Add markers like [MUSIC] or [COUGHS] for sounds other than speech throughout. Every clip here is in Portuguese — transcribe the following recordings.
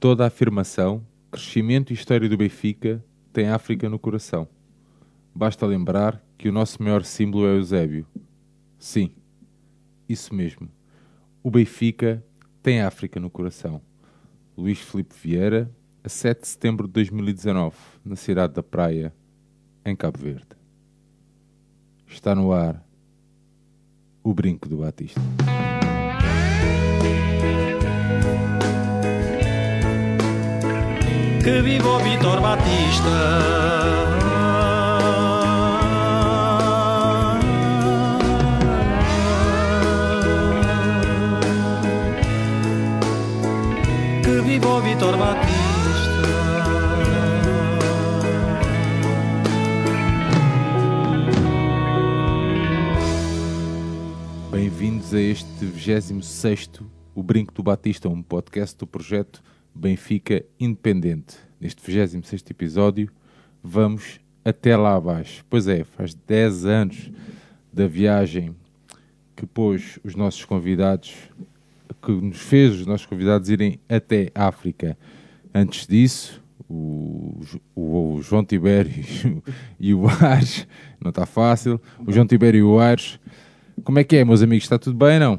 Toda a afirmação, crescimento e história do Benfica tem África no coração. Basta lembrar que o nosso maior símbolo é Eusébio. Sim, isso mesmo. O Benfica tem África no coração. Luís Filipe Vieira, a 7 de setembro de 2019, na cidade da Praia, em Cabo Verde. Está no ar o Brinco do Batista. Que viva o Vitor Batista! Que viva o Vitor Batista! Bem-vindos a este 26º O Brinco do Batista, um podcast do projeto Benfica Independente. Neste 26º episódio vamos até lá abaixo. Pois é, faz 10 anos da viagem que pôs os nossos convidados, que nos fez os nossos convidados irem até África. Antes disso, o, o- o João Tibério [LAUGHS] e o Ares, não está fácil, o João Tibério e o Ares, como é que é, meus amigos? Está tudo bem, não?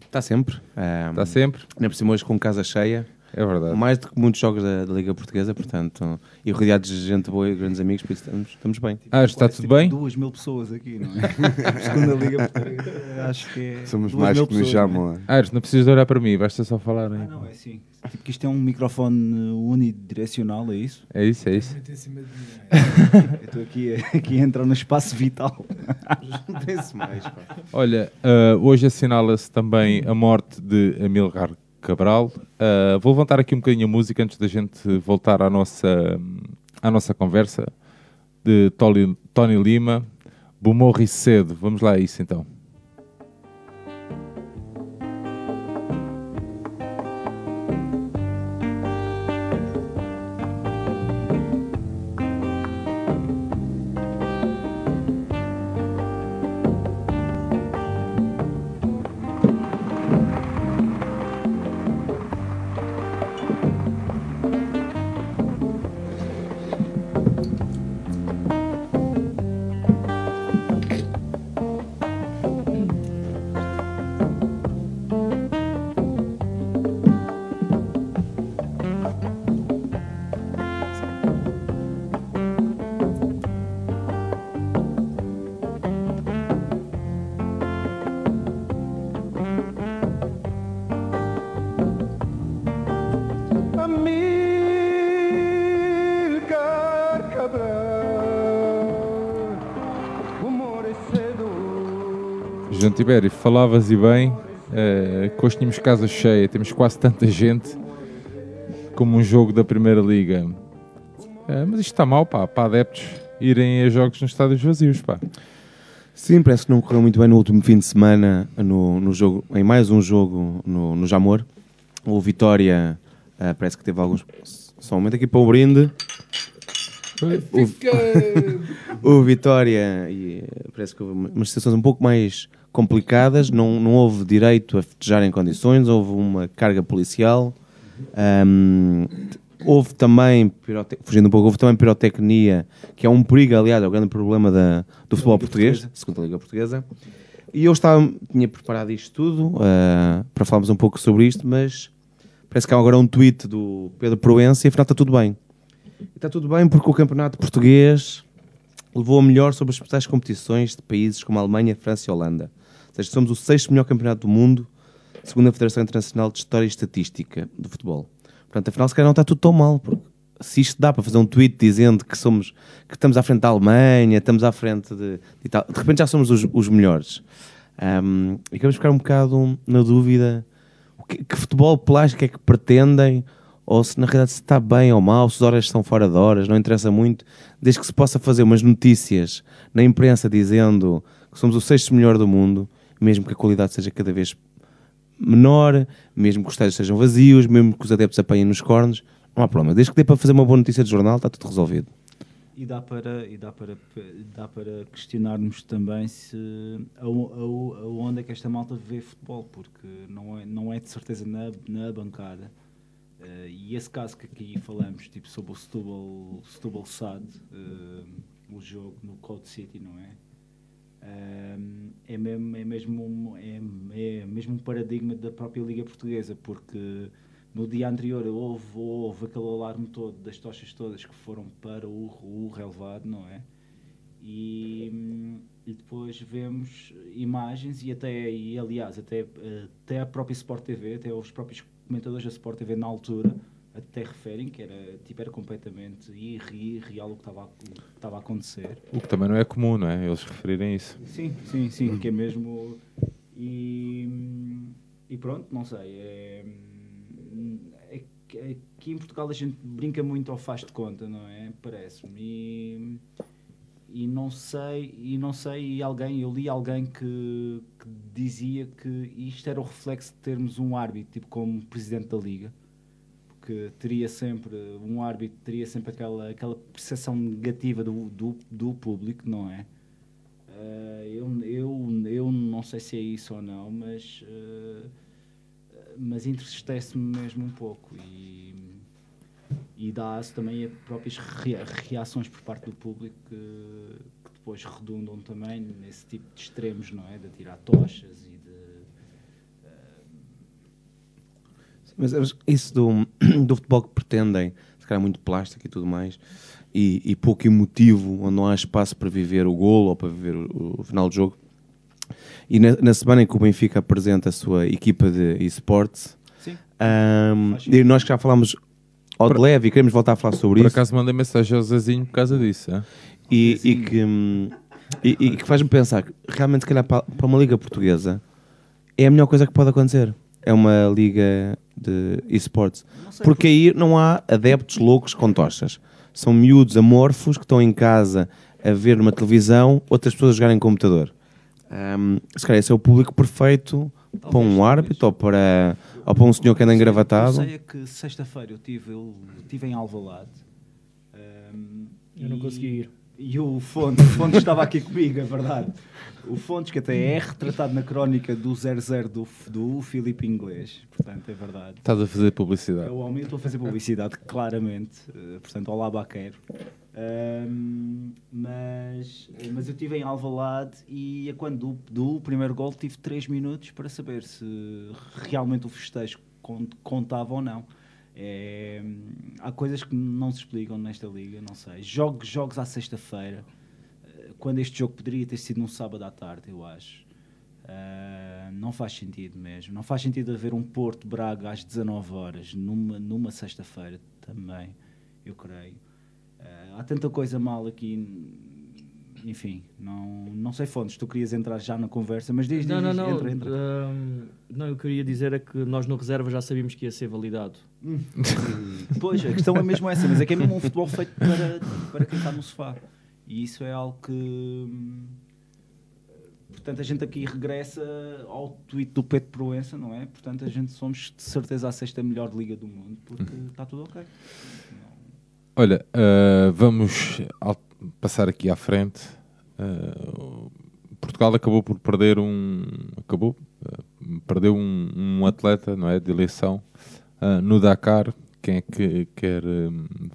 Está sempre. Um, Está sempre? Ainda por cima hoje com casa cheia. É verdade. Mais do que muitos jogos da, da Liga Portuguesa, portanto. E rodeados de gente boa e grandes amigos, por isso estamos, estamos bem. Ares, está Quase tudo tipo bem? Duas mil pessoas aqui, não é? [LAUGHS] Segunda Liga Portuguesa, acho que é. Somos mais que nos pessoas, chamam. não é? é? Ares, não precisas de olhar para mim, basta só falar. Ah, não, é assim. Tipo que isto é um microfone unidirecional, é isso? É isso, é isso. [LAUGHS] Eu estou aqui, aqui a entrar no espaço vital. Tem-se mais, pá. Olha, ah, hoje assinala-se também a morte de Amilcar Cabral. Ah, vou levantar aqui um bocadinho a música antes da gente voltar à nossa, à nossa conversa de Tony, Tony Lima. Bumorri cedo. Vamos lá a isso então. Falavas e bem, que hoje tínhamos casa cheia, temos quase tanta gente como um jogo da Primeira Liga. Eh, mas isto está mal, pá, para adeptos irem a jogos nos estádios vazios, pá. Sim, parece que não correu muito bem no último fim de semana, no, no jogo, em mais um jogo no, no Jamor. O Vitória ah, parece que teve alguns. Só um momento aqui para o brinde. O, [LAUGHS] o Vitória e, parece que houve uma- umas situações um pouco mais complicadas. Não, não houve direito a festejar em condições, houve uma carga policial. Ahm, houve também, fugindo um pouco, houve também pirotecnia, que é um perigo, aliás, é o grande problema da, do futebol Liga português, Portuguesa. segunda Liga Portuguesa. E eu estava, tinha preparado isto tudo ah, para falarmos um pouco sobre isto, mas parece que há agora um tweet do Pedro Proença e afinal está tudo bem. Está tudo bem porque o campeonato português levou a melhor sobre as principais competições de países como a Alemanha, França e Holanda. Seja, somos o sexto melhor campeonato do mundo, segundo a Federação Internacional de História e Estatística do Futebol. Portanto, afinal, se calhar não está tudo tão mal, porque se isto dá para fazer um tweet dizendo que somos que estamos à frente da Alemanha, estamos à frente de, de Itália, de repente já somos os, os melhores. Ahm, e queremos ficar um bocado na dúvida que, que futebol plástico é que pretendem, ou se na realidade se está bem ou mal, se as horas são fora de horas, não interessa muito, desde que se possa fazer umas notícias na imprensa dizendo que somos o sexto melhor do mundo, mesmo que a qualidade seja cada vez menor, mesmo que os estádios sejam vazios, mesmo que os adeptos apanhem nos cornos, não há problema. Desde que dê para fazer uma boa notícia de jornal, está tudo resolvido. E dá para, e dá para, dá para questionarmos também se ao- ao- aonde é que esta malta vê futebol, porque não é, não é de certeza na, na bancada Eh, e esse caso que aqui falamos, tipo sobre o Setúbal, Setúbal SAD, eh, o jogo no Code City, não é? É mesmo, é, mesmo um, é, é mesmo um paradigma da própria Liga Portuguesa, porque no dia anterior houve, houve aquele alarme todo das tochas todas que foram para o, o relevado, não é? E, e depois vemos imagens e até, e aliás, até, até a própria Sport TV, até os próprios comentadores da Sport TV na altura, até referem que era, tipo, era completamente irreal o que estava a, o que estava a acontecer. O que também não é comum, não é? Eles referirem isso. Sim, sim, sim, que é mesmo. E, e pronto, não sei. É, é que- é em Portugal a gente brinca muito ao faz de conta, não é? Parece-me. E, e não sei, e não sei, e alguém, eu li alguém que, que dizia que isto era o reflexo de termos um árbitro, tipo como presidente da liga, porque teria sempre, um árbitro teria sempre aquela, aquela percepção negativa do, do, do público, não é? Eh, eu, eu, eu não sei se é isso ou não, mas, eh, mas entristece-me mesmo um pouco e, e dá-se também a próprias rea- reações por parte do público que, que depois redundam também nesse tipo de extremos, não é? De tirar tochas e de. Mas isso do, [CLEARS THROAT] do futebol que pretendem, se calhar muito plástico e tudo mais, e, e pouco emotivo, onde não há espaço para viver o golo ou para viver o, o final do jogo. E na, na semana em que o Benfica apresenta a sua equipa de esportes, e nós que já falámos ao de leve e queremos voltar a falar sobre Por isso, acaso mandei mensagem ao Zezinho por causa disso. hã? e, e que, hum, e, e que faz-me pensar que realmente, se calhar, para, para uma liga portuguesa é a melhor coisa que pode acontecer. É uma liga de esportes. Porque aí não há adeptos loucos com tochas. São miúdos amorfos que estão em casa a ver numa televisão outras pessoas a jogarem em computador. Hum, se calhar esse é o público perfeito para Talvez, um talvez. árbitro ou para, ou para um senhor que anda engravatado. Eu sei é que sexta-feira eu tive, eu tive em Alvalade. ahm, Eu não e- consegui ir. E o Fontes, o Fontes estava aqui comigo, é verdade. O Fontes, que até é retratado na crónica do 00 do, do Filipe Inglês, portanto, é verdade. Estás a fazer É publicidade. o homem, eu estou a fazer publicidade, claramente. eh, portanto, olá, Baqueiro. Ahm, mas, mas eu estive em Alvalade e a quando do, do primeiro gol tive 3 minutos para saber se realmente o festejo con- contava ou não. É, há coisas que não se explicam nesta liga, não sei. Jogos, jogos à sexta-feira, eh, quando este jogo poderia ter sido num sábado à tarde, eu acho. Ah, não faz sentido mesmo. Não faz sentido haver um Porto Braga às 19 horas numa, numa sexta-feira também, eu creio. Ah, há tanta coisa mal aqui. Enfim, não, não sei fontes. Tu querias entrar já na conversa, mas diz, diz, Não, não, diz, não. entra, entra. hum, não, eu queria dizer é que nós no reserva já sabíamos que ia ser validado. [LAUGHS] Pois, a questão é mesmo essa, mas é que é mesmo um futebol feito para, para quem está no sofá. E isso é algo que. Portanto, a gente aqui regressa ao tweet do Pedro Proença, não é? Portanto, a gente somos de certeza a sexta melhor liga do mundo, porque está tudo ok. Olha, ah, vamos passar aqui à frente. Ah, Portugal acabou por perder um. Acabou? ah, perdeu um, um atleta, não é? De eleição no Dakar. Quem é que quer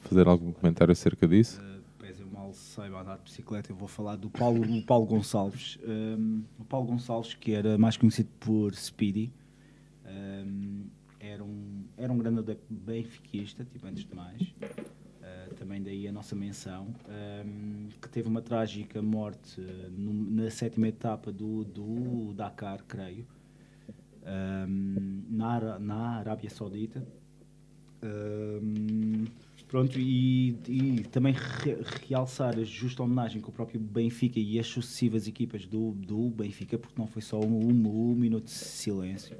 fazer algum comentário acerca disso? Uh, pese eu mal saiba andar de bicicleta, eu vou falar do Paulo, do Paulo Gonçalves. Um, o Paulo Gonçalves, que era mais conhecido por Speedy, um, era, um, era um grande adepto benfiquista, tipo, antes de mais. Uh, também daí a nossa menção, um, que teve uma trágica morte uh, no- na sétima etapa do, do Dakar, creio, um, na, na Arábia Saudita. Um, pronto, e, e também re- realçar a justa homenagem que o próprio Benfica e as sucessivas equipas do, do Benfica, porque não foi só um, um- um minuto de silêncio.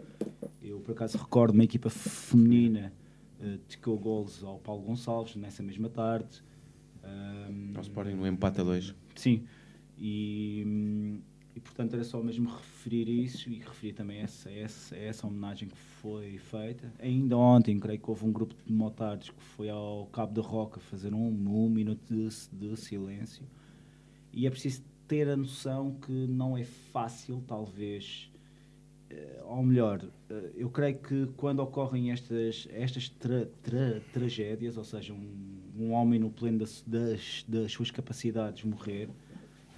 Eu, por acaso, recordo uma equipa feminina uh, que deu golos ao Paulo Gonçalves nessa mesma tarde. Um, Ao Sporting no empate a dois. Sim, e, e portanto era só mesmo referir isso e referir também essa, essa, essa homenagem que foi feita. Ainda ontem, creio que houve um grupo de motards que foi ao Cabo da Roca fazer um, um minuto de, de silêncio. E é preciso ter a noção que não é fácil, talvez, eh, ou melhor, eh, eu creio que quando ocorrem estas, estas tra- tra- tragédias, ou seja, um, um homem no pleno das, das, das suas capacidades morrer,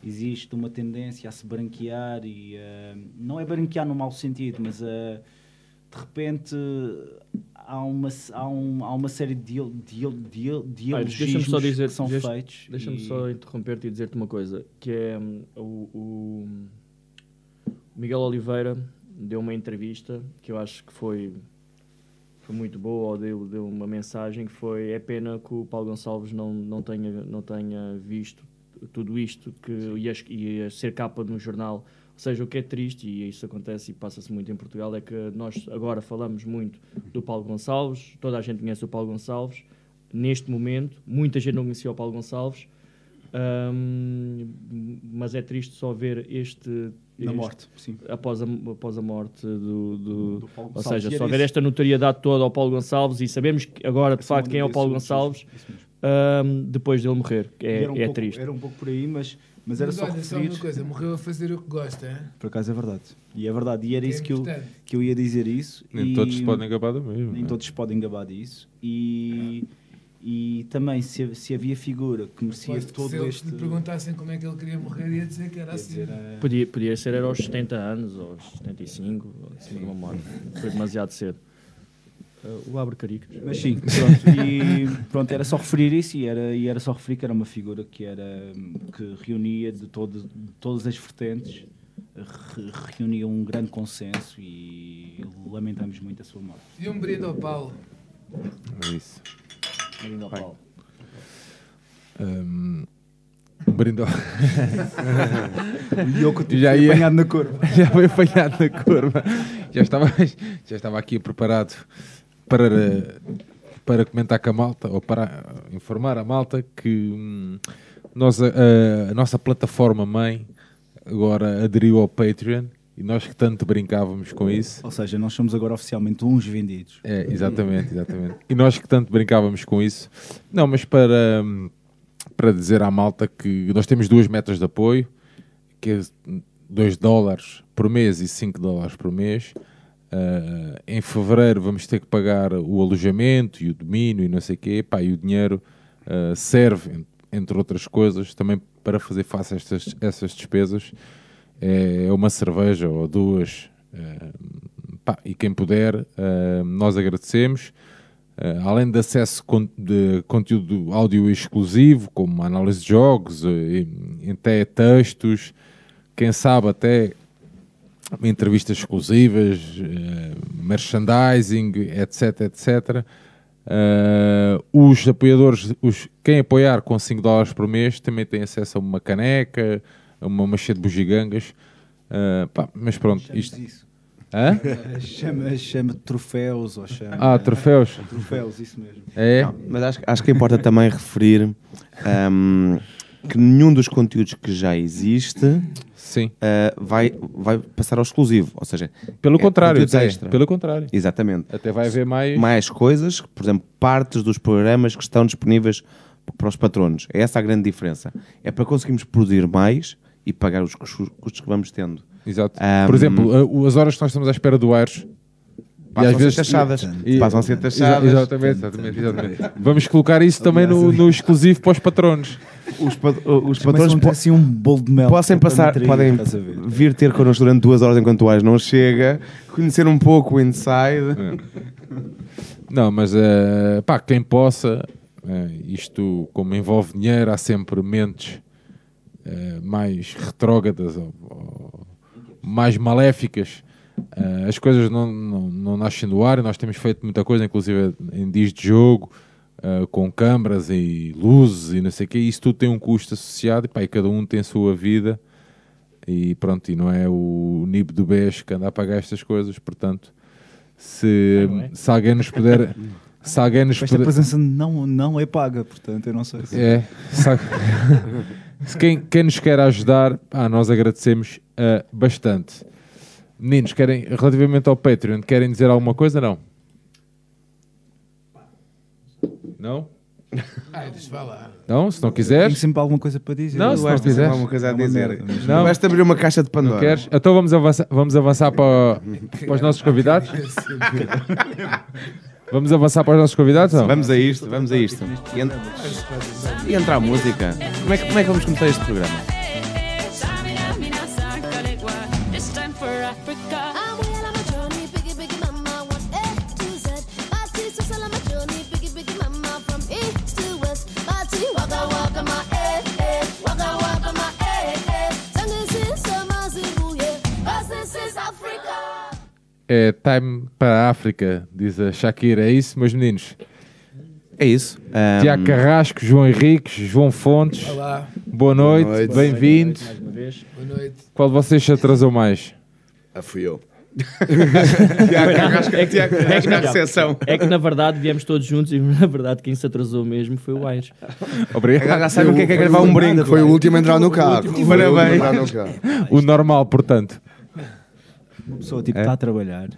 existe uma tendência a se branquear e eh, não é branquear no mau sentido, mas eh, de repente há uma, há, um, há uma série de, Deixa-me só dialogismos dizer, que são deixa- feitos. Deixa-me e- só interromper-te e dizer-te uma coisa, que é hum, o, o Miguel Oliveira deu uma entrevista que eu acho que foi, foi muito boa, ou deu, deu uma mensagem que foi é pena que o Paulo Gonçalves não, não, tenha, não tenha visto tudo isto que ia, ia ser capa de um jornal. Ou seja, o que é triste, e isso acontece e passa-se muito em Portugal, é que nós agora falamos muito do Paulo Gonçalves, toda a gente conhece o Paulo Gonçalves, neste momento, muita gente não conhecia o Paulo Gonçalves, hum, mas é triste só ver este. Na este- morte, sim. Após a, após a morte do. do- Do Paulo ou Gonçalves. seja, E só ver esta notoriedade toda ao Paulo Gonçalves e sabemos que agora de facto quem é o Paulo Gonçalves isso mesmo. Hum, depois dele morrer. que É, era um é pouco- triste. Era um pouco por aí, mas, mas era Mas só olha, só referir. uma coisa, morreu a fazer o que gosta, hein? Por acaso é verdade. E é verdade. E era é isso que eu, que eu ia dizer isso. Nem e todos se podem gabar do mesmo. Nem é? todos se podem gabar disso. E, e também, se, se havia figura que merecia Aposto que todo se eles este. lhe perguntassem como é que ele queria morrer, ia dizer que era assim. dizer, eh, Podia, podia ser era aos 70 anos, ou aos 75, ou assim de uma morte. Foi demasiado cedo. O Abre Caricas. Mas sim, pronto. E [LAUGHS] pronto, era só referir isso e era, e era só referir que era uma figura que, era, que reunia de, todo, de todas as vertentes, re- reunia um grande consenso e lamentamos muito a sua morte. E um brinde ao Paulo. É isso. Bem-vindo ao Paulo. Um, um brinde ao- [LAUGHS] E Já já ia- apanhado na curva. [LAUGHS] já foi apanhado na curva. Já estava, já estava aqui preparado para, para comentar com a malta, ou para informar a malta que hum, nós, a, a- a nossa plataforma mãe agora aderiu ao Patreon e nós que tanto brincávamos com isso. Ou seja, nós somos agora oficialmente uns vendidos. É, exatamente, exatamente. E nós que tanto brincávamos com isso. Não, mas para, hum, para dizer à malta que nós temos duas metas de apoio, que é 2 dólares por mês e 5 dólares por mês. Ah, em fevereiro vamos ter que pagar o alojamento e o domínio e não sei o quê. Pá, e o dinheiro ah, serve, en- entre outras coisas, também para fazer face a estas, essas despesas. É uma cerveja ou duas. ah, pá, e quem puder, nós agradecemos. Uh, além de acesso de conteúdo áudio exclusivo, como análise de jogos, uh, até textos, quem sabe até entrevistas exclusivas, uh, merchandising, etc, etc. Uh, os apoiadores, os, quem apoiar com 5 dólares por mês também tem acesso a uma caneca, a uma machê de bugigangas. Uh, pá, mas pronto, isto... isso. Hã? Chama, chama troféus ou chama. Ah, troféus. Troféus, isso mesmo. É? Não, mas acho, acho que importa também referir ahm, que nenhum dos conteúdos que já existe Sim. ah, vai, vai passar ao exclusivo. Ou seja, Pelo é contrário, até, extra. pelo contrário. Exatamente. Até vai haver mais. Mais coisas, por exemplo, partes dos programas que estão disponíveis para os patronos. É essa a grande diferença. É para conseguirmos produzir mais e pagar os custos que vamos tendo. Exato. Ahm, Por exemplo, o- as horas que nós estamos à espera do Aires. Passam a ser taxadas. e- Passam a ser taxadas. Exatamente, exatamente, exatamente. Vamos colocar isso também no, no exclusivo para os patronos. Os, pat- os Patrões patronos po- assim um bolo de mel. Possam para passar, podem vir ter connosco durante duas horas enquanto o Ais não chega, conhecer um pouco o inside. Não, mas eh, pá, quem possa, eh, isto como envolve dinheiro, há sempre mentes eh, mais retrógradas ou, ou mais maléficas. Eh, as coisas não, não, não nascem do ar e nós temos feito muita coisa, inclusive em dias de jogo, eh, com câmaras e luzes e não sei o quê. Isso tudo tem um custo associado e, pá, e cada um tem a sua vida. E pronto, e não é o NIB do BES que anda a pagar estas coisas, portanto, se, Ah, é? se alguém nos puder. Se alguém nos Esta puder. presença não, não é paga, portanto, eu não sei se. É, se, [LAUGHS] quem, quem nos quer ajudar, ah, nós agradecemos ah, bastante. Meninos, querem, relativamente ao Patreon, querem dizer alguma coisa? Não? Não? Aires, vá lá. Não, se não Tenho quiseres, sempre alguma coisa para dizer. Não, se não quiseres. alguma coisa a É dizer. mas Não. Basta abrir uma caixa de Pandora. não queres, então vamos avançar, vamos avançar para, [LAUGHS] para os nossos convidados. Vamos avançar para os nossos convidados? Não? Vamos a isto, vamos a isto. E, en- e entra a música. Como é, que, como é que vamos começar este programa? É time para a África, diz a Shakira. É isso, meus meninos? É isso. Ahm, Tiago Carrasco, João Henriques, João Fontes. Olá, Boa noite, noite. bem-vindo. Vez. boa noite. Qual de vocês se atrasou mais? Ah, fui eu. [LAUGHS] Tiago Carrasco, É que- Tiago é que na recepção. É que na verdade viemos todos juntos e na verdade quem se atrasou mesmo foi o Aires. Obrigado. Agora já sabem o que é que é gravar um brinco. Foi o último a entrar no carro. Parabéns. entrar no carro. O normal, portanto. Uma pessoa tipo está a trabalhar.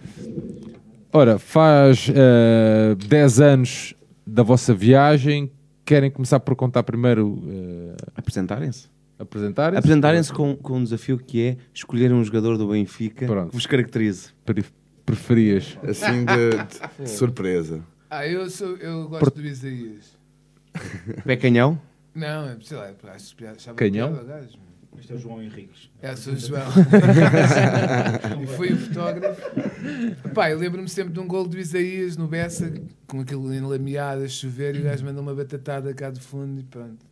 Ora, faz eh, 10 anos da vossa viagem. Querem começar por contar primeiro eh, Apresentarem-se. apresentarem-se? Apresentarem-se com, com um desafio que é escolher um jogador do Benfica Pronto. que vos caracterize. Pre- Preferias? Assim de, de surpresa. Ah, eu, sou, eu gosto Por- do Isaías. Pé canhão? Não, é, sei lá, acho piada. achava Canhão? piada, gajo. Este é o João Henriques. É, sou o [LAUGHS] João. [LAUGHS] e fui o fotógrafo. Pá, eu lembro-me sempre de um gol do Isaías no Bessa, com aquilo enlameado a chover, e o gajo manda uma batatada cá de fundo e pronto.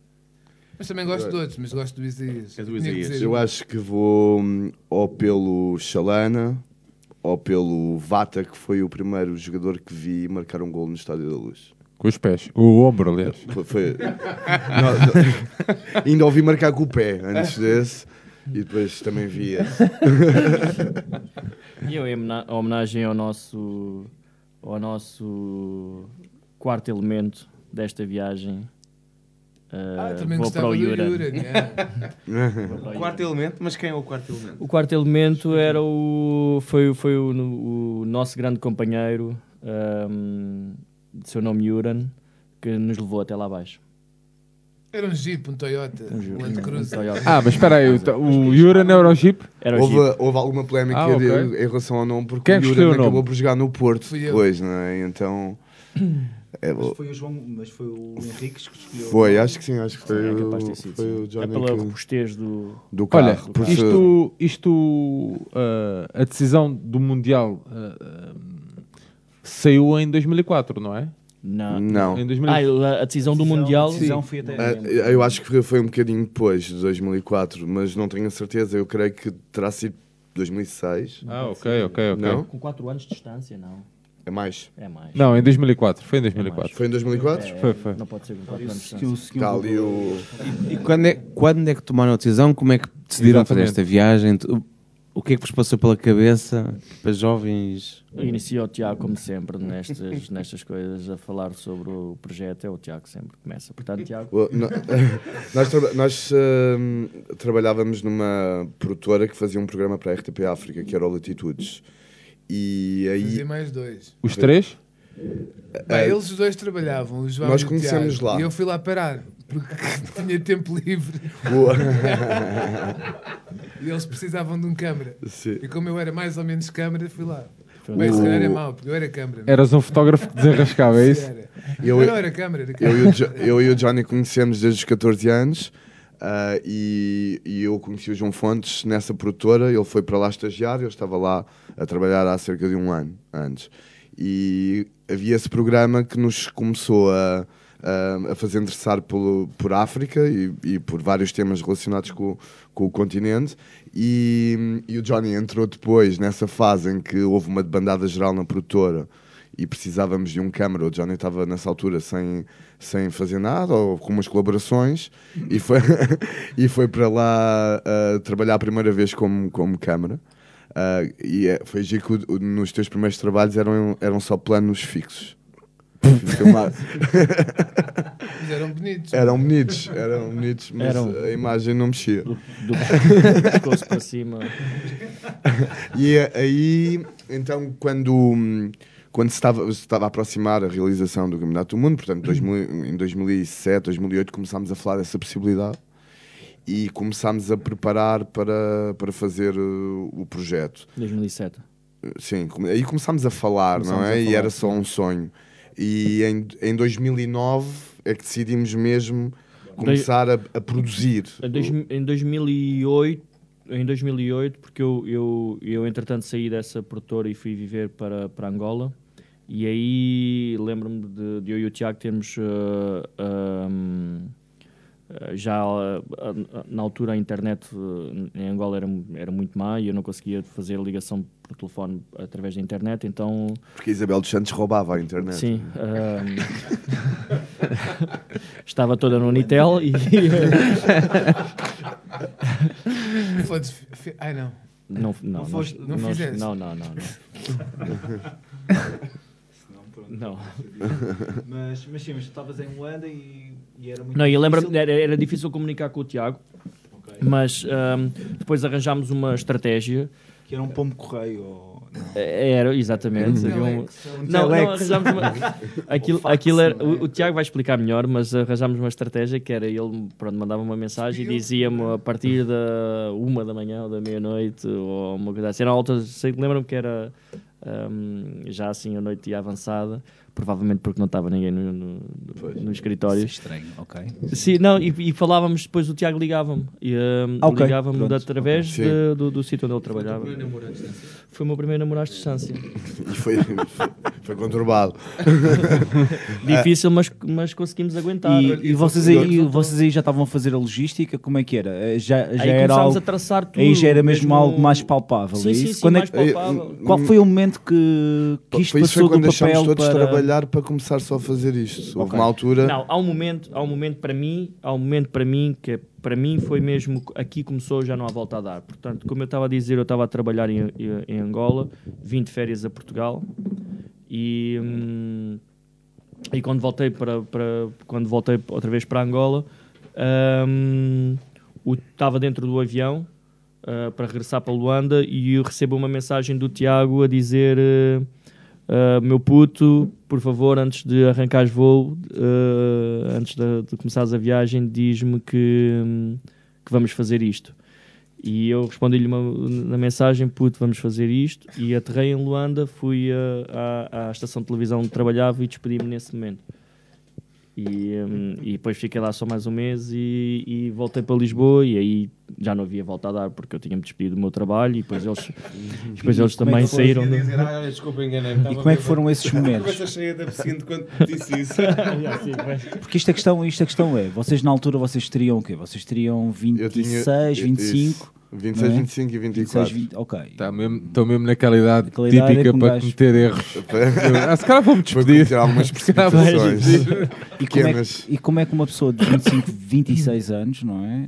Mas também gosto de outros, mas gosto do Isaías. É do Isaías. Eu acho que vou hum, ou pelo Chalana ou pelo Vata, que foi o primeiro jogador que vi marcar um gol no Estádio da Luz. Com os pés. O ombro, aliás. Foi, Não, não. Ainda ouvi marcar com o pé antes desse e depois também vi esse. E eu, em homena- homenagem ao nosso, ao nosso quarto elemento desta viagem, Ah, eh, também vou para gostava o Yura. Yura, né? O [LAUGHS] Quarto elemento, mas quem é o quarto elemento? O quarto elemento era o, foi, foi o, o nosso grande companheiro, ahm, de seu nome Yuran, que nos levou até lá abaixo. Era um Jeep, um Toyota, um Land Cruiser. Toyota. Ah, mas espera aí. O, o Eurojeep? Era o Houve, Jeep. houve alguma polémica Ah, ok. em relação ao nome, porque Quem é o escolheu o nome? acabou por jogar no Porto Fui eu. depois, não é? Então. [COUGHS] é, Mas foi o João, mas foi o Henriques que escolheu. foi, acho que sim, acho que foi, É capaz de ter o, sido, foi sim. o É Johnny pela que- robustez do... do carro. Olha, por ser- isto, isto ah, a decisão do Mundial ah, ah, saiu em 2004, não é? Não. Não. Em 2000... Ah, a decisão do Mundial... Decisão foi até. Ah, eu acho que foi- um bocadinho depois de 2004, mas não tenho a certeza. Eu creio que terá sido 2006. Ah, ok, ok, ok. Não? Com 4 anos de distância, não. É mais. É mais. Não, em 2004. Foi em 2004. Foi em 2004? É, Foi, foi. Não pode ser com 4 anos de distância. o. E quando é, quando é que tomaram a decisão? Como é que decidiram fazer Exatamente. esta viagem? O- que é que vos passou pela cabeça para jovens? Inicia o Tiago, como sempre, nestas, [LAUGHS] nestas coisas, a falar sobre o projeto. É o Tiago que sempre começa. Portanto, Tiago, o- no- [LAUGHS] nós traba- nós hum, trabalhávamos numa produtora que fazia um programa para a RTP África, que era o Latitudes. E aí. Fazia mais dois. Os três? Pá, eles os dois trabalhavam, o João Nós e o conhecemos Tiago, lá. E eu fui lá parar, porque tinha tempo livre o- e eles precisavam de um câmara. Sim. E como eu era mais ou menos câmara, fui lá. Bem, se calhar é mau, porque eu era câmara. Eras um fotógrafo que desenrascava, é isso? Era. Eu- não era câmara, era Eu e, o Jo- eu e o Johnny conhecemos desde os 14 anos ah, e, e eu conheci o João Fontes nessa produtora. Ele foi para lá estagiar, eu estava lá a trabalhar há cerca de um ano antes. E havia esse programa que nos começou a, a, a fazer interessar pelo, por África e, e por vários temas relacionados com, com o continente. E, e o Johnny entrou depois nessa fase em que houve uma debandada geral na produtora e precisávamos de um câmara. O Johnny estava nessa altura sem, sem fazer nada ou com umas colaborações e foi, [LAUGHS] e foi para lá ah, trabalhar a primeira vez como, como câmara. Ah, e é- foi giro que o- nos teus primeiros trabalhos eram, eram só planos fixos. Filmar- [LAUGHS] Mas eram bonitos. eram bonitos, eram bonitos, mas Eram. a imagem não mexia. do, do, do [LAUGHS] pescoço para cima. E é aí, então, quando, quando se estava, se estava a aproximar a realização do Campeonato do Mundo, portanto, 2000 em 2007, 2008, começámos a falar dessa possibilidade e começámos a preparar para, para fazer uh, o projeto. 2007. Sim, come- aí começámos a falar, não Começámos é? a E falar, era só um sonho. E em, em 2009 é que decidimos mesmo começar a, a produzir. Em, dois, em 2008, em 2008 porque eu, eu, eu entretanto saí dessa produtora e fui viver para, para Angola. E aí lembro-me de, de eu e o Tiago termos uh, já uh, uh, na altura a internet uh, em Angola era, era muito má e eu não conseguia fazer a ligação por telefone através da internet, então Porque a Isabel dos Santos roubava a internet. Sim. ahm, [LAUGHS] estava toda no Unitel e. Ai não. Não, não, nós- foste- não nós- fizeste. não, não, não, não. Não. Mas, mas sim, mas tu estavas em Luanda e, e era muito Não, e eu lembro era, era difícil comunicar com o Tiago, mas ahm, depois arranjámos uma estratégia. Que era um pombo correio. Ou... Era, exatamente. Um havia um-. Um Não, não, arranjámos uma... [LAUGHS] aquilo, Um fax, aquilo era... não é? o, o Tiago vai explicar melhor, mas arranjámos uma estratégia que era ele pronto, mandava uma mensagem e dizia-me a partir da uma da manhã ou da meia-noite ou uma coisa assim. Era alta, sei que lembro-me que era hum, já assim a noite avançada, provavelmente porque não estava ninguém no, no, no escritório. Isso é estranho, ok. Sim, não, e, e falávamos depois, o Tiago ligava-me. E, hum, Ah, ok, ligava-me através ok. de- do, do sítio onde ele trabalhava. primeiro namoro à distância? Foi o meu primeiro namoro à distância. E foi, foi conturbado. [LAUGHS] Difícil, mas, mas conseguimos aguentar. E, e vocês, aí, vocês aí já estavam a fazer a logística? Como é que era? Eh, Já, já Aí era começámos algo, a traçar tudo. Aí já era mesmo, mesmo- algo mais palpável, Sim, é sim, isso? sim, Quando é mais que- palpável. Qual foi o momento que, que isto Foi isso foi passou do papel todos para... para começar só a fazer isto. Houve uma altura. Não, há um momento, há um momento para mim, há um momento para mim que para mim foi mesmo aqui começou, já não há volta a dar. Portanto, como eu estava a dizer, eu estava a trabalhar em, em- Angola, vim de férias a Portugal e hum, e quando voltei para, para quando voltei outra vez para Angola, hum, estava dentro do avião ah, para regressar para Luanda e eu recebo uma mensagem do Tiago a dizer eh, ah, meu puto, por favor, antes de arrancares voo, ah, antes de, de começares a viagem, diz-me que, hum, que vamos fazer isto. E eu respondi-lhe na mensagem, puto, vamos fazer isto. E aterrei em Luanda, fui ah, à estação de televisão onde trabalhava e despedi-me nesse momento. E, hum, e depois fiquei lá só mais um mês e, e voltei para Lisboa e aí já não havia volta a dar porque eu tinha-me despedido do meu trabalho e depois eles, [LAUGHS] depois eles é também foi? saíram. Do- dizer, ah, desculpa, enganei-me. E como é que foram esses [LAUGHS] momentos? Cheia de absinto quando disse isso. [LAUGHS] Porque isto a, questão, isto a questão é, vocês na altura vocês teriam o quê? Vocês teriam Eu tinha- 26, 25? 26, não é? 25 e 24. 26, 20, ok. Está mesmo, estão mesmo naquela idade Naquela idade típica é que um para gajo- cometer erros. [LAUGHS] Ah, se calhar vou-me despedir. cometer algumas [LAUGHS] precipitações. E como, é Pequenas. que, e como é que uma pessoa de 25, 26 anos, não é?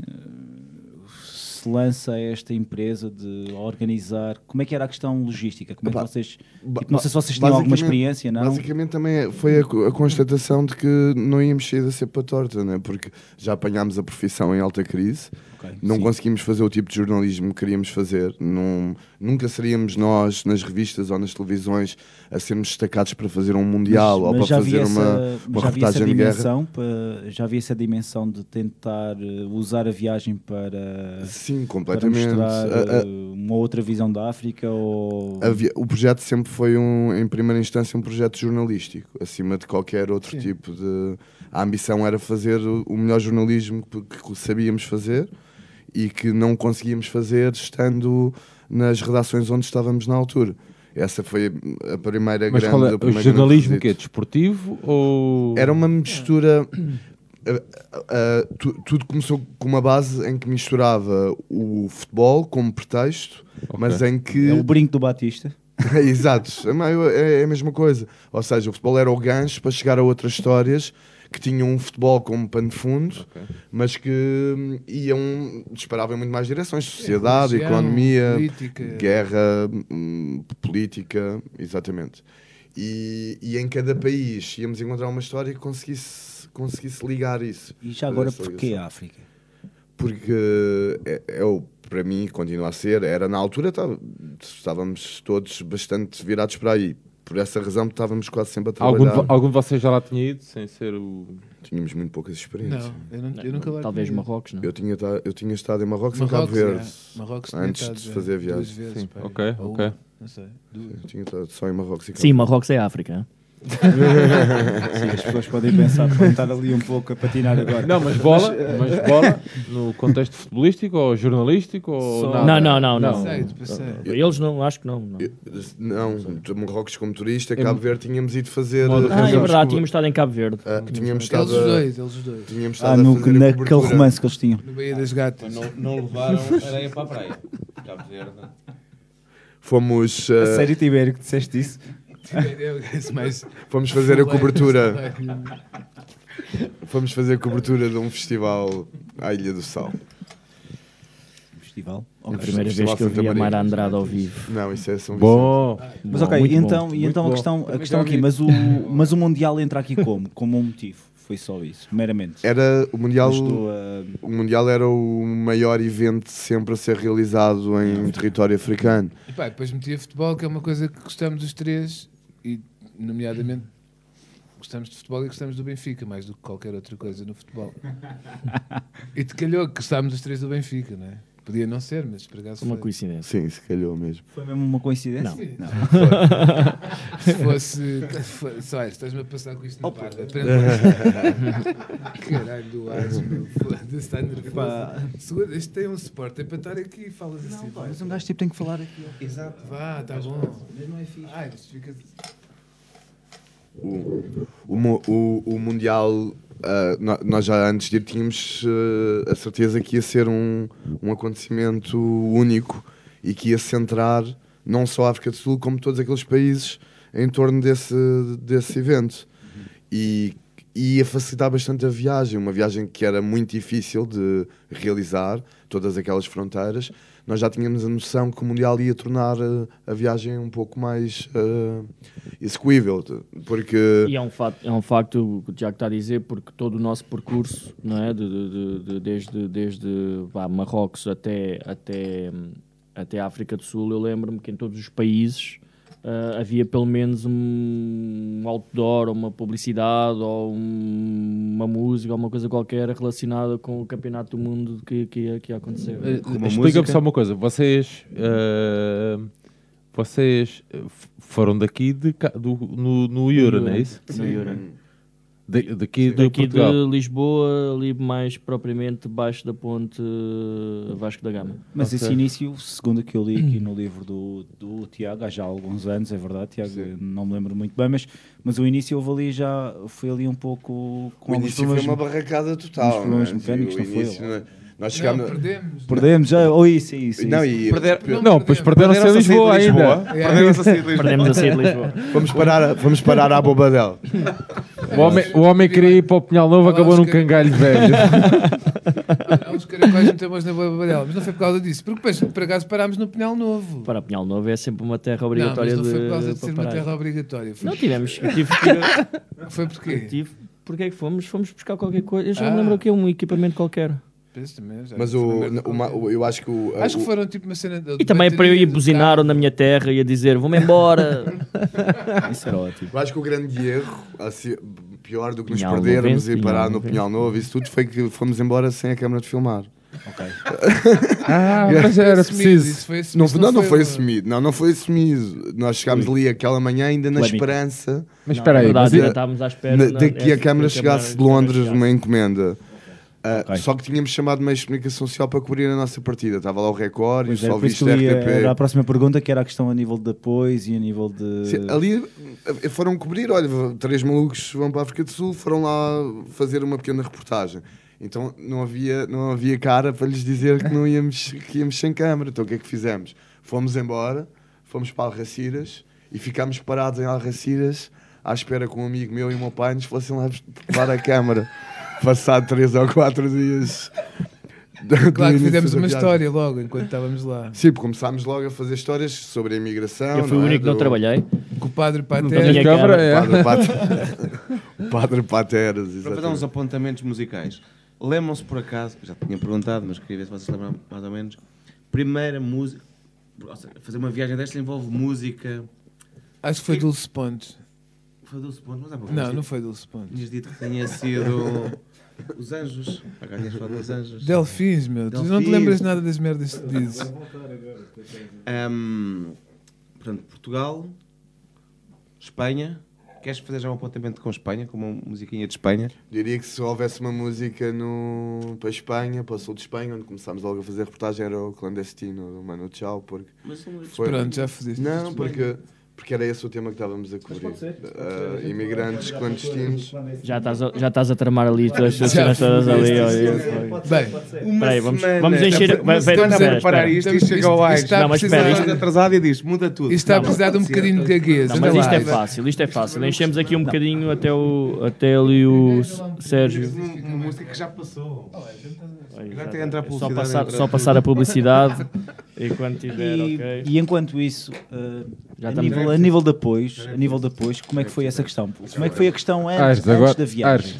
Se lança a esta empresa de organizar. Como é que era a questão logística? Como é que vocês. Tipo, não sei se vocês tinham alguma experiência, não? Basicamente também é- foi a, a constatação de que não íamos sair da cepa torta, né? porque já apanhámos a profissão em alta crise, Ok, não sim. conseguimos fazer o tipo de jornalismo que queríamos fazer, não, nunca seríamos nós nas revistas ou nas televisões a sermos destacados para fazer um mundial ou para já havia fazer uma, essa- uma já havia essa reportagem de guerra. já havia essa dimensão de tentar eh, usar a viagem para, Sim, para completamente. mostrar A- a- eh, uma outra visão da África ou o projeto sempre foi, um, em primeira instância, um projeto jornalístico, acima de qualquer outro tipo de. A ambição era fazer o melhor jornalismo que, sabíamos fazer e que não conseguíamos fazer estando nas redações onde estávamos na altura. Essa foi a primeira Mas grande. qual é, o jornalismo que é desportivo ou era uma mistura. ah, ah, tu- tudo começou com uma base em que misturava o futebol como pretexto, mas em que. é o brinco do Batista. [LAUGHS] Exato, é, é- é a mesma coisa. Ou seja, o futebol era o gancho para chegar a outras histórias que tinham um futebol como pano de fundo, mas que hum, iam, disparavam em muito mais direções: sociedade, religião, economia, política. guerra, hum, política, exatamente. E, e em cada país íamos encontrar uma história que conseguisse, conseguisse ligar isso. E já agora, porquê a África? Porque é, é o- para mim continua a ser, era na altura estava- estávamos todos bastante virados para aí. Por essa razão estávamos quase sempre a Algum, trabalhar. de, algum de vocês já lá tinha ido, sem ser o. Tínhamos muito poucas experiências. Não, eu, não, eu nunca lá Talvez. Marrocos, não? Eu tinha, ta- eu tinha estado em Marrocos, e em Cabo Marrocos, Verde. é. Marrocos antes de fazer a duas viagem. vezes, Sim, pá. ok, Ou ok. uma, Não sei. duas. Tinha estado só em Marrocos e Cabo Sim, Marrocos é África. Sim, as pessoas podem pensar que vão estar ali um pouco a patinar agora. Não, mas bola, mas bola no contexto futebolístico ou jornalístico ou nada? Não, não, não, não. Eles não, acho que não. não. Não, Marrocos como turista, Em- Cabo Verde tínhamos ido fazer. Eh, Ah, é verdade, tínhamos estado em Cabo Verde. ah, tínhamos Eles estado os a, dois, eles os dois. tínhamos Ah, estado no, a fazer a naquele romance que eles tinham. No Baía das Gatas. Não, não levaram areia para a praia. Cabo Verde. Fomos, A eh, sério, Tibério, que disseste isso? [LAUGHS] Mais- fomos fazer a cobertura. Fomos fazer a cobertura de um festival à Ilha do Sal. Festival. A Ok. primeira vez que eu vi a. Mayra Andrade ao vivo. Não, isso é São Vicente. Bom, Mas ok, muito e então, e então a questão, a questão aqui, mas o, mas o Mundial entra aqui como? Como um motivo? Foi só isso, meramente. Era o Mundial. Estou a- O Mundial era o maior evento sempre a ser realizado em território africano. E pá, depois metia futebol, que é uma coisa que gostamos dos três, e nomeadamente gostamos de futebol e gostamos do Benfica, mais do que qualquer outra coisa no futebol. [LAUGHS] e te calhou que gostávamos os três do Benfica, não é? Podia não ser, mas por acaso Uma foi. coincidência. Sim, se calhou mesmo. Foi mesmo uma coincidência? Não. [LAUGHS] Se fosse. Só, estás-me a passar com isto na. Aprende lá. Caralho, do Ars, [LAUGHS] meu. Foda-se, está nervoso. Isto tem um suporte, é para estar aqui e falas assim. Mas um gajo tipo tem que falar aqui. Exato. Vá, tá bom. Mas não é fixe. Ai, isto fica. O, o, o, o Mundial, ah, nós já antes de ir tínhamos ah, a certeza que ia ser um, um acontecimento único e que ia centrar não só a África do Sul, como todos aqueles países em torno desse, desse evento. E, e ia facilitar bastante a viagem, uma viagem que era muito difícil de realizar, todas aquelas fronteiras. Nós já tínhamos a noção que o Mundial ia tornar ah, a viagem um pouco mais ah, execuível, porque... E é um, facto, é um facto que o Tiago está a dizer, porque todo o nosso percurso, não é? De, de- de- de- desde desde Marrocos até, até, hum, até África do Sul, eu lembro-me que em todos os países ah, havia pelo menos um outdoor, ou uma publicidade, ou um- uma música, ou uma coisa qualquer relacionada com o Campeonato do Mundo que, que, ia, que ia acontecer. Eh, uma Explica-me só uma coisa. Vocês, eh, vocês foram daqui de, do, no, no Euro, não é isso? No Euro. Da- daqui de Daqui de Lisboa, ali mais propriamente debaixo da ponte eh, Vasco da Gama. Mas Ok. esse início, segundo o que eu li aqui no livro do, do Tiago, há já alguns anos, é verdade, Tiago, Sim. não me lembro muito bem, mas, mas o início houve ali já, foi ali um pouco com O início foi problemas- uma barracada total. problemas não é? mecânicos, não foi? Não? Nós Não, chegámos. perdemos. Perdemos já, ou isso, isso, Não, isso. e Perder- Não, Não, pois perderam-se a Lisboa ainda. Perderam-se a sair de Lisboa. Perdemos a sair de Lisboa. [LAUGHS] Vamos parar, vamos parar à bobadela. [LAUGHS] O homem, o homem queria ir para o Pinhal Novo, acabou os num cangalho velho. Há uns caracóis metemos na babadela, mas não foi por causa disso. Porque depois, por acaso, parámos no Pinhal Novo. Para Pinhal Novo é sempre uma terra Não, obrigatória mas não foi por causa de, ser uma terra obrigatória. Foi, Não tivemos. eu Tive, tive, foi porquê? tive, porque é que fomos? Fomos buscar qualquer coisa. Eu já Ah. me lembro que é um equipamento qualquer. Pois, também, já Mas o, o, ma- o- eu acho que o. Acho o- que foram tipo uma cena de E também para eu ir buzinar na minha terra e a dizer vou-me embora. [LAUGHS] Isso era ótimo. eu acho que o grande erro, assim, pior do que nos Pinhal perdermos Novense, e parar Pinhal no. Pinhal Novo, isso tudo foi que fomos embora sem a câmara de filmar. Ok. [LAUGHS] Ah, [LAUGHS] mas era Assumido, preciso. isso foi Não, assumido, não, não foi assumido. Não, não foi assumido. Nós chegámos ali aquela manhã ainda na esperança Mas espera aí, verdade, mas ainda estávamos à espera. na- de que a essa- câmara chegasse de Londres uma encomenda. Ah, Ok. Só que tínhamos chamado meio de comunicação social para cobrir a nossa partida. Estava lá o Record e Pois o é, eu ia- RTP. era a próxima pergunta, que era a questão a nível de apoios e a nível de... Sim, ali eh, foram cobrir, olha, três malucos vão para a África do Sul, foram lá fazer uma pequena reportagem. Então não havia, não havia cara para lhes dizer que não íamos, que íamos sem câmara. Então o que é que fizemos? Fomos embora, fomos para Alraciras e ficámos parados em Alraciras à espera que um amigo meu e o meu pai nos fossem lá [LAUGHS] levar a câmara. Passado três ou quatro dias. Claro que fizemos uma história logo enquanto estávamos lá. Sim, porque começámos logo a fazer histórias sobre a imigração. Eu fui o é? único que não Do- trabalhei. Com o padre Não Pater. tinha câmara, é. Padre, Pat... [LAUGHS] [LAUGHS] Padre Pateras, Para fazer uns exatamente. apontamentos musicais. Lembram-se por acaso, já tinha perguntado, mas queria ver se vocês lembram mais ou menos. Primeira música. ou seja, Fazer uma viagem destas envolve música Acho que foi Dulce Pontes. Foi Dulce Pontes, mas é porque Não, não foi Dulce Pontes. Tinhas dito que tinha sido os anjos. Agora dos anjos. Delfins, meu. Tu não te Delfins. lembras nada das merdas que dizes. Ahm, portanto, Portugal, Espanha. Queres fazer já um apontamento com Espanha, com uma musiquinha de Espanha? Diria que se houvesse uma música no, para a Espanha, para o sul de Espanha, onde começámos logo a fazer reportagem, era o clandestino do Mano Tchau. Porque Mas não- Pronto, já fizeste Não, porque, porque era esse o tema que estávamos a cobrir. Ah, imigrantes clandestinos. Já estás a, já estás a tramar ali todas as Já cenas todas ali. Bem, Uma Peraí, vamos, semana. vamos encher. Uma semana espera, a preparar espera. isto e chega ao isto AIS. está a Não, mas espera, isto- atrasado e diz, muda tudo. Isto está a precisar de um bocadinho de gaguez. Não, mas isto é fácil, isto é fácil. Enchemos aqui um bocadinho até, o, até ali o Sérgio. Uma música que já passou. Tá. só passar a publicidade enquanto tiver, E, ok. e enquanto isso, uh, Já a, nível, a nível de apoios, a nível de apoios, como é que foi essa questão? Como é que foi a questão antes, antes agora- da viagem? Ares.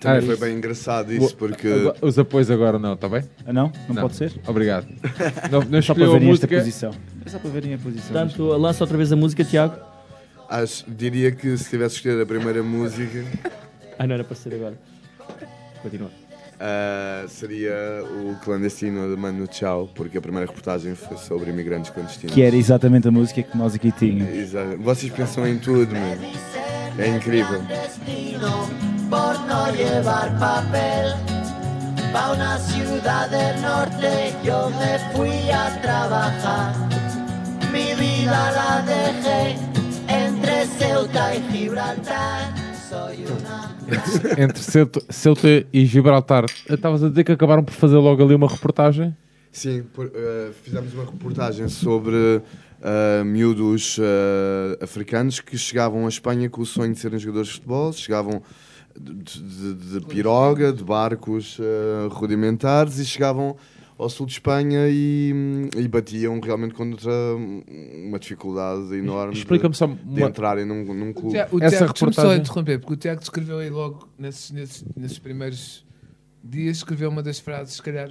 Também Ares. foi bem engraçado isso, porque. Os apoios agora não, está bem? Ah, não? Não, pode ser? Obrigado. [LAUGHS] Não, não Só para escolheu a verem esta música. posição. É só para verem a posição. Portanto, lança outra vez a música, Tiago. Acho, diria que se tivesse escolher a primeira música, Ah, não era para ser agora. Continua. Ah, seria o clandestino de Mano Tchau, porque a primeira reportagem foi sobre imigrantes clandestinos. Que era exatamente a música que nós aqui tínhamos. Exato. Vocês pensam em tudo, mano. É incrível. por llevar papel. Pa una ciudad del norte yo me fui a trabajar. Mi vida la dejé entre Ceuta y Gibraltar. Entre, entre Ceuta, e Gibraltar. Estavas a dizer que acabaram por fazer logo ali uma reportagem? Sim, por- eh, fizemos uma reportagem sobre eh, miúdos eh, africanos que chegavam à Espanha com o sonho de serem jogadores de futebol, chegavam de, de- de piroga, de barcos eh, rudimentares e chegavam ao sul de Espanha e, e batiam realmente contra uma dificuldade enorme de, Explica-me só de uma- entrarem num, num O clube. Tiago, o Essa Tiago só reportagem- interromper, porque o Tiago descreveu aí logo, nesses, nesses, nesses primeiros dias, escreveu uma das frases, se calhar,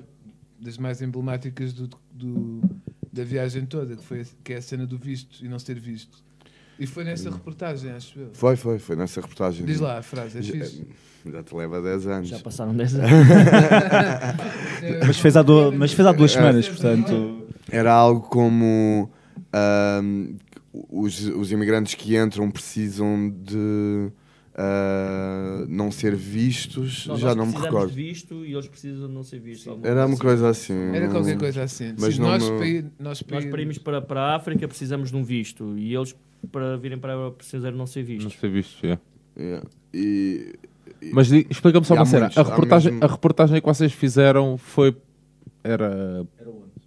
das mais emblemáticas do, do- da viagem toda, que, foi, que é a cena do visto e não ser visto. E foi nessa reportagem, acho eu. Foi, foi, foi nessa reportagem. Diz lá a frase, é já, fixe. já te leva 10 anos. Já passaram 10 anos. [LAUGHS] Mas fez há, mas fez há duas semanas, portanto. Era algo como ahm, os, os imigrantes que entram precisam de ah, não ser vistos, Nós- já nós não me precisamos recordo. de visto e eles precisam de não ser vistos. Era uma coisa coisa assim. Era não- qualquer coisa assim. Mas Sim, não nós, me- para ir, nós, Nós ir- para irmos para, para a África precisamos de um visto e eles para virem para a Europa precisam de não ser vistos. Não sei visto, é. Yeah. E, e- Mas explica-me só uma cena. A reportagem, mesmo- a reportagem que vocês fizeram foi. Era.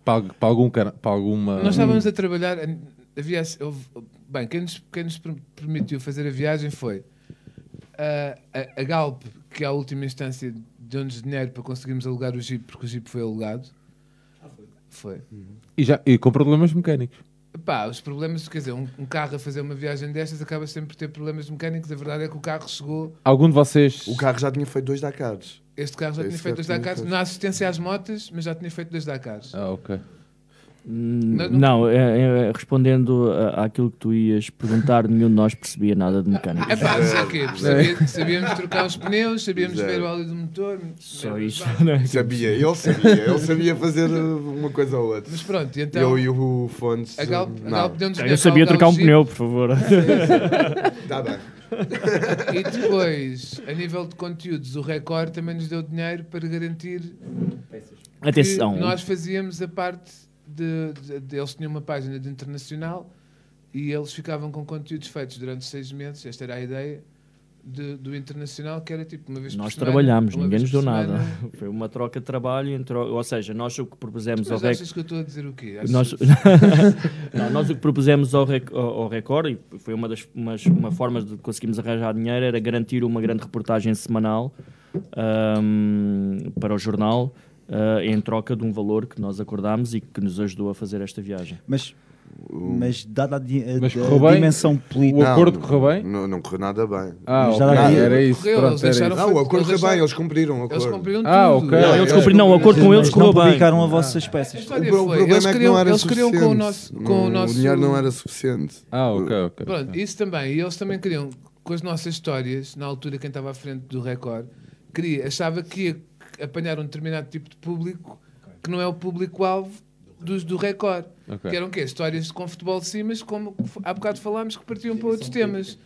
Para, para algum. cana- Para alguma. Nós estávamos a trabalhar. Havia, houve- bem, quem nos, quem nos per- permitiu fazer a viagem foi a, a, a Galp, que é a última instância deu-nos dinheiro para conseguirmos alugar o Jeep, porque o Jeep foi alugado. Foi. E, já, e com problemas mecânicos. Pá, os problemas, quer dizer, um, um carro a fazer uma viagem destas acaba sempre por ter problemas mecânicos. A verdade é que o carro chegou. Algum de vocês. O carro já tinha feito dois Dakars. Este carro já Esse tinha feito dois feito. Não há assistência às motas, mas já tinha feito dois Dakars. Ah, ok. Hum, Não- Não, é- é- respondendo àquilo que tu ias perguntar, [LAUGHS] nenhum de nós percebia nada de mecânica. É pá, sei o quê. Sabia- Sabíamos trocar os pneus, sabíamos ver o óleo do motor. Só não é? Sabia, ele sabia. Ele sabia fazer uma coisa ou outra. Mas pronto, então. Eu e o Fontes. A Galp, a não. Galp Eu sabia trocar um pneu, por favor. [LAUGHS] Tá bem. E depois, a nível de conteúdos, o Record também nos deu dinheiro para garantir Atenção. que nós fazíamos a parte de, de- de- Eles tinham uma página de internacional e eles ficavam com conteúdos feitos durante seis meses. Esta era a ideia. de- do internacional, que era tipo uma vez Nós semana, trabalhámos, ninguém nos deu por nada. semana. [LAUGHS] Foi uma troca de trabalho, entre, ou seja, nós o que propusemos ao Mas REC. achas que eu estou a dizer o quê? Nós, [LAUGHS] não, nós o que propusemos ao, rec, ao, Record, e foi uma das umas, uma forma de conseguirmos arranjar dinheiro, era garantir uma grande reportagem semanal ahm, para o jornal, ah, em troca de um valor que nós acordámos e que nos ajudou a fazer esta viagem. Mas Mas dada a, di- a- Mas a bem? dimensão política. O acordo correu bem? Não, não correu nada bem. Ah, Mas a era isso. Correu, Pronto, eles era isso. Não, o acordo Eles correu bem, eles cumpriram o Eles acordo. cumpriram tudo. Ah, ok. Não, eles É, cumpriram, não, o acordo com eles não correu bem. publicaram Ah. as vossas A peças. história O, pro- o problema eles é que queriam, não era eles queriam com o suficiente. nosso, com o nosso... O dinheiro não era suficiente. Ah, ok, ok. Pronto, isso também. E eles também queriam, com as nossas histórias, na altura quem estava à frente do Record, queria, achava que ia apanhar um determinado tipo de público que não é o público-alvo dos do Record. Ok. Que eram o quê? Histórias com futebol de cima, mas como há bocado falámos, que partiam para outros temas.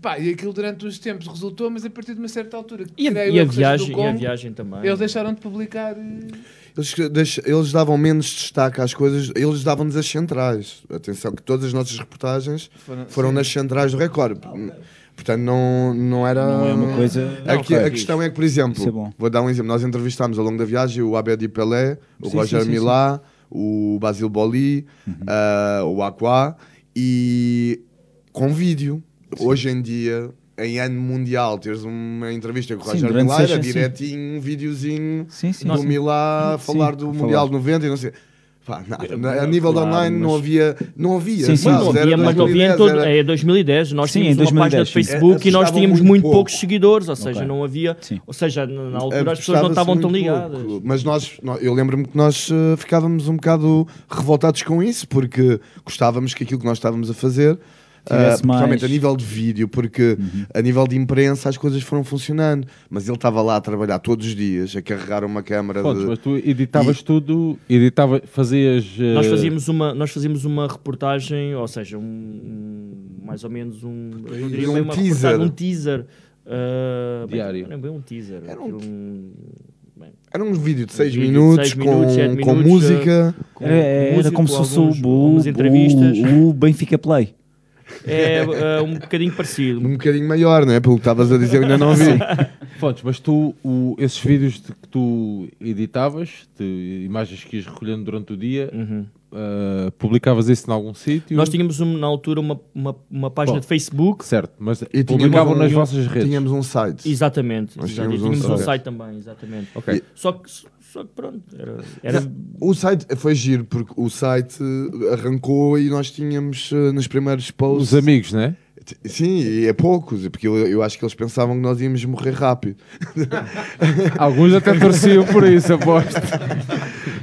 Pá, e aquilo durante uns tempos resultou, mas a partir de uma certa altura, E a, e a viagem, e a viagem também. eles deixaram de publicar. eh, Eles, deix- eles davam menos destaque às coisas, eles davam-nos as centrais. Atenção, que todas as nossas reportagens Foram- foram, sim. nas centrais do Record. Portanto, não, não era. Não é uma coisa- Aqui- Não, a questão é que, por exemplo, é vou dar um exemplo. Nós entrevistámos ao longo da viagem o Abedi Pelé, o Sim, Roger sim, sim, Milá, o Basil Boli, Uhum. ah, o Aqua e com vídeo. Hoje em dia. Em ano mundial, teres uma entrevista com o Roger Milá, era direitinho, um videozinho Sim, sim. do. Milá falar do Mundial de 90 e não sei. Pá, nada. Na- a nível de claro, online não mas- havia. Não havia. Sim, sim? Mas não havia, Era mas não havia em 2010, todo. era- É 2010. Nós Sim, tínhamos em uma página 2010, de. Facebook e nós tínhamos muito pouco. poucos seguidores, ou seja, Ok. não havia. Sim. Ou seja, na na altura as pessoas não estavam tão ligadas. pouco. Mas nós, nó- eu lembro-me que nós eh, ficávamos um bocado revoltados com isso, porque gostávamos que aquilo que nós estávamos a fazer, eh, Tivesse principalmente a nível de vídeo, porque Uhum. a nível de imprensa as coisas foram funcionando. Mas ele estava lá a trabalhar todos os dias, a carregar uma câmara Pronto, de. mas tu editavas tudo, editava, fazias. eh, Nós fazíamos uma, nós fazíamos uma reportagem, ou seja, um, um- mais ou menos um, eu não diria Um bem uma teaser. um teaser uh, bem, Diário. Não é bem um teaser. Era um um- bem, Era um vídeo de 6 vídeo de minutos, seis minutos, com, sete com minutos, música. com Era, era música, como se fosse o, o Benfica Play. É uh, um bocadinho parecido. Um bocadinho maior, não é? Pelo que estavas a dizer, eu ainda não vi. Fontes, mas tu, o- esses vídeos de- que tu editavas, de imagens que ias recolhendo durante o dia, Uhum. eh, publicavas isso em algum sítio? Nós tínhamos um- na altura uma, uma, uma página Bom, de Facebook. Certo, mas E publicavam tínhamos um- nas vossas redes. Tínhamos um site. Exatamente. Nós exato, e tínhamos um tínhamos um site. site também, exatamente. Ok. Só que, só que pronto, era, era O site foi giro, porque o site arrancou e nós tínhamos eh, nos primeiros posts. Os amigos, né? T- Sim, e é poucos, porque eu, eu acho que eles pensavam que nós íamos morrer rápido. [LAUGHS] Alguns até torciam por isso, aposto.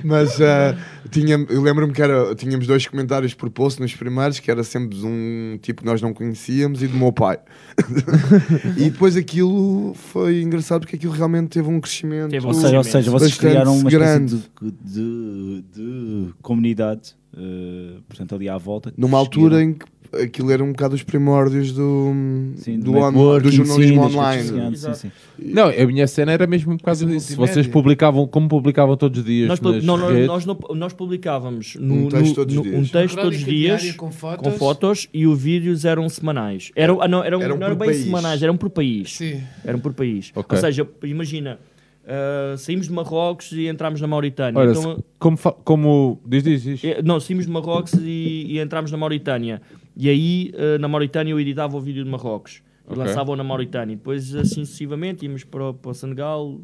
Mas eh, tinha, eu lembro-me que era, tínhamos dois comentários por post nos primeiros, que era sempre de um tipo que nós não conhecíamos e do meu pai. [LAUGHS] e depois aquilo foi engraçado porque aquilo realmente teve um crescimento. Teve um Ou seja, ou seja, vocês criaram uma espécie grande. de, de, de comunidade, eh, portanto, ali à volta. Numa altura em que aquilo era um bocado os primórdios do, Sim, do, do do jornalismo sim, online. sim, sim. Não, a minha cena era mesmo por causa Essa disso. Vocês publicavam, como publicavam todos os dias nós, não, nós, redes, nós, não- nós publicávamos no, Um texto no- todos os no- dias. um texto todos dias com fotos. com fotos e os vídeos eram semanais. Eram, ah, não, eram, Eram não eram bem país. semanais, eram por país. Sim. Eram por país. Ok. Ou seja, imagina, ah, saímos de Marrocos e entramos na Mauritânia. Olha, Então, como, como diz, diz, diz. eh, não, saímos de Marrocos e, e entramos na Mauritânia. E aí, ah, na Mauritânia, eu editava o vídeo de Marrocos. E Ok. lançava-o na Mauritânia. E depois, assim sucessivamente, íamos para, o- para o Senegal,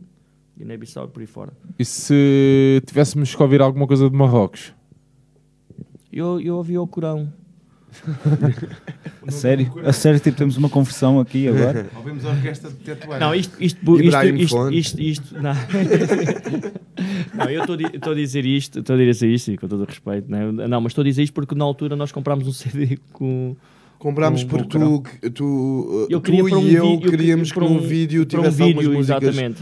Guiné-Bissau e por aí fora. E se tivéssemos que ouvir alguma coisa de Marrocos? Eu, eu ouvi o Corão. [LAUGHS] A sério? A sério, tipo, temos uma conversão aqui agora. [LAUGHS] Ouvimos a orquestra de Tetuana. Não, isto, isto, isto, isto, isto, isto, não. [LAUGHS] não, eu estou a di- estou a dizer isto, estou a dizer isto e com todo o respeito, não, é? não, mas estou a dizer isto porque na altura nós comprámos um CD com. Comprámos com- porque tu, tu, Eu tu queria para um e eu vídeo- queríamos que um- vídeo para um tivesse vídeo, algumas músicas exatamente.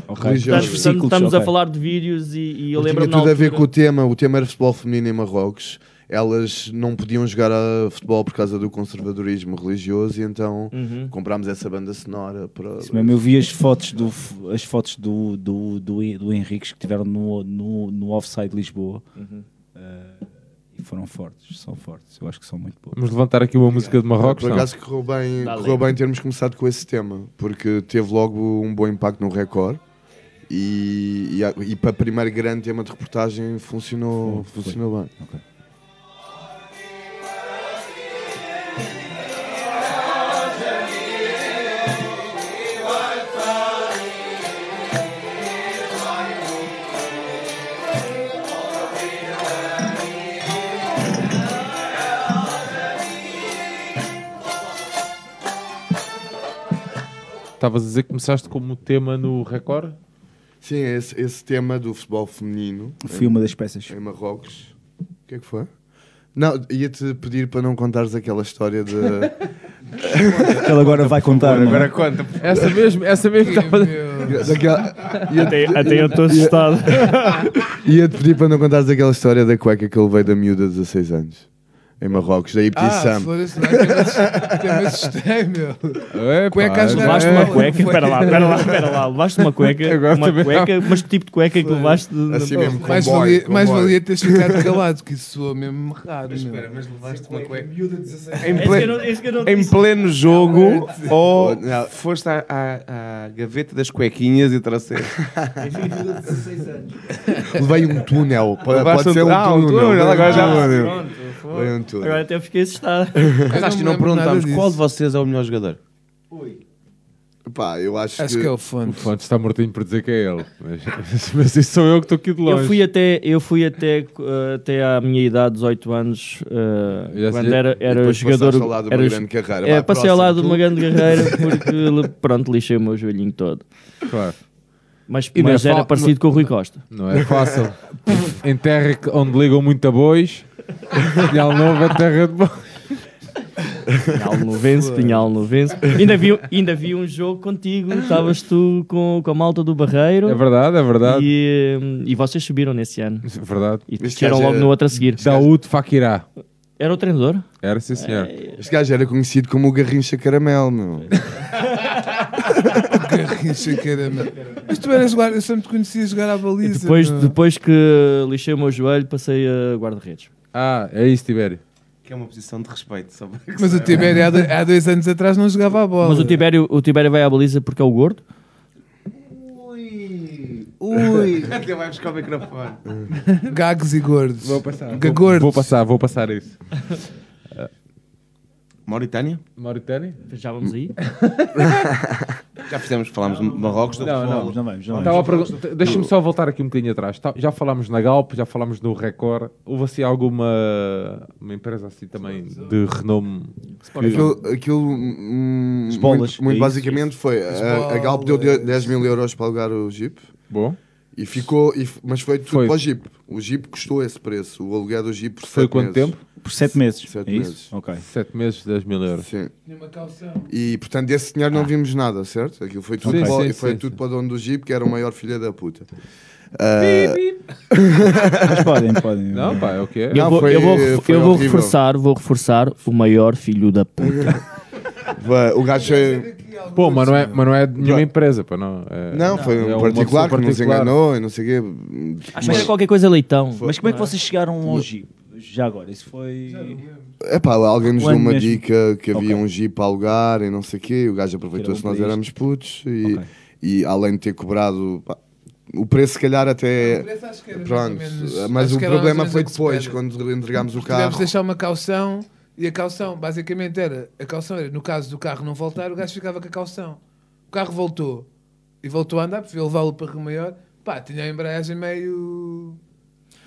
Estamos a falar de vídeos e, e eu lembro-me tinha tudo a ver com o tema. O tema era futebol feminino em Marrocos. Elas não podiam jogar a futebol por causa do conservadorismo religioso e então Uhum. comprámos essa banda sonora para. Isso mesmo, eu vi as fotos do, as fotos do, do, do, do Henriques que tiveram no, no, no Offside de Lisboa. Uhum. Eh, e foram fortes, são fortes. Eu acho que são muito boas. Vamos levantar aqui uma música de Marrocos? Por acaso correu bem, Dá correu bem termos começado com esse tema, porque teve logo um bom impacto no recorde. E, e, e para o primeiro grande tema de reportagem funcionou, Foi, foi. funcionou bem. Ok. Estavas a dizer que começaste como tema no Record? Sim, esse, esse tema do futebol feminino. Foi em- uma das peças. Em Marrocos. O que é que foi? Não, ia-te pedir para não contares aquela história de. [LAUGHS] Que ele agora vai contar. não é? Agora conta. Essa mesmo, essa mesmo estava. Daquela... Até, até eu estou assustado. [LAUGHS] Ia-te pedir para não contares aquela história da cueca que ele veio da miúda de 16 anos. Em Marrocos, da Ibti Ah, Sam. foda-se, não, até me assustei- até me assustei, meu. É, Cueca Levaste uma cueca, espera lá, espera lá, espera lá. Levaste uma cueca, Agora uma também cueca, mas que tipo de cueca é que levaste? de- Assim de- mesmo, com Mais boy, valia, com mais boy. valia teres ficado calado, que isso soa mesmo raro. meu. mas levaste uma cueca. Em Em, Esse que eu ple- não- esse que eu não em pleno jogo, ou Não. foste à, à- à gaveta das cuequinhas e trouxeste. Levei um túnel. Pode, Levaste pode ser um- ah, um túnel. túnel, agora já- um túnel. Um túnel. Agora até fiquei assustado. [LAUGHS] Mas acho que não perguntámos qual de vocês é o melhor jogador. Pá, eu acho, Acho que é o fonte. O Fontes está mortinho por dizer que é ele. Mas, mas isso sou eu que estou aqui de longe. Eu fui até, eu fui até, eh, até à minha idade, 18 anos, Já quando era, era jogador. passaste ao lado de uma era- grande carreira. É, Vá, passei ao próximo, lado de uma grande carreira [LAUGHS] porque, pronto, lixei o meu joelhinho todo. Claro. Mas, E não é mas era fal- parecido com o Rui Costa. Não é fácil. em terra que- onde ligam muito a bois, [LAUGHS] Pinhal Novo é terra de bois. Pinhal no vence, Pinhal no vence. Ainda vi, ainda vi um jogo contigo, estavas tu com, com a malta do Barreiro. É verdade, é verdade. E, eh, e vocês subiram nesse ano. É verdade. E desceram logo é- no outro a seguir. Daúde Fakirá. Era o treinador? Era sim, senhor. Este gajo era conhecido como o Garrincha Caramelo, meu. [LAUGHS] Garrincha, caramba. Mas tu eras guarda, eu sempre te conhecia jogar à baliza. Depois, meu. depois que lixei o meu joelho, passei a guarda-redes. Ah, é isso, Tibério. Que é uma posição de respeito. Só Mas o. Tibério há, há dois anos atrás não jogava a bola. Mas o Tibério, o Tibério vai à baliza porque é o gordo? Ui, ui. [LAUGHS] Até vai buscar o microfone. Gagos e gordos. Vou passar. Gagordos. Vou passar, vou passar isso. Mauritânia? Mauritânia? Já vamos aí? [LAUGHS] Já fizemos, falámos de Marrocos, do Não, futebol. não. Não vamos, não vamos. pergun- Deixa-me só voltar aqui um bocadinho atrás. Tá- Já falámos na Galp, já falámos no Record. Houve assim alguma uma empresa assim também de renome? Aquilo, aquilo hum, muito, muito é isso, basicamente foi. A, a Galp deu de- 10 mil euros para alugar o Jeep. Bom, E ficou, e mas foi tudo Foi. para o Jeep. O Jeep custou esse preço. O aluguer do Jeep por foi sete quanto meses. tempo? Por 7 meses. Sete é isso? meses. Ok. 7 meses, 10 mil euros. Sim. Tinha uma calção. E portanto, desse dinheiro não vimos nada, certo? Aquilo foi tudo, Sim, para, sim, foi sim, tudo sim. para o dono do Jeep, que era o maior filho da puta. Ah, Mas podem, podem. Não, pá, é o que é. Eu vou, foi- eu vou, eu vou horrível. reforçar, vou reforçar o maior filho da puta. [LAUGHS] o gajo foi. Pô, mas não é, mas não é de nenhuma empresa, pá, não. É, Não, foi é um uma particular que nos particular. enganou e não sei o quê. Acho que era qualquer coisa leitão. Mas como é que Não vocês chegaram ao Jeep? Já agora, isso foi. É pá, alguém nos deu uma mesmo. dica que havia Ok. um Jeep a alugar e não sei o quê. O gajo aproveitou se bom nós éramos putos e, Ok. e além de ter cobrado. pá, o preço, se calhar, até. O preço acho que era mais Pronto, ou menos- mas acho o problema foi depois, quando entregámos o Tivemos carro. de deixar uma calção e a calção basicamente era a calção era no caso do carro não voltar o gajo ficava com a calção o carro voltou e voltou a andar porque veio levá-lo para Rio Maior pá tinha a embreagem meio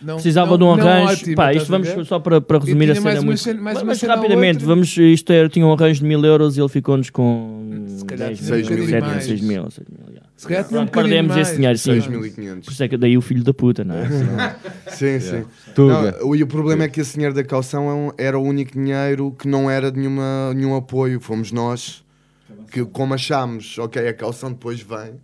não, Precisava não- de um arranjo. ótima, Pá, isto vamos só para, para resumir a cena mais muito. cena- mais mas rapidamente, outra. vamos, isto era, tinha um arranjo de mil euros e ele ficou-nos com Se calhar 10 tinha mil, um bocadinho 7 mil, mais. 6 mil, 6 mil. Se calhar tinha um bocadinho perdemos mais. esse dinheiro, sim. 6.500. Por isso é que daí o filho da puta, não é? [LAUGHS] Sim, sim. Tuga. Não, o, e o problema é que esse dinheiro da calção é um- era o único dinheiro que não era de nenhuma, nenhum apoio. Fomos nós que, como achámos, ok, a calção depois vem.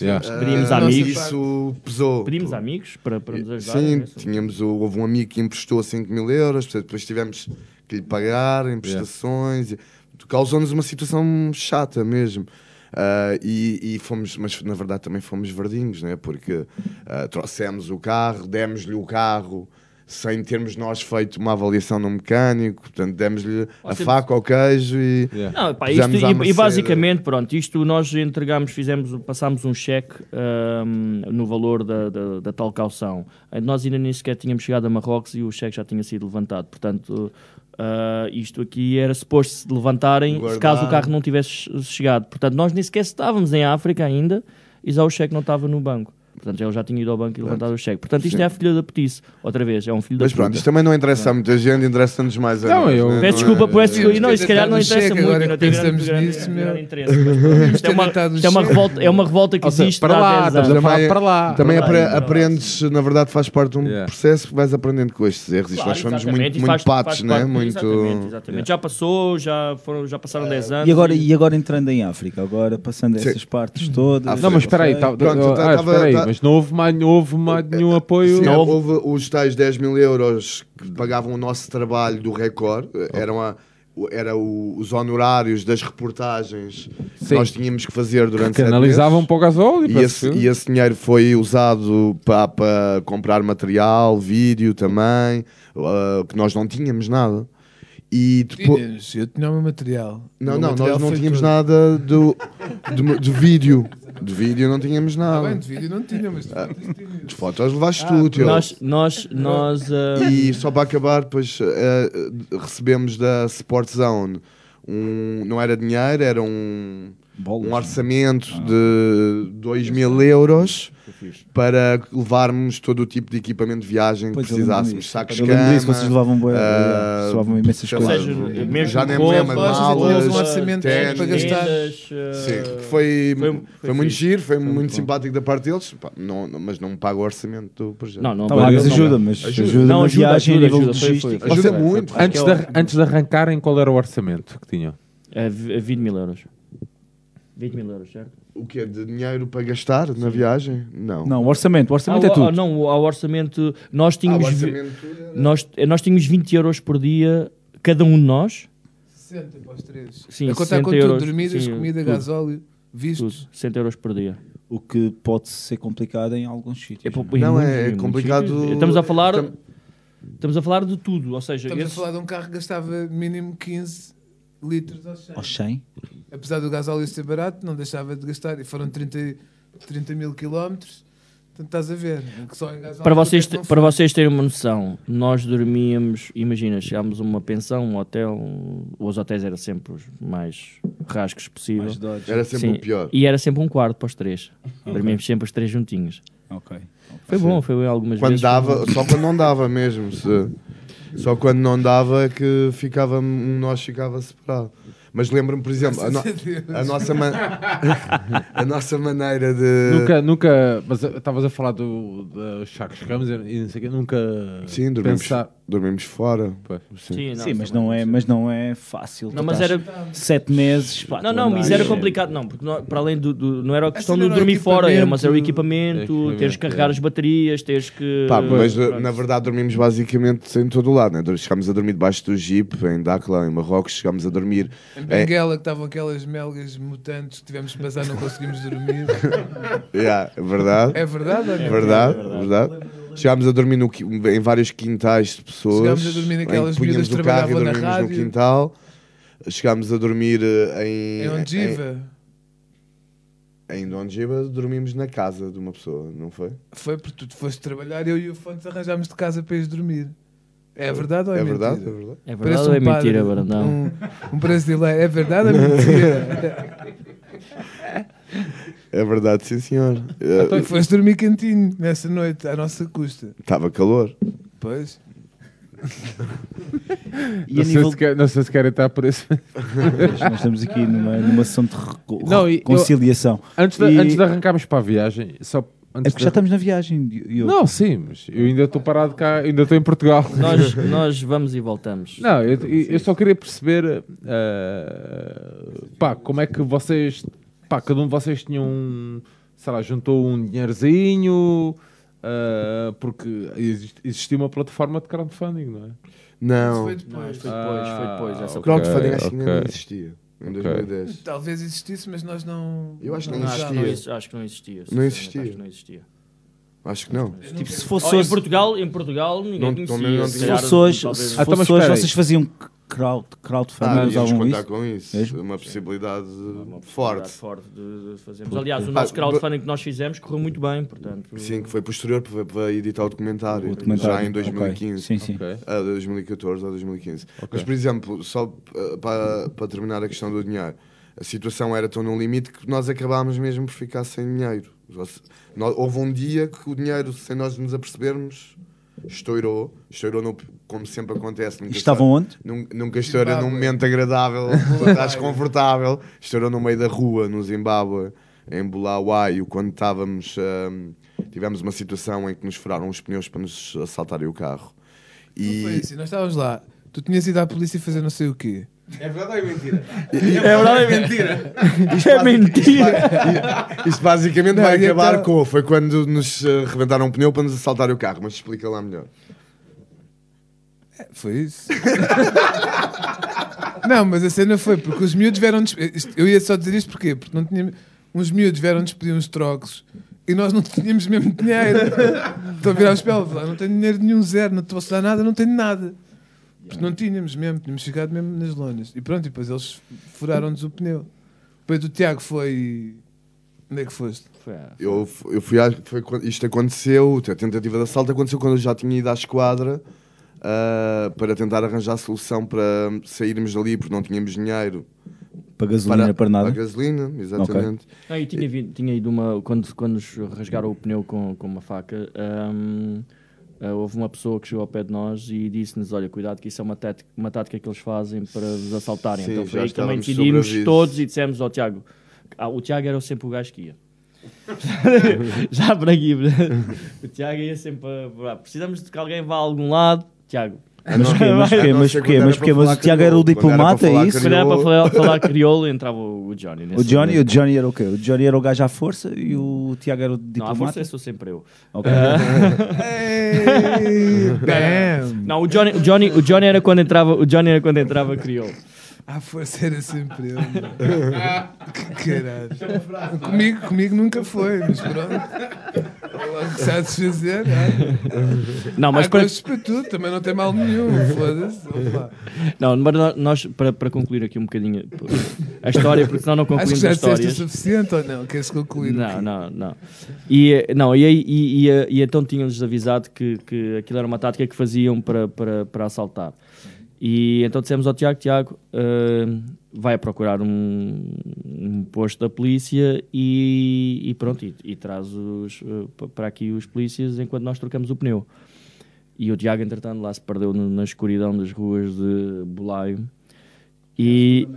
Yeah. ah, Pedimos amigos. Isso pesou. Pedimos amigos para, para nos ajudar. Sim, nessa- tínhamos, o- houve um amigo que emprestou 5 mil euros, portanto, depois tivemos que lhe pagar em prestações. e- Causou-nos uma situação chata mesmo. Ah, e, e fomos, mas na verdade também fomos verdinhos, né? porque ah, trouxemos o carro, demos-lhe o carro sem termos nós feito uma avaliação no mecânico, portanto, demos-lhe a faca ao queijo e Yeah. Não, pá, isto, e, e basicamente, pronto, isto nós entregámos, fizemos, passámos um cheque ahm, no valor da, da, da tal calção. Nós ainda nem sequer tínhamos chegado a Marrocos e o cheque já tinha sido levantado. Portanto, ah, isto aqui era suposto se levantarem se Guardar. caso o carro não tivesse chegado. Portanto, nós nem sequer estávamos em África ainda e já o cheque não estava no banco. Portanto, ele já tinha ido ao banco e levantado o cheque. Portanto, isto Sim. é a filha da petice. Outra vez, é um filho da Mas pronto, puta. isto também não interessa a muita gente, interessa-nos mais a Não, nós, eu- né? Peço Não desculpa é- por essa coisa. Não, isso se calhar não interessa cheque, muito. agora Não tem grande, pensamos grande, nisso, grande meu. interesse. Mas pronto, Isto é uma, [LAUGHS] isto é uma revolta, é uma revolta que Ou seja, existe para há lá, 10 estamos anos. a falar para lá. Também apre- aprendes, na verdade, faz parte de um Yeah. processo que vais aprendendo com estes erros. Isto nós somos exatamente, muito, e muito faz- patos, faz né? parte- Muito. Exatamente, exatamente. Já passou, já, foram, já passaram 10 anos. E agora, e agora entrando em África, agora passando Sim. essas partes todas. Não, mas espera aí, tá, Pronto, ah, tá- tava- espera aí, mas não houve, mais, não houve mais nenhum apoio. Sim, Não houve- houve os tais 10 mil euros que pagavam o nosso trabalho do Record, eram a, era o- os honorários das reportagens que Sim. nós tínhamos que fazer durante que sete analisavam meses. para o gasóleo. E esse, se- e esse dinheiro foi usado para, para comprar material, vídeo também, ah, que nós não tínhamos nada. E depois. Eu tinha o meu material. Não, meu não, material nós não tínhamos todo. nada do, de, de vídeo. [LAUGHS] De vídeo não tínhamos Ah, nada. bem, de vídeo não tinha, mas de fotos. De fotos levaste Ah, tudo, tio. Nós, nós, nós ah, E só para acabar, depois eh, eh, recebemos da Sport Zone um, não era dinheiro, era um, Bolas, um é? orçamento de 2 mil euros para levarmos todo o tipo de equipamento de viagem que Pois, precisássemos. Sacos de cama, disso, vocês levavam ah, é, levavam imensas coisas. lá, Ou seja, mesmo já nem me lembro, malas, um orçamento ténis, para gastar. Ah, Sim, foi, foi- foi, foi muito fixe. giro, foi, Foi muito simpático da parte deles, pá, não, não- mas não me paga o orçamento do projeto. Não, não, Tá mas não, ajuda, não. mas Ajuda. ajuda Não, na ajuda, viagem ajuda, a nível ajuda, logístico. Ajuda muito. Antes, de, é arrancarem, qual era o orçamento que tinham? É é 20 mil euros. 20 mil euros, certo? O que De dinheiro para gastar na viagem? Não. Não, o orçamento, o orçamento Ah, é tudo. ah, não, o- ao orçamento, nós Ah, o tínhamos, vi- orçamento nós, nós tínhamos 20 euros por dia, cada um de nós. 60 para os três. Sim, a contar 60 com tudo, euros, dormidas, sim, comida, tudo. gasóleo, Tudo, vistos. 60 euros por dia. O que pode ser complicado em alguns sítios. É, Não, em é muitos- muitos complicado- sítios. Estamos a falar, Tam- estamos a falar de tudo, ou seja, Estamos esse- a falar de um carro que gastava mínimo 15 litros ao 100. Aos 100? Apesar do gasóleo ser barato, não deixava de gastar. E foram 30, 30 mil quilómetros. Portanto, estás a ver. que só em gasóleo para vocês, é para vocês terem uma noção, nós dormíamos, imagina, chegámos a uma pensão, um hotel, os hotéis eram sempre os mais rascos possível. Mais. Era sempre Sim, o pior. E era sempre um quarto para os três. Dormíamos sempre os três juntinhos. Ok. Foi bom, foi bem algumas Quando vezes. foi dava, bom. só quando não dava mesmo. se- só quando não dava que ficava, um nós ficava separado. Mas lembro-me, por exemplo, a, no- a nossa, [LAUGHS] a nossa maneira de. Nunca, nunca. Mas estavas a falar do, dos sacos Ramos e não sei o quê, nunca. Sim, dormimos, pensar. Dormimos fora. Sim. Sim, Sim, mas não, é, mas não é fácil. Não, Tu mas era- Sete meses. pá, Não, não, mas era complicado, não, porque não- para além do, do- Não era a questão de era o dormir fora, era, mas era o equipamento. equipamento, teres que carregar é. as baterias, teres que. Pá, mas Pronto. na verdade dormimos basicamente em todo o lado. Né? Chegámos a dormir debaixo do Jeep, em Dakla, em Marrocos. Chegámos a dormir. Em em- Benguela, que estavam aquelas melgas mutantes que tivemos que passar, não conseguimos dormir. [LAUGHS] Yeah, é verdade. É verdade ou não? verdade, verdade. Chegámos a dormir no em vários quintais de pessoas. Chegámos a dormir naquelas miúdas que e trabalhavam na dormimos no rádio. quintal. Chegámos a dormir eh, em. Em Ondiva. Em, em dormimos na casa de uma pessoa, não foi? Foi porque tu foste trabalhar, eu e o Fontes arranjámos de casa para ires dormir. É verdade ou é, É verdade, mentira? é verdade. É verdade ou é um mentira, Brandão? Um, um brasileiro. É verdade ou é mentira? [LAUGHS] É verdade, sim senhor. e foste dormir cantinho nessa noite, à nossa custa. Estava calor. Pois. [LAUGHS] E Não, a sei nível se quer- não sei se querem estar por isso. Nós estamos aqui numa, numa sessão de reco- Não, e eu- reconciliação. Antes de, E- antes de arrancarmos para a viagem, só. É Antes porque já de- estamos na viagem. e eu- Não, sim, mas eu ainda estou parado cá, ainda estou em Portugal. Nós, nós vamos e voltamos. Não, eu, eu só queria perceber eh, pá, como é que vocês, pá, cada um de vocês tinha um, sei lá, juntou um dinheirozinho, eh, porque exist- existia uma plataforma de crowdfunding, não é? Não. Foi depois. Foi depois, foi depois. Essa O crowdfunding acho que ainda não existia. Em Ok. 2010. Talvez existisse, mas nós não. Eu acho que Não, não existia. não, exi- acho que não existia. Não sinceramente, existia. Acho que não existia. Acho que não. Tipo, se fosse Oh, em hoje, Portugal, em Portugal ninguém Não- conhecia. também não se tinha- calhar, se fosse hoje, talvez- se Ah, então, fosse mas hoje espera aí. vocês faziam crowd, crowdfunding, Ah, usavam contar isso? com isso. Mesmo? Uma possibilidade Uma possibilidade forte. forte de, de fazermos. Aliás, o nosso Ah, crowdfunding que nós fizemos correu muito bem, portanto. Sim, que foi posterior para, para editar o documentário. O documentário, Já em ok. 2015. Sim, sim. Ok. Ah, 2014 ou 2015. Ok. Mas, por exemplo, só uh, para, para terminar a questão do dinheiro, a situação era tão no limite que nós acabámos mesmo por ficar sem dinheiro. Houve um dia que o dinheiro, sem nós nos apercebermos, estourou. Estourou no- como sempre acontece. Nunca E estavam está- onde? Nun- Nunca estoura num momento agradável, estás confortável. Estourou no meio da rua, no Zimbábue, em Bulawayo, quando estávamos. ahm, tivemos uma situação em que nos furaram os pneus para nos assaltarem o carro. Não E foi assim, nós estávamos lá. Tu tinhas ido à polícia fazer não sei o quê. É verdade ou é mentira? É verdade, é mentira. Isto É mentira. Isto, ba- isto basicamente Não, vai e acabar então- com. Foi quando nos eh, rebentaram um pneu para nos assaltarem o carro, mas explica lá melhor. É, Foi isso. não, mas a cena foi porque os miúdos vieram. isto- Eu ia só dizer isto porquê? Porque não tinha... uns miúdos vieram despedir uns trocos e nós não tínhamos mesmo dinheiro. Estou a virar os pelos, lá, não tenho dinheiro nenhum, zero, não te posso dar nada, não tenho nada. Porque não tínhamos mesmo, tínhamos ficado mesmo nas lonas. E pronto, e depois eles furaram-nos o pneu. Depois o Tiago foi. Onde é que foste? Foi Eu, eu fui à, foi quando isto aconteceu, a tentativa de assalto aconteceu quando eu já tinha ido à esquadra ah, para tentar arranjar solução para sairmos dali porque não tínhamos dinheiro. Para gasolina, para nada? Para gasolina, exatamente. Ah, e tinha, vindo- tinha ido uma. Quando, quando nos rasgaram o pneu com, com uma faca, ahm, ah, houve uma pessoa que chegou ao pé de nós e disse-nos: Olha, cuidado, que isso é uma, tática- uma tática que eles fazem para vos assaltarem. Sim, então foi aí que também decidimos todos e dissemos ao Tiago: ah, O Tiago era sempre o gajo que ia. [LAUGHS] Já por aqui, [LAUGHS] o Tiago ia sempre. Precisamos de que alguém vá a algum lado, Tiago. Mas porquê? Mas porquê? não Mas porquê? Mas porquê? Mas falar o Tiago era o diplomata, é isso? Quando era para falar, falar crioulo, entrava o Johnny. O Johnny, o. Johnny era o quê? O Johnny era o gajo à força e o Tiago era o Não, a diplomata? força sou sempre eu. Ok. [LAUGHS] [LAUGHS] Bam! Não, o Johnny, o Johnny, o Johnny era quando entrava, o Johnny era quando entrava crioulo. A força era sempre eu. meu. Ah, [LAUGHS] que caralho. Comigo, comigo nunca foi, mas pronto. Logo sabes fazer. olha. Não, mas Há para- para tudo, também não tem mal nenhum. Foda-se. Não, mas nó- nós, para, para concluir aqui um bocadinho a história, porque senão não Acho que concluímos já as disseste o suficiente ou não? Queres concluir? Não, não, não. E, não, e, e, e, e então tinham-nos avisado que, que aquilo era uma tática que faziam para, para, para assaltar. E então dissemos ao Tiago, Tiago, eh, vai procurar um, um posto da polícia e, e pronto, e, e traz os, pa- para aqui os polícias enquanto nós trocamos o pneu. E o Tiago, entretanto, lá se perdeu no- na escuridão das ruas de Bulaio. E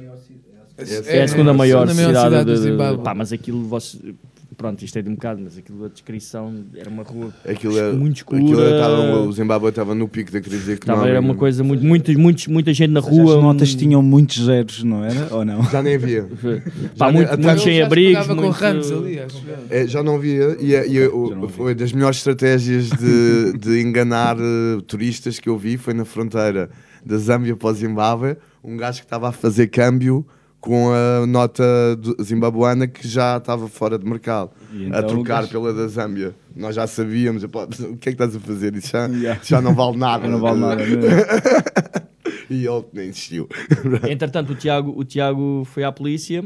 é a segunda maior cidade, do de, de, Zimbábue. pá, mas aquilo você, pronto, isto é de um bocado, mas aquilo a descrição era uma rua Aquilo é, muito escura. aquilo estava- o Zimbábue estava no pico da crise Estava- económica. era uma coisa muito, muito, muito, muita gente na rua. As notas tinham muitos zeros, não era? Ou não? Já nem havia. [LAUGHS] Pá, Já muito, nem- muito até- sem abrigos. pegava com muito- ramos ali, acho. É, já não via, e, é- e é- o- foi das melhores estratégias de, [LAUGHS] de enganar eh, turistas que eu vi. Foi na fronteira da Zâmbia para o Zimbábue. Um gajo que estava a fazer câmbio com a nota zimbabuana que já estava fora de mercado, a então o trocar pela da Zâmbia. Nós já sabíamos, o que é que estás a fazer? Isso já, Yeah. já não vale nada. Não vale nada, não e ele nem insistiu. [LAUGHS] Entretanto, o Tiago, o Tiago foi à polícia.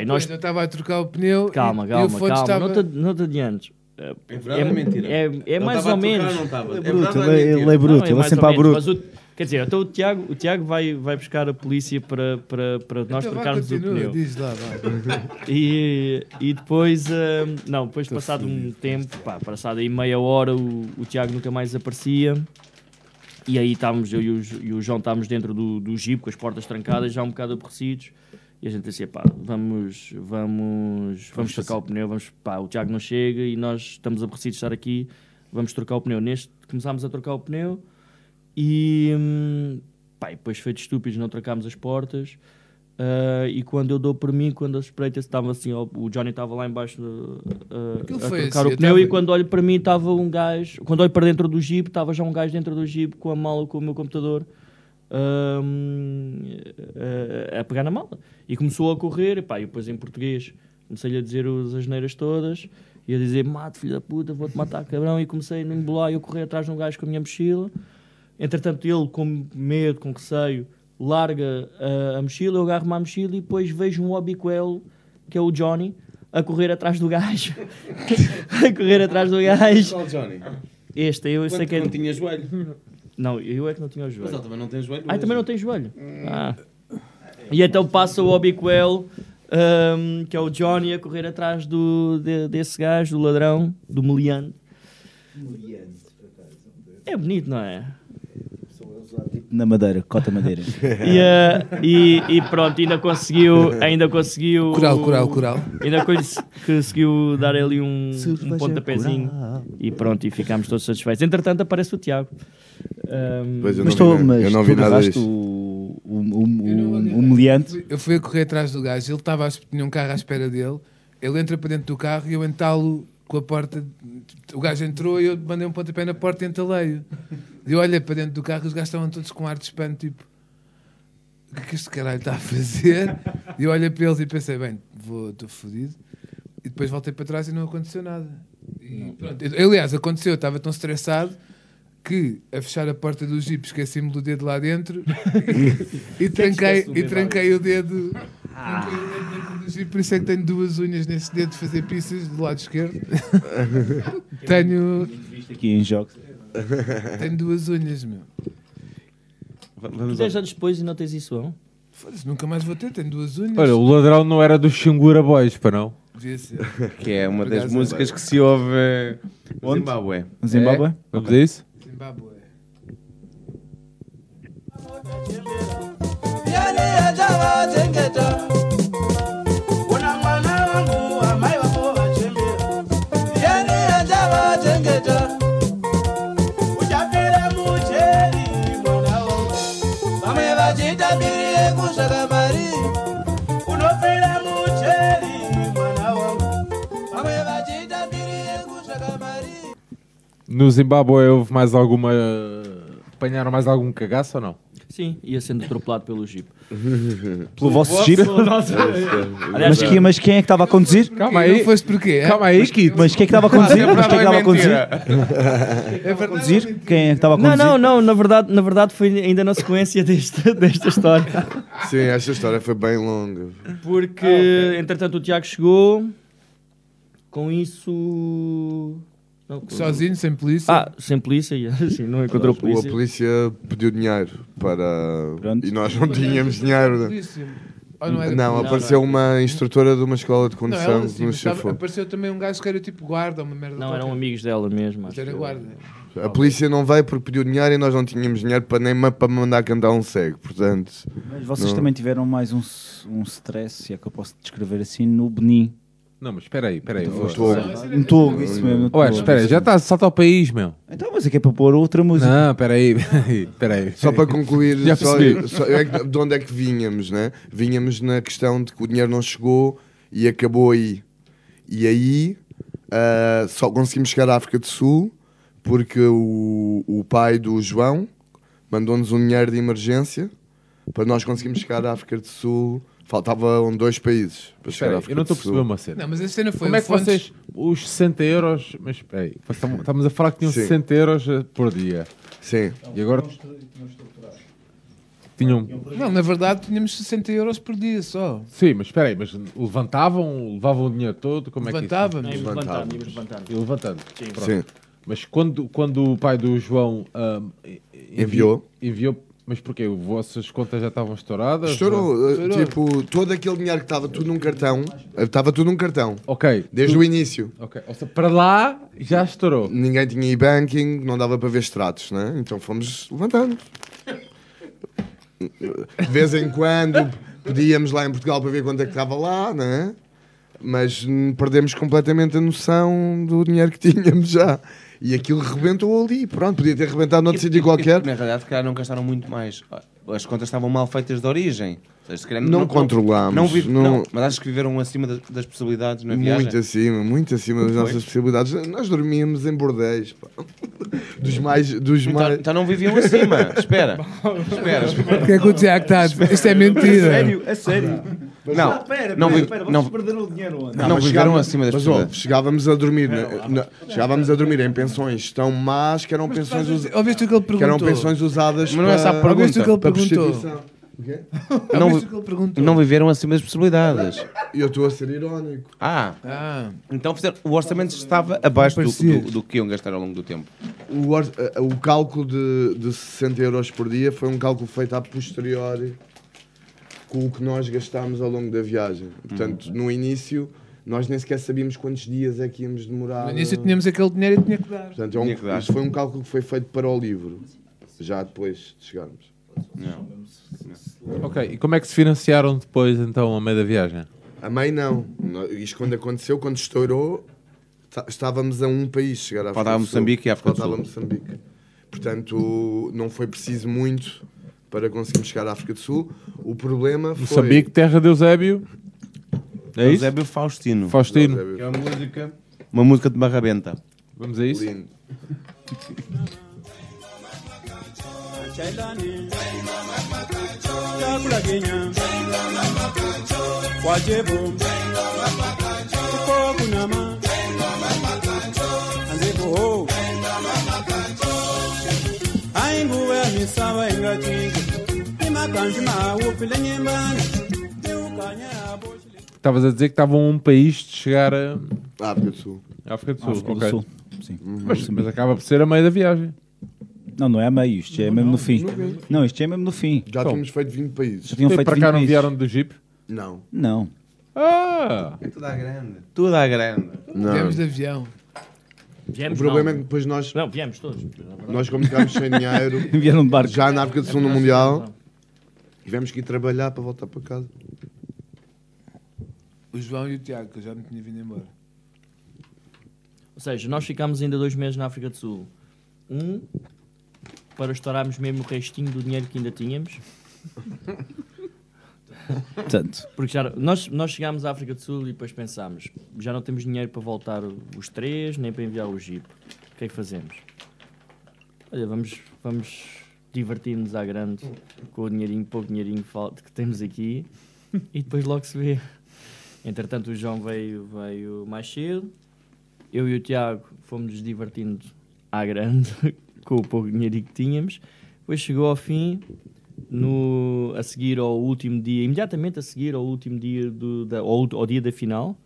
E nós... Eu estava a trocar o pneu. Calma, e, calma, e calma. estava... Não, te, não te adiantes. É, É é mentira? É, é mais estava ou a trocar menos. Ele é É bruto, ele é é- é bruto, ele é sempre à bruto. Quer dizer, então o Tiago, o Tiago vai, vai buscar a polícia para, para, para nós Então trocarmos o continua, pneu. diz lá. [LAUGHS] E, e depois, hum, não, depois passado um tempo, pá, passado aí meia hora, o, o Tiago nunca mais aparecia. E aí estávamos, eu e o, e o João estávamos dentro do, do jeep com as portas trancadas, já um bocado aborrecidos. E a gente disse, pá, vamos, vamos, vamos trocar o pneu, vamos, pá, o Tiago não chega e nós estamos aborrecidos de estar aqui, vamos trocar o pneu. Neste, começámos a trocar o pneu e, hum, pá, e depois feito estúpidos, não trocámos as portas. Ah, e quando eu dou por mim, quando a espreita estava assim, ó, o Johnny estava lá embaixo ah, Aquilo a trocar assim, o eu pneu. E quando olho para mim estava um gajo, quando olho para dentro do jeep, estava já um gajo dentro do jeep com a mala com o meu computador hum, a, pegar na mala. E começou a correr, e pá, e depois em português comecei-lhe a dizer as asneiras todas e a dizer mate filho da puta, vou-te matar cabrão. E comecei a me embolar e eu correr atrás de um gajo com a minha mochila entretanto ele com medo, com receio larga a, a mochila, eu agarro-me à mochila e depois vejo um obiquelo que é o Johnny a correr atrás do gajo [LAUGHS] a correr atrás do gajo Qual Johnny? este, eu sei Quando que é não tinha joelho. não, eu é que não tinha o Mas joelho ele também não tem joelho. ah, também não tem joelho. Ah. E então passa o Obiquel ahm, que é o Johnny a correr atrás do, de- desse gajo, do ladrão, do meliante. É bonito, não é? Na Madeira, Cota Madeira. [LAUGHS] E, eh, e, e pronto, ainda conseguiu, ainda conseguiu. Coral, coral, coral. Ainda cons- conseguiu dar ali um, um pontapézinho. E pronto, e ficámos todos satisfeitos. Entretanto, aparece o Tiago. Eu Mas vi, mas eu não vi nada disto. o, o, o, o, o meliante. Eu fui a correr atrás do gajo, ele estava, a- tinha um carro à espera dele, ele entra para dentro do carro e eu entalo com a porta. O gajo entrou e eu mandei um pontapé na porta e entalei-o. E eu olhei para dentro do carro e os gajos estavam todos com ar de espanto, tipo. O que é que este caralho está a fazer? E eu olhei para eles e pensei, bem, estou fodido. E depois voltei para trás e não aconteceu nada. E pronto. Aliás, aconteceu, eu estava tão estressado que a fechar a porta do jeep esqueci-me do dedo lá dentro [LAUGHS] e, e tranquei dedo. tranquei o dedo do jeep, por isso é que tenho duas unhas neste dedo de fazer pizzas do lado esquerdo. [LAUGHS] tenho, Visto aqui em jogos. tenho duas unhas, meu. Vamos 10 anos depois e não tens isso, não? Foda-se, nunca mais vou ter, tenho duas unhas. Olha, o ladrão não era dos Xangura Boys, para não? Devia ser. Que é uma das acaso, músicas que se ouve eh? Zimbábue. Zimbábue? É? Vamos a isso? Zimbábue. No Zimbábue houve mais alguma. Apanharam mais algum cagaço ou não? Sim, ia sendo atropelado pelo Jeep. [LAUGHS] Pelo vosso jeep? Mas, que, mas quem é que estava a conduzir? Calma Não aí. foste porquê? é? Calma aí, Kito. Mas quem é que estava a conduzir? Mas quem é que estava a conduzir? [LAUGHS] É verdade. conduzir? Quem é que estava a Não, conduzir? não, não, na verdade, na verdade foi ainda na sequência deste, [LAUGHS] desta história. Sim, esta história foi bem longa. Porque, entretanto, o Tiago chegou. Com isso. Não, Sozinho, sem polícia. Ah, sem polícia, e [LAUGHS] assim, não encontrou O- A polícia. polícia pediu dinheiro para. Pronto. E nós não tínhamos dinheiro. Polícia. Ou não, Não, polícia? apareceu uma instrutora de uma escola de Não, condução estava- chafou. apareceu também um gajo que era tipo guarda, uma merda. Não, qualquer. eram amigos dela mesmo. Acho era guarda. A polícia não veio porque pediu dinheiro e nós não tínhamos dinheiro para nem para mandar cantar um cego. Portanto, Mas vocês Não. também tiveram mais um, um stress, se é que eu posso descrever assim, no Benin. Não, mas espera aí, espera aí. Um togo. Um togo, isso mesmo. Ué, espera aí, já está a saltar o país, meu. Então, mas é que é para pôr outra música. Não, [LAUGHS] espera aí, espera aí. Só para concluir, Já só- só- é que- de onde é que vínhamos, né? Vínhamos na questão de que o dinheiro não chegou e acabou aí. E aí ah, só conseguimos chegar à África do Sul porque o, o pai do João mandou-nos um dinheiro de emergência para nós conseguirmos chegar à África do Sul. Faltavam dois países para chegar Espera à África eu não estou a perceber uma cena. Não, mas a cena foi Como é que Fontes- vocês, os 60 euros, mas espera aí, estamos estamos a falar que tinham Sim. 60 euros eh, por dia. Sim. E agora tinham. Não, na verdade tínhamos 60 euros por dia só. Sim, mas espera aí, mas levantavam, levavam o dinheiro todo? Como é que Levantávamos. Íamos levantando, Levantávamos. íamos levantando. E levantando. Sim. Mas quando, quando o pai do João ahm, envi- Enviou. enviou, mas porquê? As vossas contas já estavam estouradas? Estourou. uh, Estourou. Tipo, todo aquele dinheiro que estava tudo num cartão, uh, estava tudo num cartão. Ok. Desde tu- o início. Ok. Ou seja, para lá já estourou. Ninguém tinha e-banking, não dava para ver extratos, né? Então fomos levantando. De vez em quando pedíamos lá em Portugal para ver quanto é que estava lá, né? Mas hum, perdemos completamente a noção do dinheiro que tínhamos já. E aquilo rebentou ali. Pronto, podia ter rebentado noutro sítio qualquer. Na realidade, se calhar não gastaram muito mais. As contas estavam mal feitas de origem. Seja, se calhar Não controlámos, Não, vive- não- não, mas acho que viveram acima das, das possibilidades na viagem. Muito acima, muito acima das Foi. nossas possibilidades. Nós dormíamos em bordéis, pá. [LAUGHS] Dos mais. Dos Então, mais... então não viviam acima. espera. [LAUGHS] Espera. O que é que o Tiago está a dizer? Isto é mentira. é sério. Não, Pera, não, pera, não, perderam o dinheiro onde? não, mas viveram acima das mas, possibilidades. chegávamos a dormir na- na- chegávamos a dormir em pensões tão más que eram pensões us- Ouviste o que ele que eram perguntou? pensões usadas Mas não é essa a pergunta. Ouviste o que ele perguntou? Não, perguntou? não viveram acima das possibilidades. Eu estou a ser irónico. Ah, Ah, então fizeram- o orçamento estava abaixo do, do, do que iam gastar ao longo do tempo. O, or- eh, o cálculo de, de 60 euros por dia foi um cálculo feito a posteriori com o que nós gastámos ao longo da viagem. Portanto, Uhum. no início, nós nem sequer sabíamos quantos dias é que íamos demorar. No início tínhamos aquele dinheiro e tinha que dar. Portanto, é um, Tinha que dar. isto foi um cálculo que foi feito para o livro, já depois de chegarmos. Ok, e como é que se financiaram depois, então, a meio da viagem? A meio não. Isto quando aconteceu, quando estourou, tá- estávamos a um país chegar à África Faltava. Moçambique e África do Faltava Sul. Moçambique. Portanto, não foi preciso muito para conseguirmos chegar à África do Sul. O problema foi... Moçambique, terra de Eusébio. É isso? Eusébio Faustino. Faustino. Eusébio. Que é uma música, uma música de Barrabenta. Vamos a isso? Lindo. Chailani Chakula Kenya Estavas a dizer que estavam um país de chegar a... À África do Sul. à África do Sul. África do ok. Sul. Sim. Mas, mas acaba por ser a meio da viagem. Não, não é a meio, isto é mesmo no fim. no fim. Não, isto é mesmo no fim. Já Então. tínhamos feito 20 países. Já tinham E feito para 20 cá não países. vieram do Jeep? Não. Não. Ah! Tudo à grande. Tudo à grande. Não. Viemos de avião. O Viemos, problema é não. que depois nós, Não, viemos todos. nós como ficámos sem dinheiro, [LAUGHS] Vieram de barco. já na África do Sul no Mundial, tivemos que ir trabalhar para voltar para casa. O João e o Tiago, que eu já me tinha vindo embora. Ou seja, nós ficámos ainda dois meses na África do Sul. Um, para estourarmos mesmo o restinho do dinheiro que ainda tínhamos. [LAUGHS] Portanto, Porque já, nós, nós chegámos à África do Sul e depois pensámos, já não temos dinheiro para voltar os três, nem para enviar o Jeep. O que é que fazemos? Olha, vamos, vamos divertir-nos à grande com o dinheirinho, pouco dinheirinho que temos aqui e depois logo se vê. Entretanto, o João veio, veio mais cedo, eu e o Tiago fomos-nos divertindo à grande [LAUGHS] com o pouco dinheirinho que tínhamos. Depois chegou ao fim, no, a seguir ao último dia, imediatamente a seguir ao último dia do, da, ao, ao dia da final,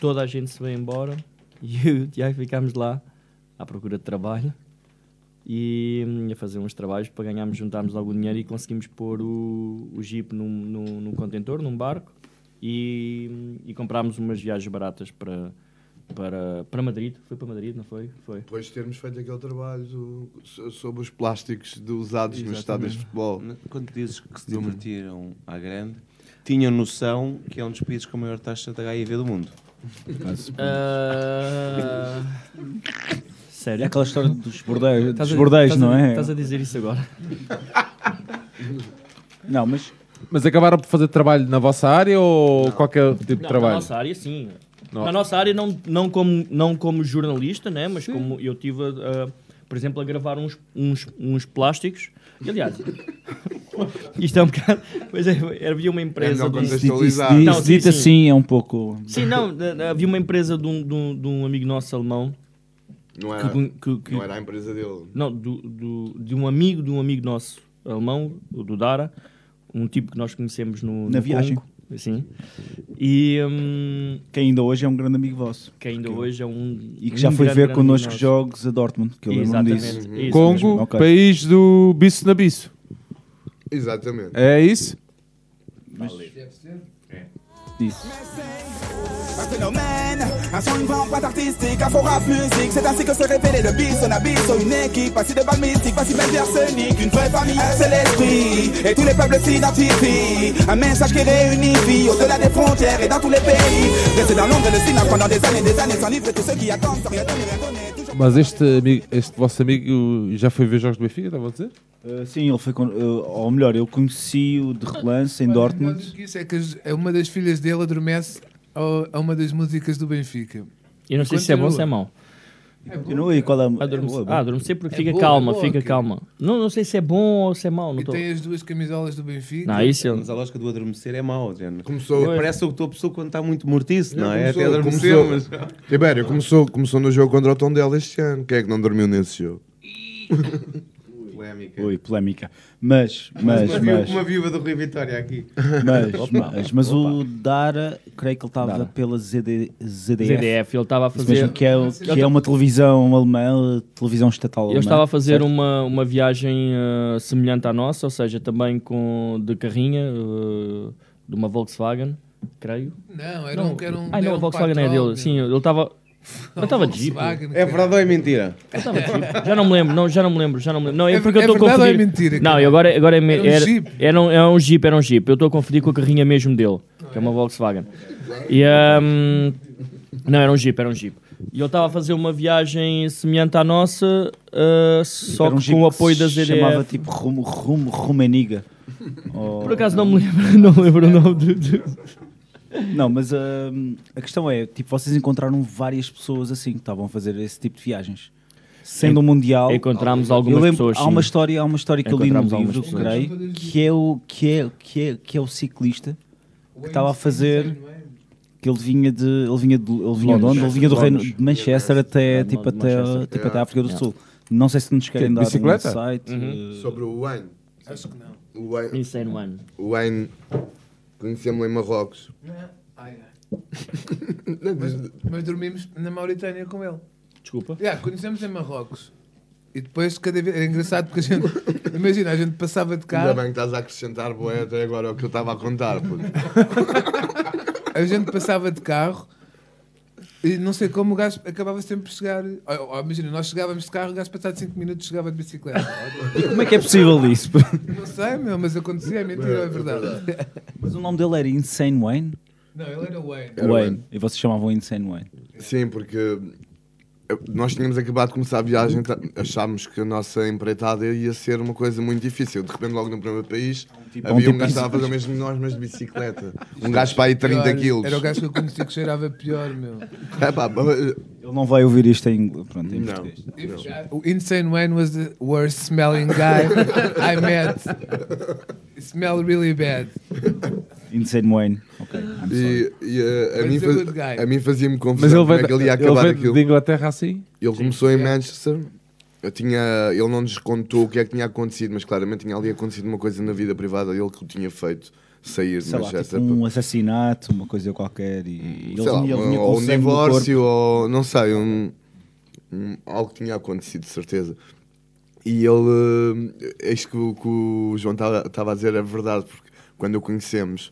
toda a gente se veio embora [LAUGHS] e eu e o Tiago ficámos lá à procura de trabalho e hum, a fazer uns trabalhos para ganharmos, juntarmos algum dinheiro e conseguimos pôr o, o Jeep num, num, num contentor, num barco e, hum, e comprámos umas viagens baratas para, para, para Madrid. Foi para Madrid, não foi? Foi. Depois de termos feito aquele trabalho do- sobre os plásticos de- usados nos estádios de futebol. Quando dizes que se divertiram à grande, tinham noção que é um dos países com a maior taxa de HIV do mundo. Ah, [LAUGHS] Sério? É aquela história dos bordéis, dos bordéis a- não é? Estás a dizer isso agora? [LAUGHS] Não, mas Mas acabaram por fazer trabalho na vossa área ou qualquer tipo de Não, na trabalho? nossa área, sim. Não. Na nossa área, não, não, como, não como jornalista, né? mas como eu tive, a, por exemplo, a gravar uns, uns, uns plásticos. E, aliás, [LAUGHS] isto é um bocado. Pois é, havia uma empresa. É de isso, dito- Não, sim, sim. assim é um pouco. Sim, não, de- de- havia uma empresa de um, de um, de um amigo nosso alemão. Não que era, con- que- que- não era a empresa dele. Não, do, do- de um amigo de um amigo nosso alemão, o do Dara, um tipo que nós conhecemos no, Na no viagem. Congo, assim, e hum, Que ainda hoje é um grande amigo vosso. que ainda hoje é um. E que um já foi grande, ver grande connosco jogos a Dortmund, que eu lembro-me Exatamente. disso. Isso Congo, mesmo. Ok. país do bicho na bicho. Exatamente. É isso? Isso. Un phénomène, un son, une boîte artistique, un faux rap musique. C'est ainsi que se révélait le bis, on abysse, une équipe, pas si de balles mystiques, pas si belle arsenic, une vraie famille, c'est l'esprit. Et tous les peuples s'identifient. Un message qui réunit vie au-delà des frontières et dans tous les pays. Rester dans l'ombre et le silence pendant des années, des années sans livre, tous ceux qui attendent sans rien donner, rien donner. Mas este, amigo, este vosso amigo já foi ver jogos do Benfica, estava a dizer? Uh, sim, ele foi. con- uh, ou melhor, eu conheci-o de relance em Dortmund. do que Isso é que é uma das filhas dele adormece a uma das músicas do Benfica. Eu não sei se é bom ou se é Continua. mau. Eu não, e qual é a- Adormecer, é boa, ah, adormecer porque É fica boa, calma, é boa, fica calma. Não, não sei se é bom ou se é mau. Não E tô... tem as duas camisolas do Benfica. Não, isso. Mas a lógica do adormecer é mau. Começou, Parece o que a pessoa quando está muito mortiço, não, é? começou, Até adormecer, começou. mas... Tibério, começou, começou no jogo contra o Tondela este ano. Quem é que não dormiu nesse jogo? [LAUGHS] Polémica. Ui, polémica. Mas, mas, uma, viúva, mas, uma viúva do Rui Vitória aqui. mas, Opa, mas, mas opa. o Dara, creio que ele estava pela ZD, ZDF. ZDF, ele estava a fazer. mesmo, que, é, que é uma televisão alemã, televisão estatal alemã. Eu estava a fazer certo? uma, uma viagem eh, semelhante à nossa, ou seja, também com de carrinha, eh, de uma Volkswagen, creio. Não, era um- era um- Ai, não, era a Volkswagen é dele. Sim, ele estava. Eu estava de Jeep. É verdade ou é mentira? Eu estava de Jeep. Já não me lembro, não, já não me lembro, já não me lembro. Não, é, É- porque eu é estou a verdade ou é confundir. mentira, Não, e agora, agora é, me- Era um era, Jeep? era um, é um Jeep, era um Jeep. Eu estou a confundir com a carrinha mesmo dele, que é uma Volkswagen. E, ahm, não, era um Jeep, era um Jeep. E ele estava a fazer uma viagem semelhante à nossa, ah, só Era um que com o apoio da ZDF. chamava tipo Rum, Rum, Rumeniga. Por acaso não me lembro, [LAUGHS] não me lembro o nome de. Não, mas hum, a questão é, tipo, vocês encontraram várias pessoas assim que estavam a fazer esse tipo de viagens. Sendo um mundial, Encontramos eu algumas lembro- pessoas, Há uma história, há uma história que eu li no Encontramos algumas livro, pessoas. creio, que é o que é que é que é o ciclista que estava a fazer que ele vinha de ele vinha de ele vinha de onde? Ele vinha do reino de Manchester até tipo até Manchester. tipo até a África do Yeah. Sul. Não sei se nos querem Que, dar um bicicleta? insight. Uhum. eh, Sobre o Wayne. Acho que não. O Wayne, Insane One. o Wayne conhecemos em Marrocos. [LAUGHS] Ai, ai. Mas, mas dormimos na Mauritânia com ele. Desculpa. Yeah, conhecemos em Marrocos. E depois, cada vez. Era engraçado porque a gente. [LAUGHS] Imagina, a gente passava de Ainda carro. bem que estás a acrescentar boé até agora é o que eu estava a contar. puto. [LAUGHS] A gente passava de carro. E não sei como o gajo acabava sempre por chegar. Imagina, nós chegávamos de carro, o gajo passado 5 minutos chegava de bicicleta. Como é que é possível isso? Não sei, meu, mas acontecia, é mentira, é verdade. Mas o nome dele era Insane Wayne? Não, ele era Wayne. Era Wayne. Wayne. E vocês chamavam Insane Wayne. Sim, porque eh, nós tínhamos acabado de começar a viagem, tá- achámos que a nossa empreitada ia ser uma coisa muito difícil. De repente, logo no primeiro país, tipo- havia um um tipo gajo que estava a fazer o mesmo que nós, mas de bicicleta. [LAUGHS] Um gajo para aí 30 Pior, quilos. Era o gajo que eu conhecia que cheirava pior, meu. É pá, eh, Ele não vai ouvir isto em, pronto, em Não. português. O Insane Wayne was the worst smelling guy [LAUGHS] I met. He smelled really bad. Insane Wayne. Ok, I'm sorry. E, e, eh, a, mim faz- a mim fazia-me Mas confusão ele como veio, é que ele ia ele acabar veio aquilo. de Inglaterra assim? Ele começou em. Manchester. Eu tinha, ele não nos contou o que é que tinha acontecido, mas claramente tinha ali acontecido uma coisa na vida privada dele que o tinha feito sair de Sei lá, Manchester. tipo um assassinato, uma coisa qualquer. E ele Sei lá, ou um divórcio, ou não sei, um, um- algo que tinha acontecido, de certeza. E ele, eh, isto que, o- que o João estava a dizer é verdade, porque quando o conhecemos,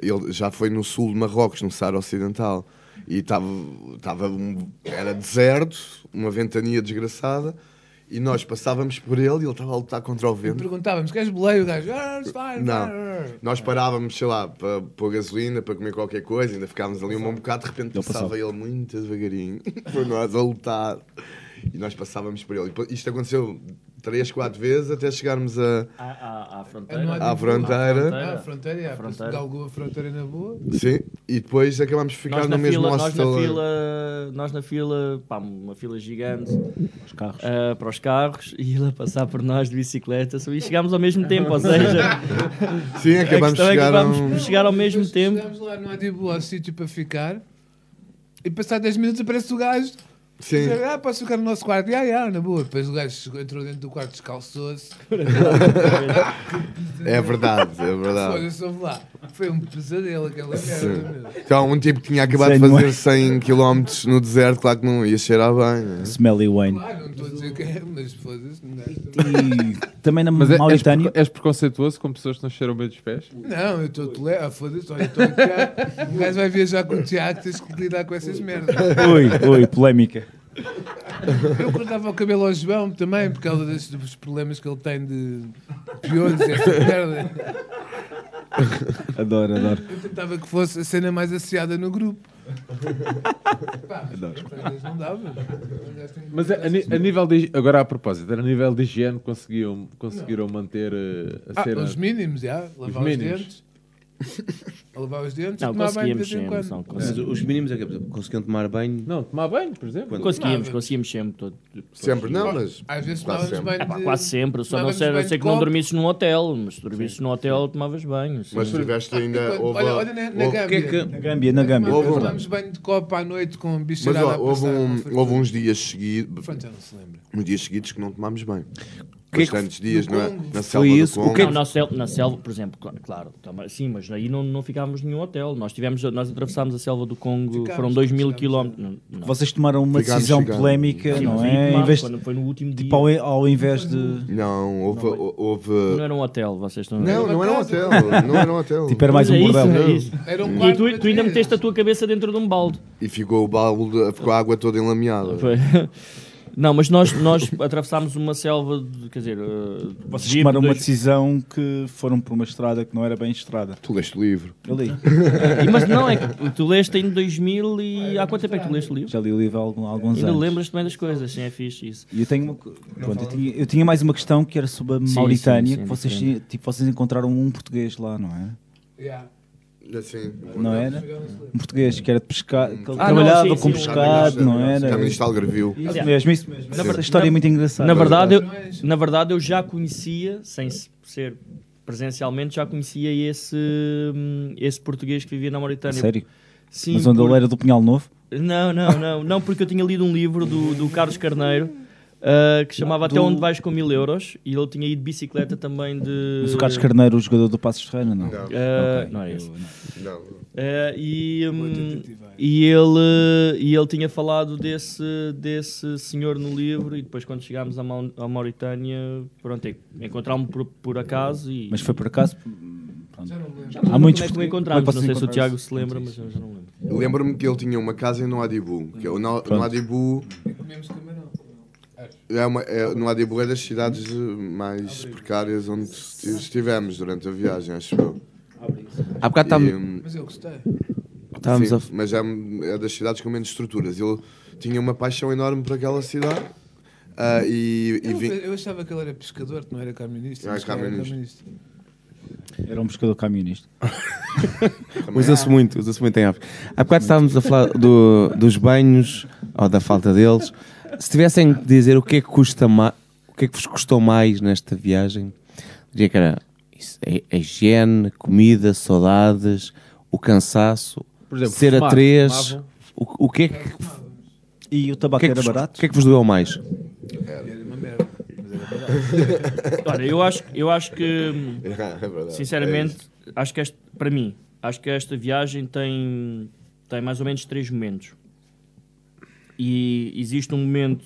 ele já foi no sul de Marrocos, no Saara Ocidental, e estava, estava um- era deserto, uma ventania desgraçada, e nós passávamos por ele e ele estava a lutar contra o E vento. perguntávamos: queres boleio? O gajo, ah, fine, Não. fine." Nós parávamos, sei lá, para pôr gasolina, para comer qualquer coisa, ainda ficávamos ali um bom bocado, de repente Ele passava passava. ele muito devagarinho [LAUGHS] por nós a lutar e nós passávamos por ele. E Isto aconteceu três, quatro vezes até chegarmos a. À, à, à fronteira. À de- fronteira. A fronteira, yeah, Fronteira. galgou a fronteira na boa. Sim, e depois acabámos de ficar Nós no na, mesmo fila, nós na hostel. fila, nós na fila, pá, uma fila gigante Os carros. ah, para os carros e ele a passar por nós de bicicleta e chegámos ao mesmo tempo, ou seja, [LAUGHS] Sim, acabámos de é que chegar a acabámos um. chegar ao mesmo tempo. Chegámos lá no Adibu ao sítio para ficar e passado 10 minutos aparece o gajo. Sim. Dizer, Ah, posso ficar no nosso quarto? Ya, ya, na boa. Depois o gajo entrou dentro do quarto, descalçou-se. [LAUGHS] [LAUGHS] É verdade, é verdade. Foda-se, ouve lá. Foi um pesadelo aquela merda. Então, um tipo que tinha acabado de fazer noite. 100 km no deserto, claro que não ia cheirar bem. né? Smelly Wayne. Claro, não estou a dizer que é, mas foda-se. Não, E também na Mas é- és, Mauritânia. és preconceituoso com pessoas que não cheiram bem dos pés? não eu estou a ler. Ah, foda-se, olha, estou aqui. O gajo vai viajar com o Tiago, tens que lidar com essas merdas. Ui, ui, polémica. Eu cortava o cabelo ao João também, por causa desses dos problemas que ele tem de piolhos e essa merda. [LAUGHS] Adoro, adoro. Eu tentava que fosse a cena mais asseada no grupo. Pá, mas não dava. Mas a, a a nível de, agora a propósito, a nível de higiene conseguiam, conseguiram manter eh, a Ah, cena. os mínimos, já. Lavar os, mínimos. dentes. [LAUGHS] A lavar os dentes Não, e tomar banho de conseguíamos vez em sempre, quando. não, Mas os mínimos é que por exemplo, conseguiam tomar banho. Não, tomar banho, por exemplo. Quando- Conseguimos, Tomava. conseguimos sempre. Todo, Sempre não, mas. Às vezes quase tomávamos sempre. banho É pá, de... quase sempre, só não tomávamos sei, a não banho ser de que não copo. dormisses num hotel, mas se dormisses num hotel tomavas banho. sim. Mas tiveste ainda. Quando- Houve, olha, olha na, na houve- Gâmbia. que é que- Na Gâmbia, na Gâmbia. Houve um- Tomámos banho de copo à noite com Mas ó, houve, um- Foi houve uns dias seguidos, Pronto, não se lembra. uns dias seguidos que não tomámos bem. Que é que- bastantes dias no na, na Foi selva isso? do O Congo. que é Não, na, selva, na selva, por exemplo, claro, sim, mas aí não, não ficámos em nenhum hotel. Nós, tivemos, nós atravessámos a selva do Congo, foram 2 mil quilómetros. Não, não. Vocês tomaram uma Ficámos decisão chegados. polémica, Sim, não é? Em tomámos vez quando de, foi no último tipo, ao, ao invés de. Não, houve. houve... Não era um hotel, vocês estão Não, não era um hotel. Não era um hotel. Tipo, era mais um é bordel. é isso. Era um quarto tu, tu ainda meteste a tua cabeça dentro de um balde. E ficou o balde, ficou a água toda enlameada. Foi. Não, mas nós, nós [LAUGHS] atravessámos uma selva, de, quer dizer, uh, Vocês de tomaram uma dois- decisão que foram por uma estrada que não era bem estrada. Tu leste o livro. Eu li. E, mas não, é que tu leste em 2000 e há quanto tempo é que tu leste o livro? Já li o livro há algum- alguns Ainda anos. lembras-te bem das coisas, sim, é fixe isso. E eu tenho, uma, pronto, eu, tinha, eu tinha mais uma questão que era sobre a Sim, Mauritânia, sim, sim, que vocês, tipo, vocês encontraram um português lá, não é? Yeah. Assim, Não era? Um português que era de pescar, que Ah, trabalhava não, sim, com sim, pescado, não era? Caminhos de Algarvio. Isso mesmo, isso mesmo. Essa história é muito engraçada. Na verdade, eu, na verdade, eu já conhecia, sem se- ser presencialmente, já conhecia esse, hum, esse português que vivia na Mauritânia. Sério? Sim, Mas onde por- ele era do Pinhal Novo? Não, não, não, não, porque eu tinha lido um livro do, do Carlos Carneiro ah, que chamava Do- Até Onde Vais com Mil Euros e ele tinha ido de bicicleta também de. Mas o Carlos Carneiro, o jogador do Passos Ferreira, não? Não. Ah, Ok, não é eu- esse. Não. Ah, e, hum, tentativa. e, ele, e ele tinha falado desse, desse senhor no livro e depois quando chegámos à, Mau- à Mauritânia, pronto, é- encontrámos por, por acaso e... Mas foi por acaso? Já não me lembro. Já não Há muitos como é que o portugueses- encontramos, como é que não sei se o Tiago se lembra, mas eu já não lembro. Lembro-me que ele tinha uma casa em Noadibu. Que é o No-. Noadibu. É uma, é, Noadibu é das cidades mais precárias onde estivemos durante a viagem, acho eu. Há bocado estávamos hum, Mas eu gostei. Sim, a. mas é, é das cidades com menos estruturas. Ele tinha uma paixão enorme por aquela cidade ah, e, e Eu, vim- eu achava que ele era pescador, que não era camionista. Que era camionista. Era um pescador camionista. [LAUGHS] Usa-se muito, usa-se muito em África. Há bocado estávamos a falar do- dos banhos ou da falta deles. Se tivessem que dizer o que é que custa mais, o que é que vos custou mais nesta viagem, diria que era isso, a, a higiene, comida, saudades, o cansaço, Por exemplo, ser a três. O, o que é que, o E o que tabaco é que era vos, barato? o que é que vos doeu mais? Era uma merda. Era. Olha, eu acho, eu acho que, É verdade, sinceramente, é acho que este, para mim, acho que esta viagem tem, tem mais ou menos três momentos. E existe um momento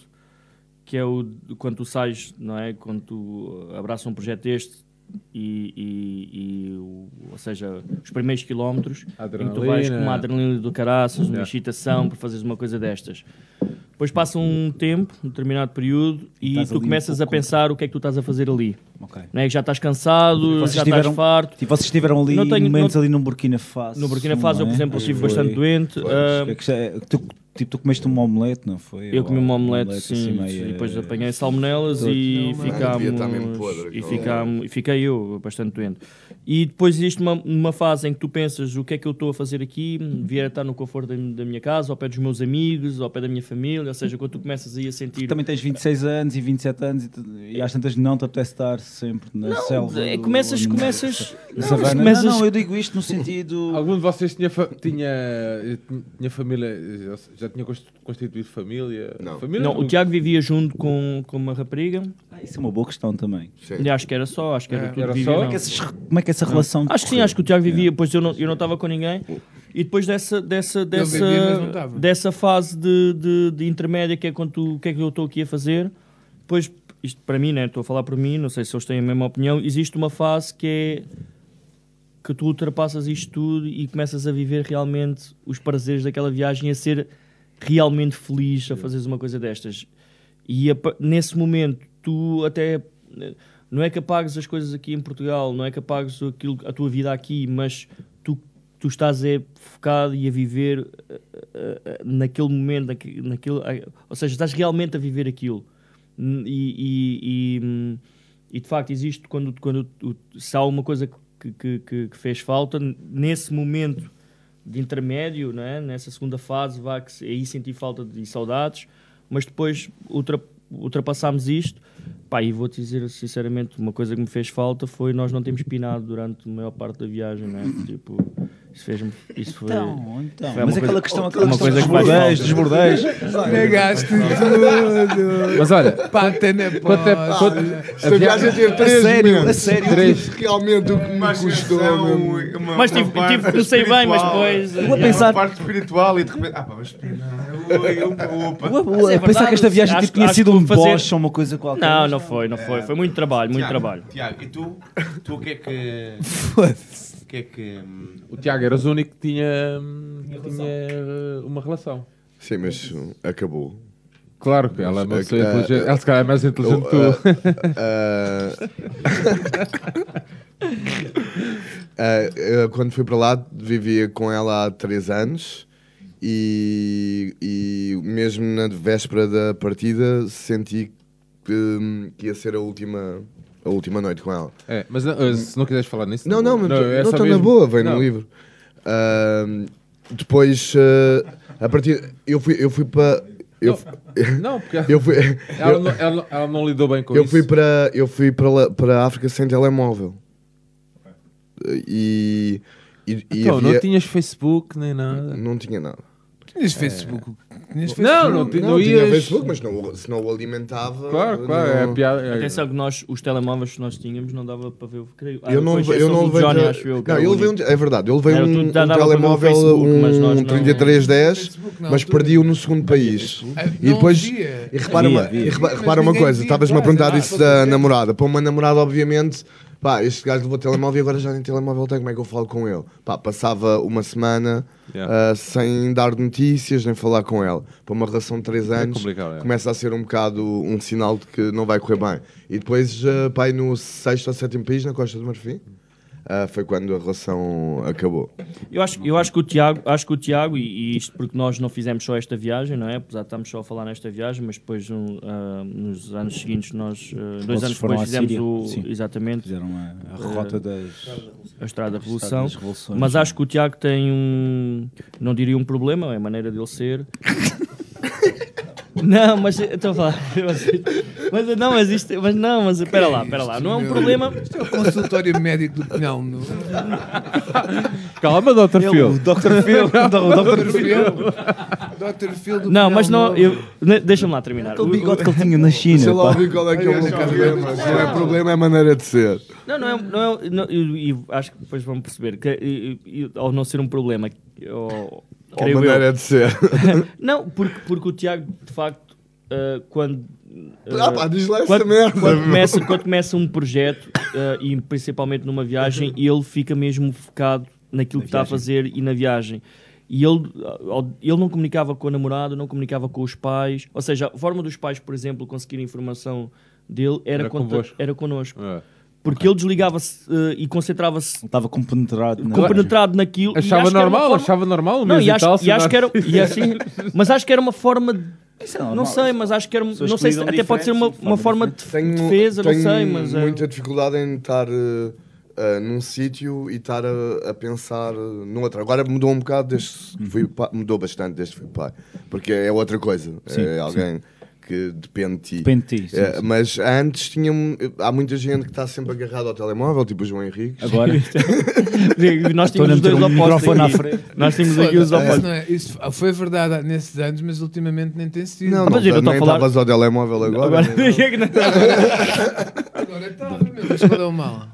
que é o quando tu sais, não é? Quando tu abraças um projeto deste e, e- e o- ou seja, os primeiros quilómetros em que tu Adrenalina. vais com uma adrenalina do caraças, uma excitação para fazeres uma coisa destas. Depois passa um tempo, um determinado período, e Estás tu ali um começas a pensar o que é que tu estás a fazer ali. Ok. Não é que já estás cansado, Vocês já tiveram- estás farto. Tipo, vocês estiveram ali Não tenho- momentos não- ali no Burkina Faso. No Burkina Faso, eu, não por é? exemplo, estive bastante doente. ah, É que é que tu, tipo, tu comeste um omelete, não foi? eu comi uma omelete, assim, sim, meio, e depois apanhei salmonelas Não, e ficámos. podre, E, ficámos, e fiquei eu bastante doente. E depois existe uma, uma fase em que tu pensas o que é que eu estou a fazer aqui, vier a estar no conforto da, da minha casa, ao pé dos meus amigos, ao pé da minha família, ou seja, quando tu começas aí a sentir. Também tens 26 anos e 27 anos e, tu- e às tantas não te apetece estar sempre na selva. é, do- começas- no- começas- não, começas- Não, não, eu digo isto no sentido. Algum de vocês tinha, fa- tinha, tinha família, já, já tinha const- constituído família? Não. Família Não, o Tiago vivia junto com, com uma rapariga, Ah, isso é uma boa questão também. Sim. e acho que era só, acho que era É, tudo era vivia, só? não. Como é que, essas- como é que essa relação. Acho que sim, acho que o Tiago vivia, pois eu não eu não estava com ninguém. E depois dessa, dessa, dessa, vivia, não estava. dessa fase de, de, de intermédia, que é quando tu, o que é que eu estou aqui a fazer, depois, isto para mim, né, estou a falar por mim, não sei se eles têm a mesma opinião, existe uma fase que é que tu ultrapassas isto tudo e começas a viver realmente os prazeres daquela viagem, a ser realmente feliz a fazeres uma coisa destas. E a nesse momento, tu até não é que apagues as coisas aqui em Portugal, não é que apagues aquilo, a tua vida aqui, mas tu, tu estás é, focado e a viver eh, eh, naquele momento, naque- naquele, eh, ou seja, estás realmente a viver aquilo. E, e- e, e, de facto existe quando, quando se há uma coisa que, que, que- fez falta, nesse momento de intermédio, não é? nessa segunda fase, vá, que aí senti falta de saudades, mas depois ultra, ultrapassámos isto. Pá, e vou-te dizer sinceramente, uma coisa que me fez falta foi nós não termos pinado durante a maior parte da viagem, não é? Tipo, Isso fez-me. Isso foi. Então, então. foi Mas uma aquela coisa- questão- uma aquela questão coisa dos que bordéis, dos bordéis. Negaste tudo. Mas olha, Pata na quanto é- quanto- Esta viagem teve A três sério, a sério. Três. Realmente o que me custou. mesmo. Mas tive, tive, comecei bem, mas depois. Eu vou eh, pensar- Uma parte espiritual e de repente. Ah, pá, mas. Não, eu- eu- opa. Mas é pensar que esta viagem acho- tipo, tinha sido um fazer- Bosch ou uma coisa qualquer. Não, não foi, não foi. Foi muito trabalho, muito trabalho. Tiago, e tu? Tu o que é que. [LAUGHS] Foda-se. O que é que. hum, o Tiago eras o único que tinha, hum, tinha uh, uma relação. Sim, mas uh, acabou. Claro que ela é pessoa eh, inteligente. eh, Ela se calhar é mais inteligente que tu. Uh, uh, uh, quando fui para lá, vivia com ela há 3 anos e, e mesmo na véspera da partida senti que, que ia ser a última, a última noite com ela. É, mas uh, se não quiseres falar nisso. Não, não, é não só estou na boa, vem Não. no livro. Uh, depois, uh, a partir. Eu fui, eu fui para. Eu, Não, porque [LAUGHS] eu fui, ela, eu- não, ela não- ela não lidou bem com eu isso. fui para eu fui para para a África sem telemóvel e, e, e Então, não havia- tinhas Facebook nem nada. não tinha nada Tinhas Facebook. Tinhas Não, Facebook. não, ti- não, não tinha ias. Facebook mas não, se não o alimentava Claro, claro, é a não- piada. é- Atenção que nós, os telemóveis que nós tínhamos não dava para ver o creio. Ah, eu não, depois eu não do Johnny, acho eu, que não, era eu o levei um, único. é verdade eu levei Era, um, tu um dava para ver o telemóvel Facebook, mas nós um não- 3310 Facebook na mas altura. perdi-o no segundo país Ah, e depois e repara, Havia, uma, havia. e repara, Mas repara uma ninguém coisa estavas-me a perguntar isso da namorada para uma namorada obviamente pá, este gajo levou telemóvel e agora já nem telemóvel tem, como é que eu falo com ele? Pá, passava uma semana Yeah. ah, sem dar notícias nem falar com ela. Para uma relação de 3 É anos complicado, é. começa a ser um bocado um sinal de que não vai correr bem. E depois, ah, pá, no sexto ou sétimo país, na Costa do Marfim, ah, foi quando a relação acabou. Eu acho, eu acho que o Tiago, acho que o Tiago e, e isto porque nós não fizemos só esta viagem, não é? Apesar de estarmos só a falar nesta viagem, mas depois um, ah, nos anos seguintes nós ah, dois anos depois fizemos Síria? o Sim. exatamente Fizeram a, a rota das. a Estrada da Estrada Revolução. Mas acho que o Tiago tem um, não diria um problema, é a maneira dele ser. [LAUGHS] Não, mas estou a falar. Mas, não, mas isto. Mas não, mas espera lá, espera lá. Não é um problema. Isto é o consultório médico do Pinhão. No... Calma, Dr. Phil. o Dr. Phil. [LAUGHS] o Dr. Dr. Phil. Dr. Phil do Não, mas não. Eu, Deixa-me lá terminar. Aquele O- bigode que ele tinha na China. Sei lá qual é que é o meu problema. Não é problema, é a maneira de ser. Não, não é. Não é não, acho que depois vão perceber que, e- e- ao não ser um problema, ou, Ou maneira eu, de ser. [LAUGHS] não, porque, porque o Tiago, de facto, ah, quando. Ah, pá, diz lá essa quando, merda. quando começa, quando começa um projeto, ah, e principalmente numa viagem, ele fica mesmo focado naquilo que está a fazer e na viagem. E ele, ele não comunicava com a namorada, não comunicava com os pais. Ou seja, a forma dos pais, por exemplo, conseguir informação dele era, Era convosco. era connosco. É. Porque ele desligava-se eh, e concentrava-se Estava compenetrado. na- compenetrado naquilo. e Achava acho que era uma normal, forma- achava normal. Não, e e acho, tal, e acho que era. E assim, mas acho que era uma forma. de- é Não sei, mas acho que era. Pessoas Não sei se até pode ser uma, uma forma de defesa, não tenho sei, mas. é- muita dificuldade em estar eh, eh, num sítio e estar a, a pensar no outro. Agora mudou um bocado desde que fui pai, mudou bastante desde que fui pai, porque é outra coisa. Sim, é alguém que depende de ti. Depende de ti, sim, Eh, sim. Mas antes tinha há muita gente que está sempre agarrado ao telemóvel, tipo o João Henrique. Agora. [LAUGHS] Nós tínhamos dois um opostos. microfone à frente. Nós tínhamos aqui os opostos. não é? Isso foi verdade nesses anos, mas ultimamente nem tem sido. Não, Mas não, eu estou a nem falar- estavas ao telemóvel agora. Agora, [LAUGHS] é Agora estava, meu, mas qual é o mal?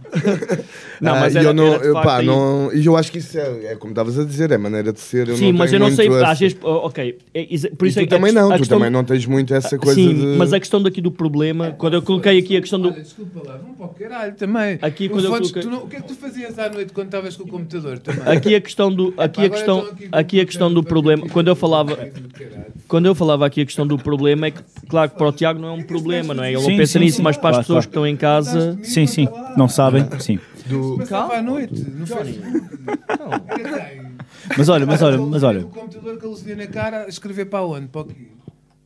Não, Ah, mas e era- eu não, eu, pá, aí. não, e eu acho que isso é, é como estavas a dizer, é maneira de ser. Eu Sim, não mas eu não sei. Às vezes, oh, ok. é- is- por E isso tu é também não, a tu questão- também não tens muito essa coisa Sim, de. mas a questão daqui do problema, quando eu coloquei aqui a questão do. Olha, desculpa lá, vamos para o caralho também. Aqui, quando eu coloquei- tu não- O que é que tu fazias à noite quando estavas com o computador também? Aqui a questão do, aqui a questão, estão aqui a questão do problema, quando eu falava, quando eu falava aqui a questão do problema é que, claro que para o Tiago não é um problema, não é? Ele não pensa nisso, mas para as pessoas que estão em casa, Sim, sim. Não sabem? Sim. do- Passava à noite, no Facebook. Mas olha, mas olha, mas olha. O computador com a luzinha na cara, escrever para onde? Para o quê?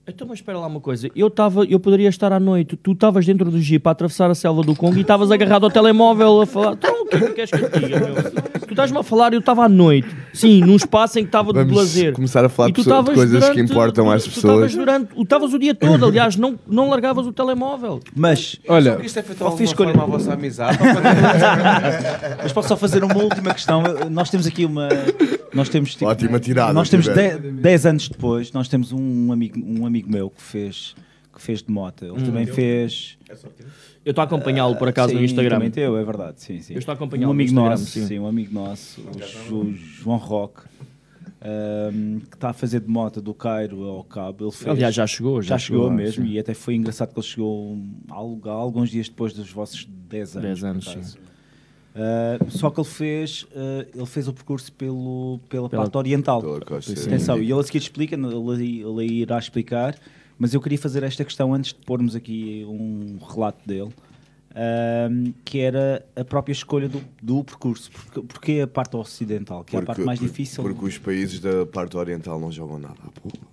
Então, mas espera lá uma coisa. Eu, tava, eu poderia estar à noite, tu estavas dentro do jeep a atravessar a selva do Congo e estavas agarrado ao telemóvel a falar. Então, o que é que queres que eu diga, meu? Tu estás-me a falar e eu estava à noite. Sim, num espaço em que estava de lazer. começar a falar E tu de coisas que durante- importam às pessoas. estavas durante. tu Estavas o dia todo, aliás, não, não largavas o telemóvel. Mas, olha, Isto é feito de alguma forma a vossa amizade? [LAUGHS] Mas posso só fazer uma última questão. Nós temos aqui uma. Nós temos tipo, Ótima tirada, Nós temos tiveste. 10 anos depois, nós temos um amigo, um amigo meu que fez, que fez de moto. Ele Hum. também fez. Eu estou a acompanhá-lo, por acaso, Sim, no Instagram. Também teu, é verdade. Sim, sim. Eu estou a acompanhá-lo um no amigo Instagram, nosso, sim. um amigo nosso, o, o João Roque. ahm, que está a fazer de moto do Cairo ao Cabo. Ele fez, Aliás, já chegou, já chegou, chegou lá, mesmo. sim. E até foi engraçado que ele chegou algo- alguns dias depois dos vossos 10 anos. 10 anos, sim. Ah, só que ele fez, ah, ele fez o percurso pelo, pela, Pela- parte oriental. Atenção, e ele a seguir explica, ele, ele aí irá explicar, mas eu queria fazer esta questão antes de pormos aqui um relato dele, ahm, que era a própria escolha do, do percurso. Porque, porque a parte ocidental, que é a parte mais por- difícil. Porque os países da parte oriental não jogam nada à bola.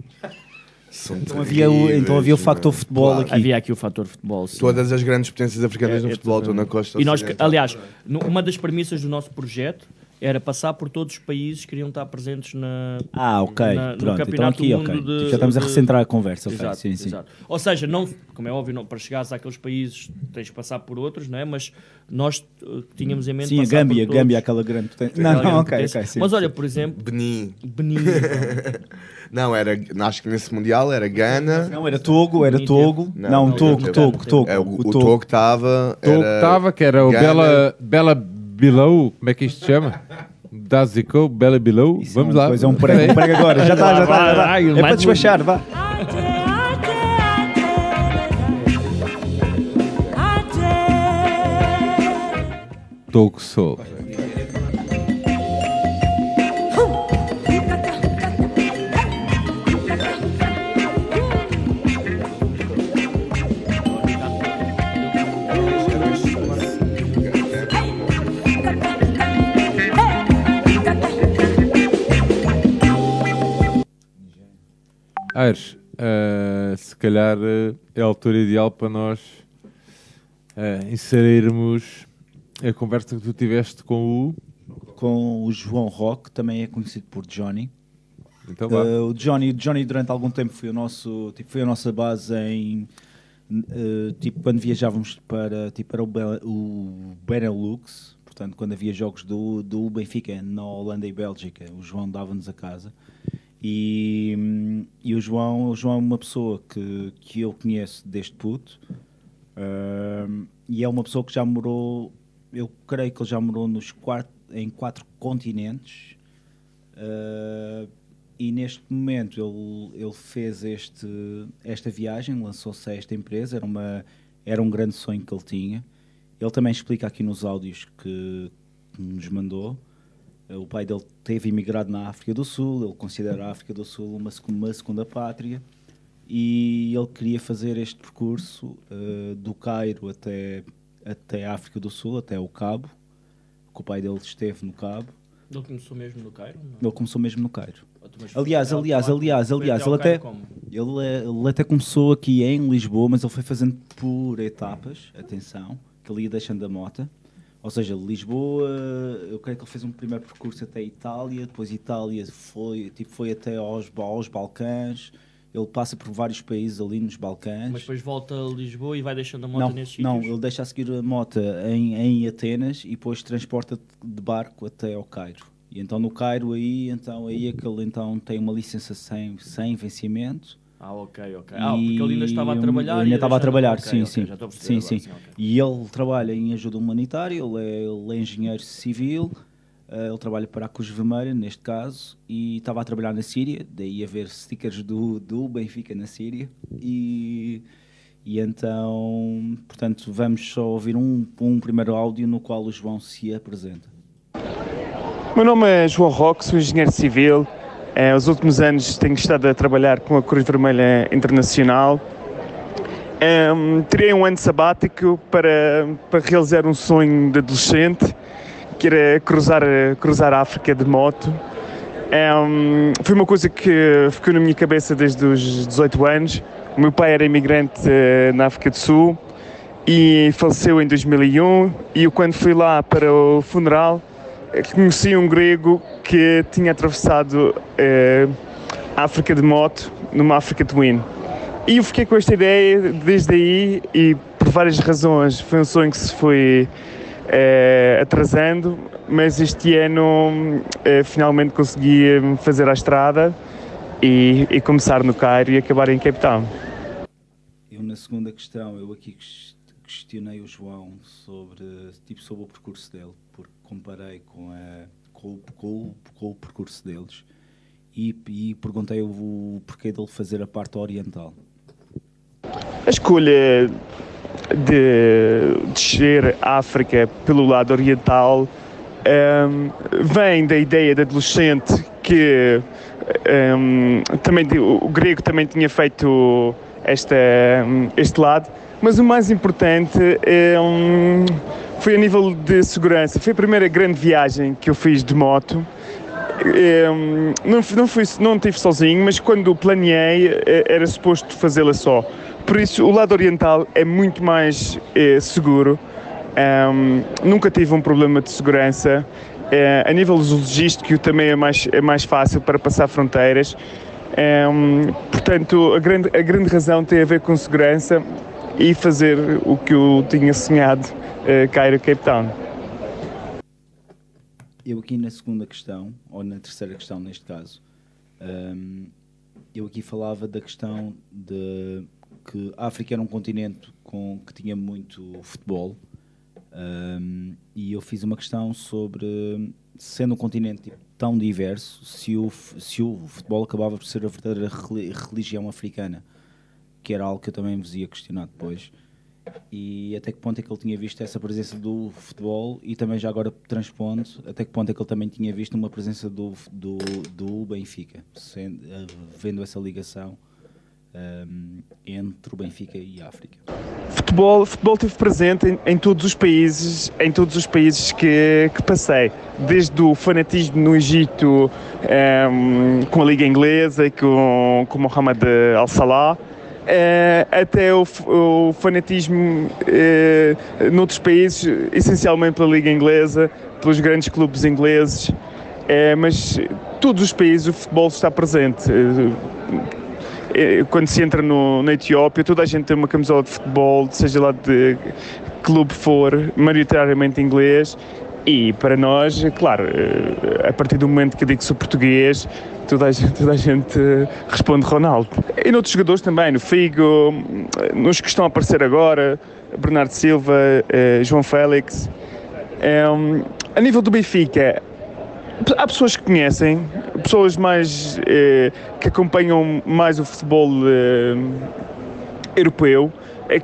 São Então havia o- então havia o meu. futebol aqui. Havia aqui o fator futebol. sim. Todas as grandes potências africanas É, no é futebol estão na costa E nós, aliás, nu- uma das premissas do nosso projeto era passar por todos os países que queriam estar presentes na, Ah, ok. na- no Pronto, então campeonato aqui, do mundo ok. de- Já estamos a de- recentrar a conversa, ok, Exato, sim, sim. exato. Ou seja, não, como é óbvio, não, para chegares àqueles países tens de passar por outros, não é? Mas nós uh, tínhamos em mente Sim, a passar Gâmbia, por a todos. Gâmbia, aquela grande potência. Não, não, ok, potência. ok, sim, Mas olha, por exemplo, Benin. Benin. [LAUGHS] Não, era, acho que nesse Mundial era Gana. Não, era Togo, era Togo. Não, Togo, teve- Togo, Togo. É, o, Togo. Togo estava. Togo estava, que era o Gana. Bela, Bela Below, como é que se chama? Dazico, Bela Below, vamos lá. Pois é um prego, um prego agora. Já está, já está, já. Ai, É um. despachar, vá. Soul. Aires, eh, se calhar eh, é a altura ideal para nós eh, inserirmos a conversa que tu tiveste com o. Com o João Roque, também é conhecido por Johnny. Então. Eh, o Johnny, Johnny durante algum tempo foi o nosso, tipo, foi a nossa base em tipo quando viajávamos para tipo para o, Be- o Benelux, portanto quando havia jogos do, do Benfica na Holanda e Bélgica, o João dava-nos a casa. E, e o João, o João é uma pessoa que, que eu conheço desde puto. Ahm, e é uma pessoa que já morou, eu creio que ele já morou nos quatro, em quatro continentes. Ah, e neste momento ele, ele fez este, esta viagem, lançou-se a esta empresa, era, uma, era um grande sonho que ele tinha. Ele também explica aqui nos áudios que, que nos mandou. Eh, O pai dele teve imigrado na África do Sul, ele considera a África do Sul uma, uma segunda pátria e ele queria fazer este percurso eh, do Cairo até, até a África do Sul, até o Cabo, que o pai dele esteve no Cabo. Ele começou mesmo no Cairo? não? Ele começou mesmo no Cairo. Mas Aliás, aliás, aliás, aliás, ele até, ele, eh, ele até começou aqui em Lisboa, mas ele foi fazendo por etapas, atenção, que ele ia deixando a mota. Ou seja, Lisboa, eu creio que ele fez um primeiro percurso até Itália, depois Itália foi, tipo, foi até aos, aos Balcãs, ele passa por vários países ali nos Balcãs. Mas depois volta a Lisboa e vai deixando a moto Não, nesses não, sítios? ele deixa a seguir a moto em, em Atenas e depois transporta de barco até ao Cairo. E então no Cairo aí, então aí é que ele então tem uma licença sem, sem vencimento. Ah, ok, ok. Ah, porque ele ainda estava a trabalhar Ainda estava a trabalhar, ok, sim, ok, sim. já estou a perceber sim, agora, sim. E ele trabalha em ajuda humanitária, ele é, ele é engenheiro civil, eh, ele trabalha para a Cruz Vermelha, neste caso, e estava a trabalhar na Síria, daí a ver stickers do, do Benfica na Síria. E, e então, portanto, vamos só ouvir um, um primeiro áudio no qual o João se apresenta. Meu nome é João Roque, sou engenheiro civil. Eh, os últimos anos tenho estado a trabalhar com a Cruz Vermelha Internacional. Em, tirei um ano sabático para, para realizar um sonho de adolescente, que era cruzar, cruzar a África de moto. É, foi uma coisa que ficou na minha cabeça desde os 18 anos. O meu pai era imigrante eh, na África do Sul e faleceu em 2001. E eu, quando fui lá para o funeral, conheci um grego que tinha atravessado eh, a África de moto numa África Twin. E eu fiquei com esta ideia desde aí e por várias razões. Foi um sonho que se foi eh, atrasando, mas este ano eh, finalmente consegui fazer a estrada e, e começar no Cairo e acabar em Cape Town. Eu na segunda questão, eu aqui ques- questionei o João sobre, tipo, sobre o percurso dele, porque comparei com, a, com, com, com o percurso deles e, e perguntei o, o porquê dele fazer a parte oriental. A escolha de descer a África pelo lado oriental ehm, vem da ideia de adolescente que ehm, também o grego também tinha feito esta, este lado, mas o mais importante ehm, foi a nível de segurança. Foi a primeira grande viagem que eu fiz de moto. Ehm, não, não, fui, não tive sozinho, mas quando planeei eh, era suposto fazê-la só. Por isso, o lado oriental é muito mais eh, seguro. Ehm, nunca tive um problema de segurança. Eh, a nível logístico também é mais, é mais fácil para passar fronteiras. Ehm, portanto, a grande, a grande razão tem a ver com segurança e fazer o que eu tinha sonhado, eh, Cairo Cape Town. Eu aqui na segunda questão, ou na terceira questão neste caso, hum, eu aqui falava da questão de que a África era um continente com, que tinha muito futebol hum, e eu fiz uma questão sobre, sendo um continente tipo, tão diverso, se o, se o futebol acabava por ser a verdadeira reli- religião africana, que era algo que eu também vos ia questionar depois e até que ponto é que ele tinha visto essa presença do futebol? E também já agora transpondo, até que ponto é que ele também tinha visto uma presença do, do, do Benfica, sendo, eh, vendo essa ligação ehm, entre o Benfica e a África. Futebol, futebol esteve presente em, em todos os países, em todos os países que, que passei, desde o fanatismo no Egito ehm, com a Liga Inglesa e com, com Mohamed Al Salah, eh, até o, o fanatismo eh, noutros países, essencialmente pela Liga Inglesa, pelos grandes clubes ingleses, eh, mas todos os países o futebol está presente. Eh, eh, quando se entra no, na Etiópia, toda a gente tem uma camisola de futebol, seja lá de clube for, maioritariamente inglês. E para nós, claro, eh, a partir do momento que eu digo sou português, toda a gente, toda a gente eh, responde Ronaldo. E noutros jogadores também, no Figo, eh, nos que estão a aparecer agora, Bernardo Silva, João Félix. A nível do Benfica, Há pessoas que conhecem, pessoas mais que acompanham mais o futebol europeu,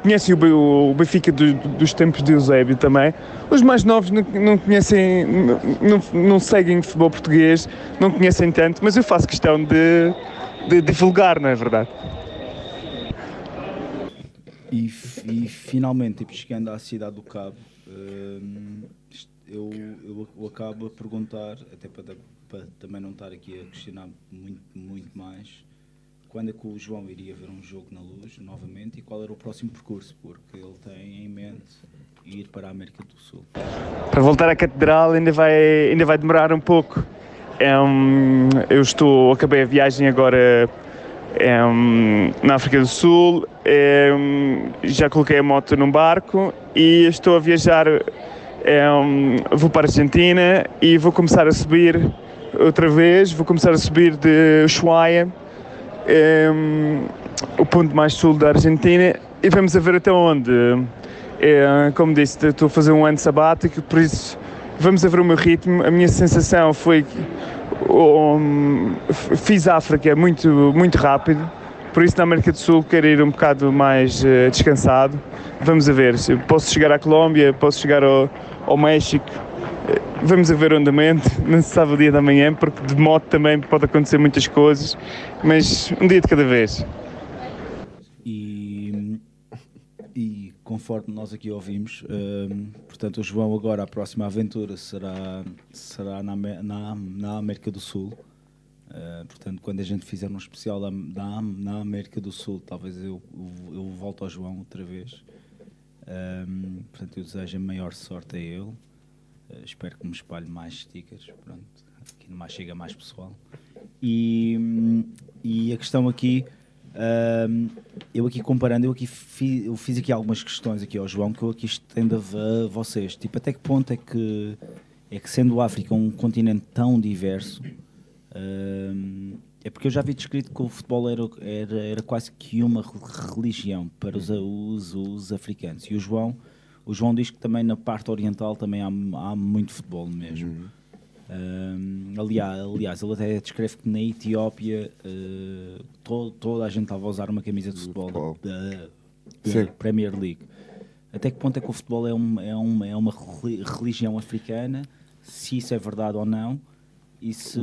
conhecem o, Be- o Benfica do- dos tempos de Eusébio também. Os mais novos não, conhecem, não, não, seguem futebol português, não conhecem tanto, mas eu faço questão de, de divulgar, não é verdade? E, e finalmente, tipo, chegando à cidade do Cabo, hum, eu, eu, eu acabo a perguntar, até para, para também não estar aqui a questionar muito, muito mais, quando é que o João iria ver um jogo na luz novamente e qual era o próximo percurso, porque ele tem em mente ir para a América do Sul. Para voltar à catedral ainda vai, ainda vai demorar um pouco. Hum, eu estou, acabei a viagem agora hum, na África do Sul, hum, já coloquei a moto num barco e estou a viajar, vou para a Argentina e vou começar a subir outra vez, vou começar a subir de Ushuaia, o ponto mais sul da Argentina e vamos a ver até onde. É, como disse, estou a fazer um ano sabático, por isso vamos a ver o meu ritmo. A minha sensação foi que um, fiz África muito, muito rápido, por isso na América do Sul quero ir um bocado mais eh, descansado. Vamos a ver, posso chegar à Colômbia, posso chegar ao, ao México. Vamos a ver o andamento, [LAUGHS] não se sabe o dia da manhã, porque de moto também pode acontecer muitas coisas, mas um dia de cada vez. E, e conforme nós aqui ouvimos, hum, portanto, o João agora, a próxima aventura será, será na, na, na América do Sul. Uh, portanto, quando a gente fizer um especial da, da- na América do Sul, talvez eu, eu, volto ao João outra vez. Um, portanto, eu desejo a maior sorte a ele. Uh, espero que me espalhe mais stickers. Pronto, aqui mais chega mais pessoal. E, e a questão aqui, hum, eu aqui comparando, eu aqui fi- eu fiz aqui algumas questões aqui ao João que eu aqui estendo a, vocês. Tipo, até que ponto é que, é que sendo a África um continente tão diverso, hum, é porque eu já vi descrito que o futebol era, era, era quase que uma re- religião para os, os, os africanos. E o João, o João diz que também na parte oriental também há, há muito futebol mesmo. Um, aliás, aliás, ele até descreve que na Etiópia uh, to- toda a gente estava a usar uma camisa de futebol da, da Sim. Premier League. Até que ponto é que o futebol é, um, é, uma, é uma reli- religião africana? Se isso é verdade ou não? E, se,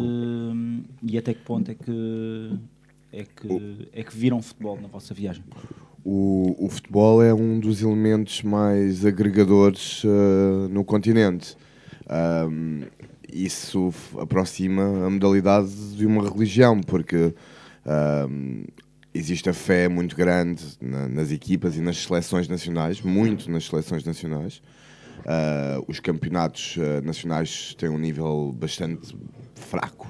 e até que ponto é que, é, que, é que viram futebol na vossa viagem? O, o futebol é um dos elementos mais agregadores eh, no continente. Ahm, isso aproxima a modalidade de uma religião, porque ahm, existe a fé muito grande na- nas equipas e nas seleções nacionais, muito nas seleções nacionais. Ah, os campeonatos ah, nacionais têm um nível bastante fraco.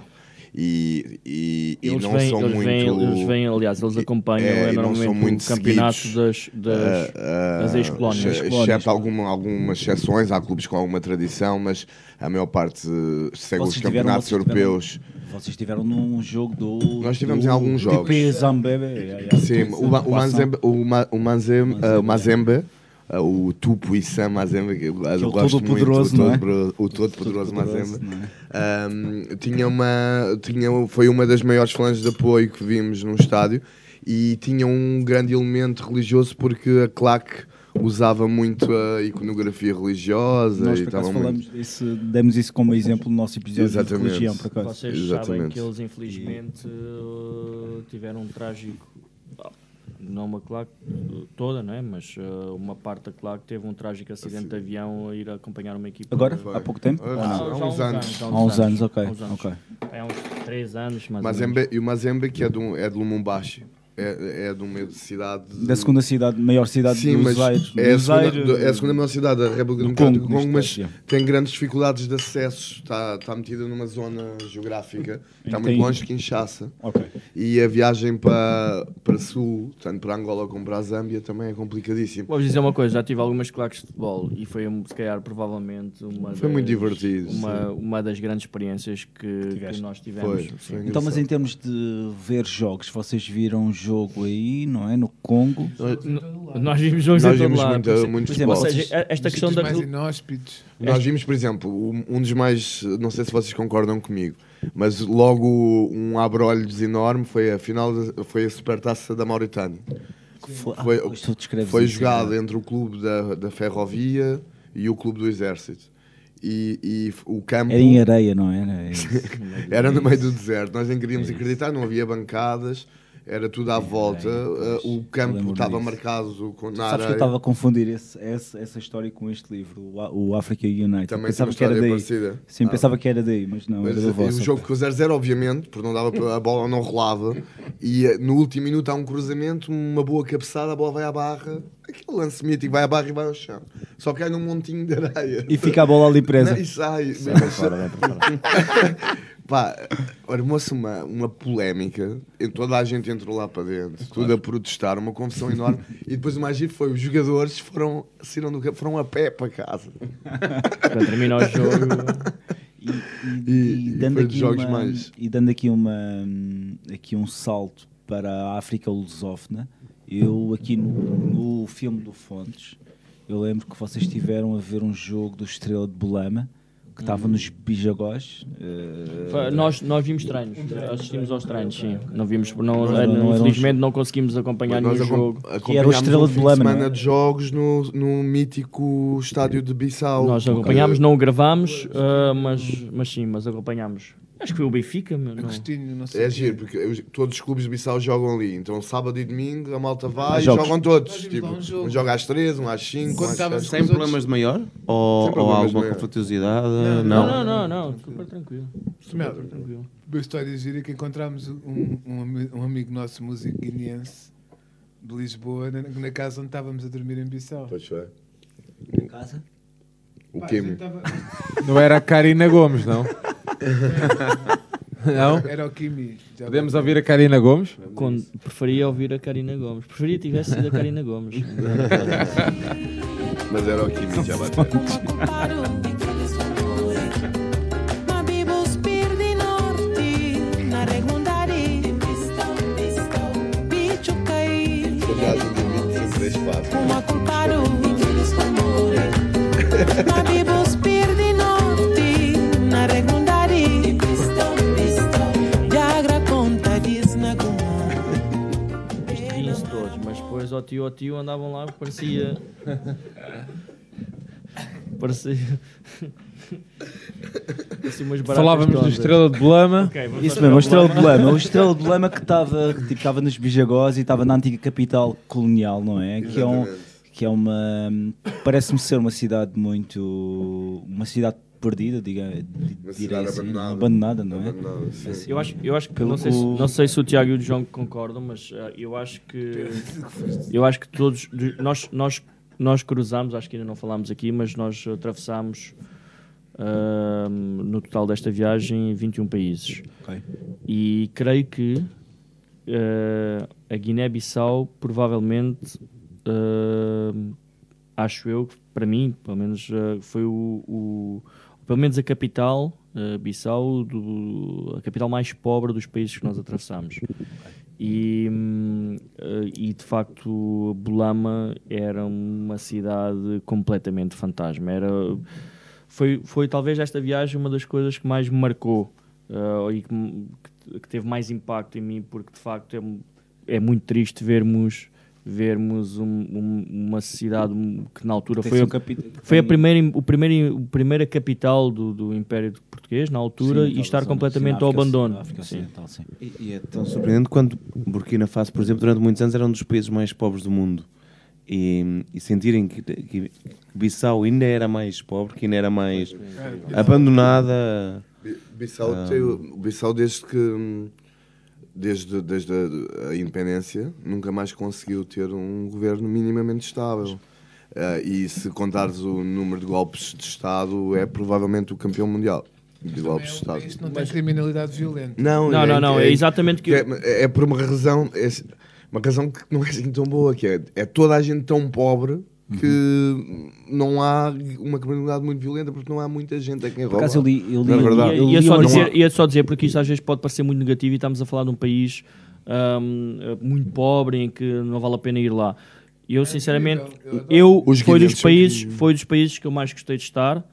E, e, e não vêm- são eles muito. vêm- eles vêm, aliás, eles acompanham, é, não normalmente o muito campeonato seguidos. das- das- Ah, ah, das ex-colónias. ex- Ex-colónias. Exceto alguma, algumas exceções, há clubes com alguma tradição, mas a maior parte segue os Vocês tiveram- campeonatos tiveram- europeus. Vocês estiveram num jogo do. Nós tivemos do em alguns jogos. TP Zambebe. é, é, Sim, o, o Poisson. Manzembe, o, Ma, o Manzem- ah, o Mazembe, ah, o Tupo e Sam Mazembe, que eu é o gosto muito, todo-poderoso, o não é? todo- o todo-poderoso Todo-poderoso, Mazembe. não é? Ahm, tinha uma, tinha, foi uma das maiores falanges de apoio que vimos num estádio e tinha um grande elemento religioso porque a claque usava muito a iconografia religiosa Nós, e por acaso, estava falamos muito... desse, demos isso como exemplo no nosso episódio Exatamente. de religião, por acaso. Vocês sabem Exatamente. que eles infelizmente uh, tiveram um trágico. Não uma claque toda, não é? mas uh, uma parte da claque teve um trágico acidente de avião a ir acompanhar uma equipa. Agora? de- Há pouco tempo? Ah, há uns anos. já Há uns anos, ok, há uns anos. ok. É uns 3 anos, mais ou Mazembe, menos. e o Mazembe que é de, um, é de Lumumbashi é, é de uma cidade Da segunda cidade, maior cidade Sim, do mas Zaire. é, a segunda, Zaire, é a segunda maior cidade da República do Democrática do Congo, mas caso, tem grandes dificuldades de acesso. Está, está metida numa zona geográfica, está muito longe de Kinshasa. Ok. E a viagem para, para sul, tanto para Angola como para a Zâmbia, também é complicadíssimo. Vou-vos dizer uma coisa, já tive algumas claques de futebol e foi, se calhar, provavelmente uma Foi muito das- divertido, Uma, sim. uma das grandes experiências que, que nós tivemos. Foi, foi Então, mas em termos de ver jogos, vocês viram um jogo aí, não é? No Congo? Nós vimos jogos Nós em todo vimos lado. exemplo. muito Por exemplo, futebol. ou seja, esta questão da mais inóspitos. Nós vimos, por exemplo, um, dos mais. Não sei se vocês concordam comigo, mas logo um abrolhos enorme foi a final, foi a supertaça da Mauritânia. Foi- ah, Foi, foi isso, jogado é. entre o clube da, da Ferrovia e o clube do Exército. E, e o campo. Era em areia, não era? [LAUGHS] É isso. Era no meio do deserto. Nós nem queríamos acreditar, não havia bancadas, era tudo à volta. uh, o campo estava marcado com, na Sabes que eu estava a confundir esse- essa, essa história com este livro, o, o Africa United. Também pensava que era daí. parecida. Sim, Ah. pensava que era daí, mas não, Mas, era da eh, vossa. o jogo com o 0-0, obviamente, porque não dava a bola não rolava. E eh, no último minuto há um cruzamento, uma boa cabeçada, a bola vai à barra. Aquele lance mítico, vai à barra e vai ao chão. Só cai num montinho de areia. E fica a bola ali presa. Não, [LAUGHS] e sai. Sai Mas- para fora, vai para [LAUGHS] Pá, armou-se uma, uma polémica, e toda a gente entrou lá para dentro, tudo a protestar, uma confusão enorme. e depois o mais giro foi: os jogadores foram, saíram do campo, foram a pé para casa. Quando termina o [LAUGHS] jogo. E, E- e dando foi dos aqui jogos uma, mais- e dando aqui, uma, aqui um salto para a África lusófona, eu aqui no, no filme do Fontes, eu lembro que vocês estiveram a ver um jogo do Estrela de Bolama, que estava nos Bijagós. eh, Fa- Nós, nós vimos treinos, assistimos aos treinos, sim. Não vimos, não, Não, não infelizmente não conseguimos acompanhar nenhum acom- jogo. acompanhámos Estrela um de fim Belém, não semana é? de jogos no, no mítico estádio de Bissau. Nós acompanhámos, não o gravámos, ah, mas, mas sim, mas acompanhámos. Acho que foi o Benfica, meu. Não. Agostinho, não sei. É giro, porque os- todos os clubes de Bissau jogam ali. Então sábado e domingo a malta vai e jogos. jogam todos. Nós vimos Tipo, lá um jogo. um joga às 3, um às 5. Enquanto um às estava sete. sem Sem problemas de maior? Ou, Sem ou problemas alguma de maior. conflituosidade? Não, Não. Não, não, não, super tranquilo. Super tranquilo. Uma história gira que encontramos um, um, ami- um amigo nosso, músico guineense, de Lisboa, na, na casa onde estávamos a dormir em Bissau. Pois foi. Casa? O Pá, a Kim. Não era a Karina Gomes, não? [LAUGHS] [LAUGHS] não? Era o Kimi. Já Podemos ouvir a Karina Gomes? Quando preferia ouvir a Karina Gomes. Preferia que tivesse sido a Karina Gomes. [LAUGHS] Mas era o Kimi já bateu. Ma ao tio ao tio andavam lá, parecia. parecia. baratas Falávamos do. Estrela de Belama. Ok, vamos Isso mesmo, o Estrela de. Belama. O Estrela de Belama que estava tipo, estava nos Bijagós e estava na antiga capital colonial, não é? Que é, um, que é uma. Parece-me ser uma cidade muito. Uma cidade perdida, diga, direi assim, abandonada. abandonada, não é? Abandonada, sim. Assim. Eu acho, eu acho que Pelo não sei, se, não sei se o Tiago e o João concordam, mas ah, eu acho que [LAUGHS] eu acho que todos nós nós nós cruzamos, acho que ainda não falámos aqui, mas nós atravessámos ah, no total desta viagem 21 países. Ok. E creio que ah, a Guiné-Bissau provavelmente ah, acho eu que para mim, pelo menos ah, foi o, o- pelo menos a capital uh, Bissau, do, a capital mais pobre dos países que nós atravessamos. E, eh, e de facto, Bulama era uma cidade completamente fantasma. Era, foi, foi talvez esta viagem uma das coisas que mais me marcou eh, e que- que teve mais impacto em mim, porque de facto é, é muito triste vermos vermos um- um- uma cidade que na altura Tem foi, um foi a primeira, o primeiro, a primeira capital do, do Império Português na altura Sim, e estar zona, completamente sim, ao abandono. na África Sim. Ocidental, sim. E, e é tão surpreendente quando Burkina Faso, por exemplo, durante muitos anos era um dos países mais pobres do mundo. E, e sentirem que, que Bissau ainda era mais pobre, que ainda era mais abandonada. Bi- Bissau, Ah. tem o- o Bissau desde que hum, desde, desde a, a independência nunca mais conseguiu ter um governo minimamente estável. Ah, e se contares o número de golpes de Estado, é provavelmente o campeão mundial de golpes de Estado. Isto não tem criminalidade violenta. Não, Não, não, não, é exatamente que- é, é por uma razão, é uma razão que não é assim tão boa, que é, é toda a gente tão pobre que não há uma criminalidade muito violenta porque não há muita gente a quem rouba. acaso eu li- eu li- verdade, Ia, ia li só dizer, ia só dizer, porque isto às vezes pode parecer muito negativo e estamos a falar de um país ahm, muito pobre em que não vale a pena ir lá. Eu, sinceramente, eu Os foi dos, guineenses são países, foi dos países que eu mais gostei de estar,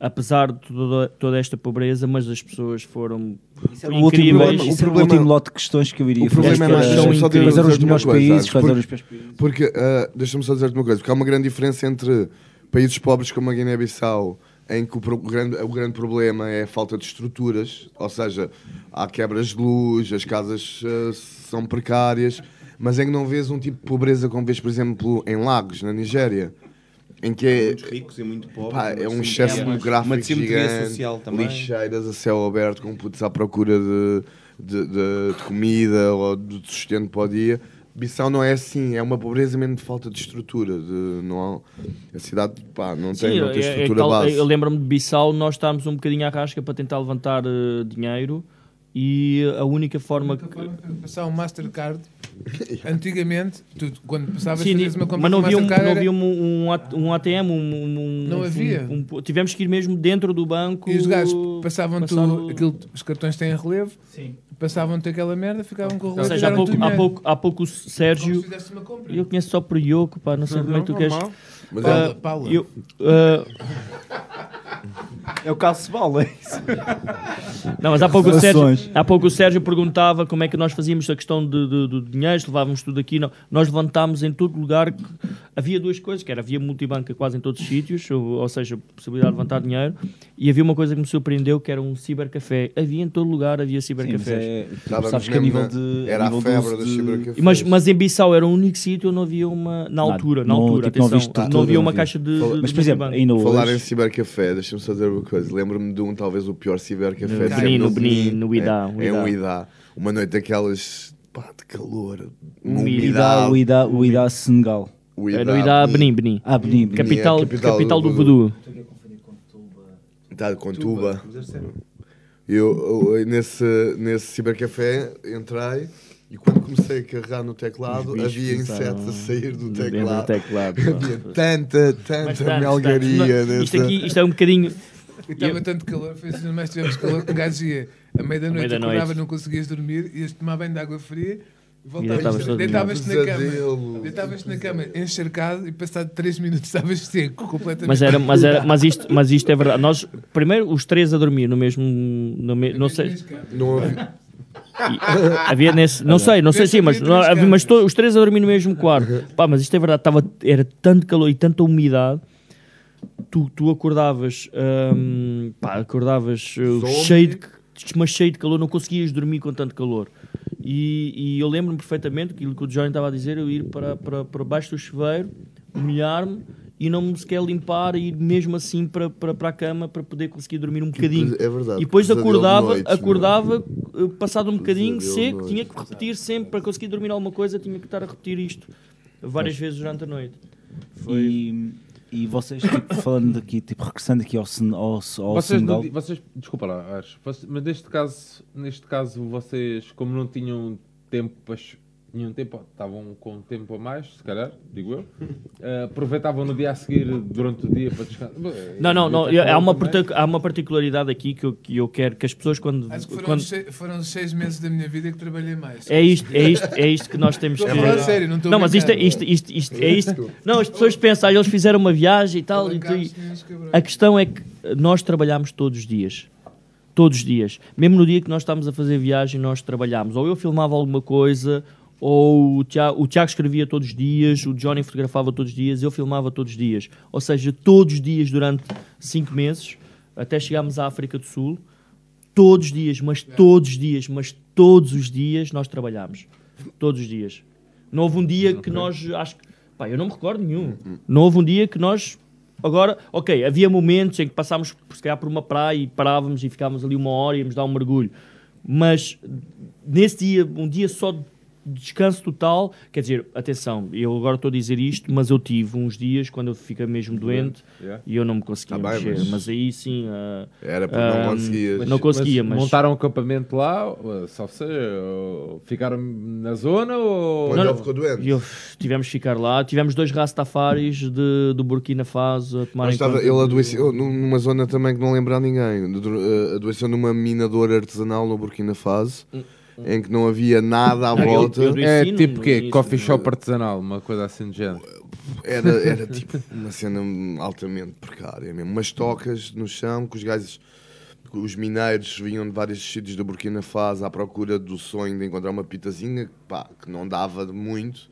apesar de toda, toda esta pobreza, mas as pessoas foram foram o último, incríveis. problema, isso era o último lote de questões que eu iria O problema fazer. é mais, era só dizer- eram os dizer-te uma melhores coisa, países, eram os piores países. Porque, ah, deixa-me só dizer-te uma coisa, porque há uma grande diferença entre países pobres como a Guiné-Bissau, em que o, pro- o grande, o grande problema é a falta de estruturas, ou seja, há quebras de luz, as casas ah, são precárias, mas em que não vês um tipo de pobreza como vês, por exemplo, em Lagos, na Nigéria. Em que é, Muitos ricos e muito pobres, pá, é um excesso é demográfico uma gigante, social também. lixeiras a céu aberto com putos à procura de, de, de- de comida ou de sustento para o dia. Bissau não é assim, é uma pobreza mesmo de falta de estrutura. De, não há, a cidade pá, não tem, Sim, não tem é- é estrutura tal- base. Eu lembro-me de Bissau, nós estávamos um bocadinho à rasca para tentar levantar eh, dinheiro e a única forma que. Passar um Mastercard. [LAUGHS] Antigamente, tu, quando passavas Sim, fazias uma compra mas não havia, um, não havia um, um, at- um ATM, um, um- Não havia. um- um- tivemos que ir mesmo dentro do banco. E os gajos passavam passar tu, o- aquilo, os cartões têm relevo, passavam-te aquela merda, ficavam com o Ou relevo seja, há pouco, o há, pouco, há pouco o Sérgio. Como se fizesse uma compra. Eu conheço só por Yoko, pá, não sei como é que tu queres. normal. Mas Ah, Paula, Paula. eu- ah, É o Calcebal, é isso? Não, mas há pouco, o Relações. Sérgio, há pouco o Sérgio perguntava como é que nós fazíamos a questão de, de- do dinheiro, se levávamos tudo aqui. Não. Nós levantámos em todo lugar havia duas coisas, que era havia multibanca quase em todos os sítios, ou, ou seja, possibilidade de levantar dinheiro, e havia uma coisa que me surpreendeu, que era um cibercafé. Havia em todo lugar, havia cibercafés. é- Estávamos sabes que a mesmo nível na- de- era a nível febre de- dos de- cibercafés. Mas, mas em Bissau era o único sítio onde não havia uma. Na altura, na Não, altura, tipo, não atenção, não, havia uma caixa de. de Mas, por exemplo, ainda hoje- Falar em cibercafé, deixa-me só dizer uma coisa. Lembro-me de um, talvez o pior cibercafé. No Benin, no Benin, no Idá, É, o é um Idá. Idá. Uma noite daquelas pá, de calor, Umidade. umidade. O Ida, o Ida Senegal. O É no Idá, Benin, Benin. Ah, Benin, Benin. Capital, é a capital capital, do do. Está com tuba. Eu, eu, nesse, nesse cibercafé entrei e quando comecei a carregar no teclado havia insetos a sair do dentro do teclado. teclado. [LAUGHS] havia tanta, tanta melgaria. Não, Isto aqui isto é um bocadinho. E estava tanto calor, foi assim, mais tivemos calor que um gajo ia à meia da À noite, meia-da-noite. acordava, não conseguias dormir, ias tomar banho de água fria voltavas, deitavas-te na cama, deitavas-te na cama encharcado e passado 3 minutos [LAUGHS] estavas seco, completamente. Mas, era, mas, era, mas, isto, mas isto é verdade. Nós, primeiro, os três a dormir no mesmo. No me, não sei. Não havia- havia nesse, não sei, não sei sim, mas, não, havia, mas to- os três a dormir no mesmo quarto. Pá, mas isto é verdade, estava, era tanto calor e tanta umidade. Tu, tu acordavas, hum, pá, acordavas uh, Zombie. cheio de, mas cheio de calor, não conseguias dormir com tanto calor. E, e eu lembro-me perfeitamente aquilo que o Johnny estava a dizer, eu ir para, para, para baixo do chuveiro, molhar-me e não me sequer limpar e ir mesmo assim para, para, para a cama para poder conseguir dormir um bocadinho. é verdade, E depois acordava, noites, é? acordava eh, passado um bocadinho seco, tinha que repetir sempre para conseguir dormir alguma coisa, tinha que estar a repetir isto várias Mas- vezes durante a noite. E, e vocês, tipo, falando aqui, tipo, regressando aqui ao, Sen- ao, ao Vocês, Senegal. não, vocês, desculpa lá, acho, mas neste caso, neste caso, vocês, como não tinham tempo para. Tinham tempo, estavam com tempo a mais, se calhar, digo eu. eh, aproveitavam no dia a seguir, durante o dia, para descansar. Não, não, não ter há, uma há uma particularidade aqui que eu, que eu quero que as pessoas quando. Acho que foram, quando os seis, foram seis meses da minha vida que trabalhei mais. é, isto, é, isto, é isto que nós temos que. falar sério, não estou a mas isto, é- isto, isto, isto, é isto. Não, as pessoas pensam, ah, eles fizeram uma viagem e tal. e a questão é que nós trabalhamos todos os dias. Todos os dias. Mesmo no dia que nós estávamos a fazer viagem, nós trabalhámos. Ou eu filmava alguma coisa, ou o Tiago, o Tiago escrevia todos os dias, o Johnny fotografava todos os dias, eu filmava todos os dias. Ou seja, todos os dias durante cinco meses, até chegámos à África do Sul, todos os dias, mas todos os dias, mas todos os dias nós trabalhámos. Todos os dias. Não houve um dia que nós, acho que, pá, eu não me recordo nenhum. Não houve um dia que nós, agora, ok, havia momentos em que passámos, por- se calhar, por uma praia e parávamos e ficávamos ali uma hora e íamos dar um mergulho. Mas nesse dia, um dia só de descanso total, quer dizer, atenção, eu agora estou a dizer isto, mas eu tive uns dias quando eu fiquei mesmo doente Yeah. e eu não me conseguia Tá bem, mexer. mas- Mas... aí sim. ah, Era porque não ah, conseguias. Não conseguia, mas. Montaram um acampamento lá, só seja, ficaram na zona ou. Quando ele ficou doente. Eu- tivemos que ficar lá. Tivemos dois rastafaris de, do Burkina Faso a tomar Mas estava, ele adoeceu num- numa zona também que não lembra a ninguém. Do- Adoeceu numa mina de ouro artesanal no Burkina Faso, em que não havia nada à Não, volta. eu É Ensino tipo início. Coffee shop artesanal, uma coisa assim de género. Era, era [LAUGHS] tipo uma cena altamente precária mesmo. Umas tocas no chão que os gajos, que os mineiros vinham de vários sítios do Burkina Faso à procura do sonho de encontrar uma pitazinha pá, que não dava de muito.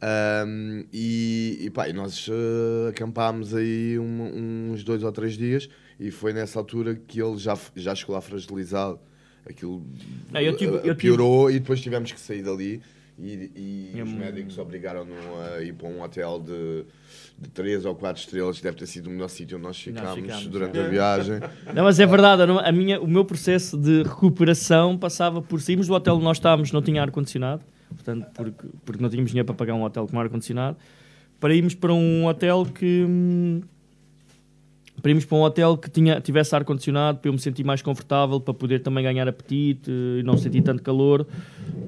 Ahm, e, e, pá, e nós eh, acampámos aí um- uns dois ou três dias e foi nessa altura que ele já, já chegou lá fragilizado. Aquilo Não, eu tive- eu tive- piorou e depois tivemos que sair dali. E, e os médicos obrigaram-no a ir para um hotel de, de 3 ou 4 estrelas. Deve ter sido o melhor sítio onde nós ficámos, ficámos, durante é. a viagem. [LAUGHS] Não, mas é verdade, a minha, o meu processo de recuperação passava por sairmos do hotel onde nós estávamos, não tinha ar-condicionado, portanto, porque, porque não tínhamos dinheiro para pagar um hotel com ar-condicionado, para irmos para um hotel que. Para irmos para um hotel que tinha, tivesse ar-condicionado, para eu me sentir mais confortável, para poder também ganhar apetite e não sentir tanto calor.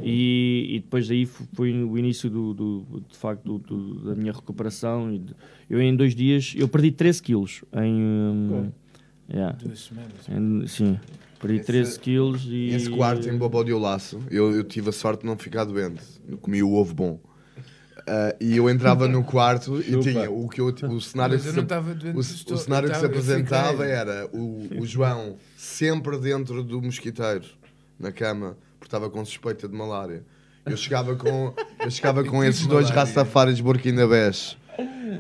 E, e depois daí foi o início do, do- de facto do- do- da minha recuperação. E de- eu em dois dias eu perdi 13 quilos em hum, yeah. Duas semanas. Em- sim, perdi 13 quilos e. Esse quarto em Bobo de Laço, eu, eu tive a sorte de não ficar doente. Eu comi o ovo bom. Ah, e eu entrava no quarto e tinha o que eu, o cenário que eu se, o, estou- o cenário eu que se eu apresentava era o, o João sempre dentro do mosquiteiro na cama porque estava com suspeita de malária. Eu chegava com, eu chegava com [LAUGHS] esses dois rastafaris burkinabés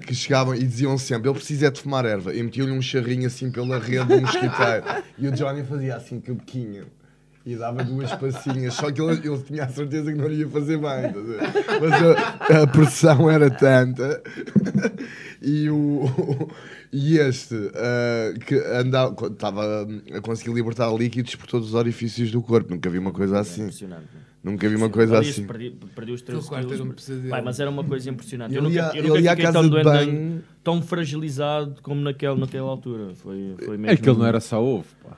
que chegavam e diziam sempre: ele precisa é de fumar erva. E metiam-lhe um charrinho assim pela rede do mosquiteiro. E o Johnny fazia assim com a boquinha. E dava duas passinhas, só que ele, ele tinha a certeza que não lhe ia fazer bem. ver? Mas a, a pressão era tanta. E, o, e este, ah, que andava, estava a conseguir libertar líquidos por todos os orifícios do corpo. Nunca vi uma coisa assim. impressionante. Nunca vi uma coisa assim. Perdi, perdi os 13 Aquele quarto era um quilos. Pai, mas era uma coisa impressionante. Eu Ele nunca, ia- eu nunca ele fiquei tão doente, banho. tão fragilizado como naquela, naquela altura. Foi, foi mesmo. Aquilo não era só ovo, pá.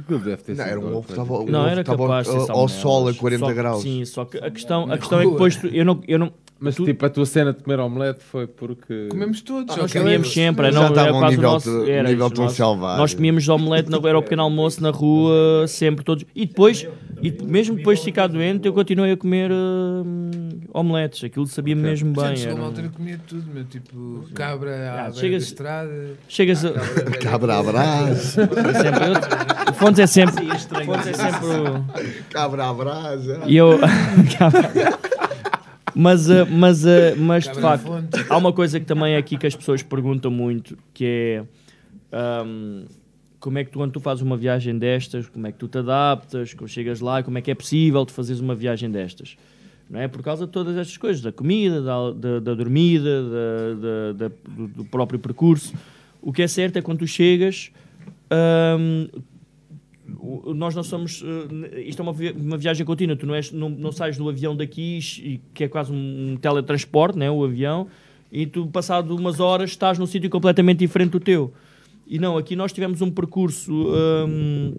Aquilo deve ter Não, sido era um ovo que estava- Não, ovo era estava capaz de ser ao- ao sol a 40 Só graus. Sim, só que a questão, a questão é que depois tu- eu não, eu não, Mas tipo, a tua cena de comer omelete foi porque. Comemos todos. Ah, nós comíamos sempre, Já não, estava era a um quase o nível nosso, de- era nível isso, tão nós, selvagem. nós comíamos omelete, na, era o pequeno almoço na rua, sempre todos. E depois, e mesmo depois de ficar doente, eu continuei a comer hum, omeletes. Aquilo sabia mesmo Já bem. chegou era uma um- altura comia tudo, meu, tipo cabra à Ah, beira chegas- da estrada. chegas a- Cabra à brás. [LAUGHS] É sempre- o Fontes é sempre. o Fontes é sempre o- Cabra à brasa. E eu. [LAUGHS] mas, eh, mas, eh, mas de facto, há uma coisa que também é aqui que as pessoas perguntam muito, que é ahm, como é que tu, quando tu fazes uma viagem destas, como é que tu te adaptas, como chegas lá, como é que é possível tu fazeres uma viagem destas? Não é? Por causa de todas estas coisas, da comida, da, da, da dormida, da, da- do, do próprio percurso. O que é certo é quando tu chegas, o- nós não somos. eh, isto é uma, uma viagem contínua. Tu não, és, não, não sais do avião daqui, que é quase um, teletransporte, né, o avião, e tu, passado umas horas, estás num sítio completamente diferente do teu. E não, aqui nós tivemos um percurso. hum,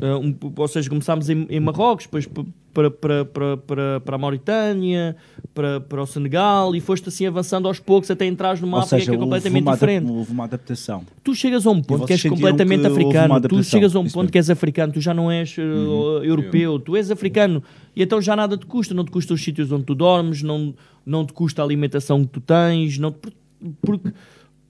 um- ou seja, começámos em, em Marrocos, depois para, para, para, para, para a Mauritânia, para, para o Senegal, e foste assim avançando aos poucos até entrares numa África seja, que é completamente houve diferente houve uma adaptação. tu chegas a um ponto que és completamente que africano, tu chegas a um Isso ponto mesmo. que és africano, tu já não és uh, Uhum. europeu, tu és africano e então já nada te custa, não te custa os sítios onde tu dormes, não, não te custa a alimentação que tu tens, não te- por- porque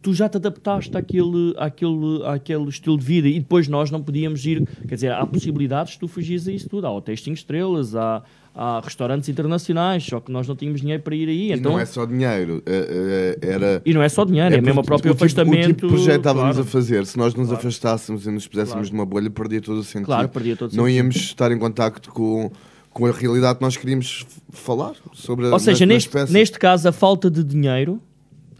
tu já te adaptaste àquele, àquele, àquele estilo de vida e depois nós não podíamos ir, quer dizer, há possibilidades de tu fugires a isso tudo, há hotéis 5 estrelas, há, há restaurantes internacionais, só que nós não tínhamos dinheiro para ir aí, E então... não é só dinheiro. é- é- era... E não é só dinheiro, é mesmo o próprio o tipo, O afastamento, tipo de projeto estávamos claro. a fazer, se nós nos Claro. afastássemos e nos puséssemos Claro. numa bolha, perdia todo o sentido. Claro, perdia todo o Não sentido. íamos estar em contacto com, com a realidade que nós queríamos falar sobre a Ou seja, na- na neste, neste caso, a falta de dinheiro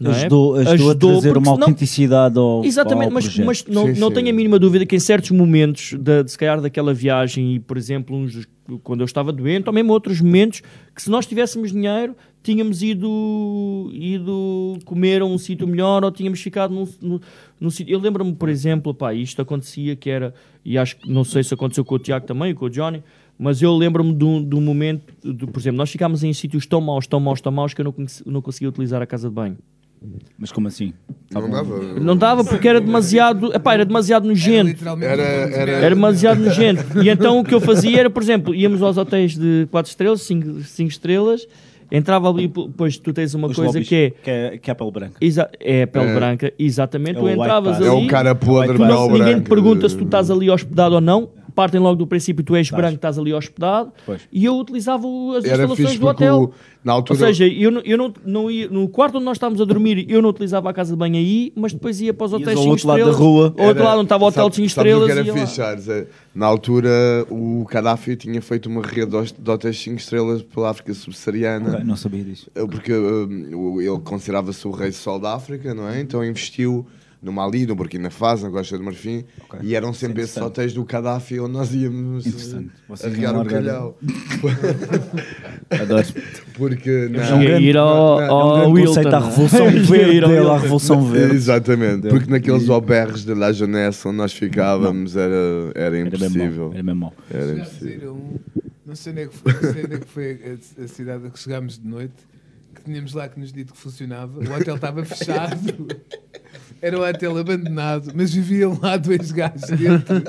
não é? Ajudou, ajudou, a trazer uma autenticidade ao, Exatamente, ao mas, projeto. mas não, Sim, não sim. tenho a mínima dúvida que em certos momentos, de, de se calhar daquela viagem, e por exemplo, uns quando eu estava doente, ou mesmo outros momentos, que se nós tivéssemos dinheiro, tínhamos ido, ido comer a um sítio melhor ou tínhamos ficado num, num, num sítio. Eu lembro-me, por exemplo, pá, isto acontecia que era, e acho que não sei se aconteceu com o Tiago também, com o Johnny, mas eu lembro-me de um, de um momento, de, por exemplo, nós ficámos em sítios tão maus, tão maus, tão maus que eu não, conheci- não conseguia utilizar a casa de banho. Mas como assim? Não dava. Não dava porque era demasiado, epá, era demasiado nojento. Era- um era- Era demasiado nojento. E então o que eu fazia era, por exemplo, íamos aos hotéis de 4 estrelas, 5, estrelas, entrava ali, depois tu tens uma Os coisa lobbies, que é. que é, que é a pele branca. É a pele É. branca, exatamente. É tu entravas ali. É o cara podre, tu não- Ninguém te pergunta se tu estás ali hospedado ou não. Partem logo do princípio tu és branco, estás ali hospedado. Pois. E eu utilizava as Era instalações do hotel. o- na altura- Ou seja, eu, não, eu não, não ia. No quarto onde nós estávamos a dormir, eu não utilizava a casa de banho aí, mas depois ia para os hotéis ao 5 outro lado da estrelas. rua. Ao outro lado onde estava o hotel de 5 Sabe- sabes o estrelas. era fixe, Charles? É, Na altura, o Gaddafi tinha feito uma rede de hotéis 5 estrelas pela África subsaariana. Ok, não sabia disso. Porque o- ele considerava-se o rei sol da África, não é? Então investiu no Mali, no Burkina Faso, na Costa do Marfim, e eram sempre esses hotéis do Gaddafi onde nós íamos Interessante. eh, não o calhau. [LAUGHS] Adoro. Porque na- É um grande- ir ao- é um grande conceito à não? Revolução [LAUGHS] Ir Verde dele, à. Revolução Verde. Exatamente, porque naqueles auberges de La Jeunesse onde nós ficávamos era, era Era impossível. Era mesmo mau. Era Chegámos a impossível. um- não sei onde é que foi, não onde é que foi a, a cidade a que chegámos de noite, que tínhamos lá que nos dito que funcionava. O hotel estava fechado, [LAUGHS] era um hotel abandonado, mas viviam lá dois gajos dentro.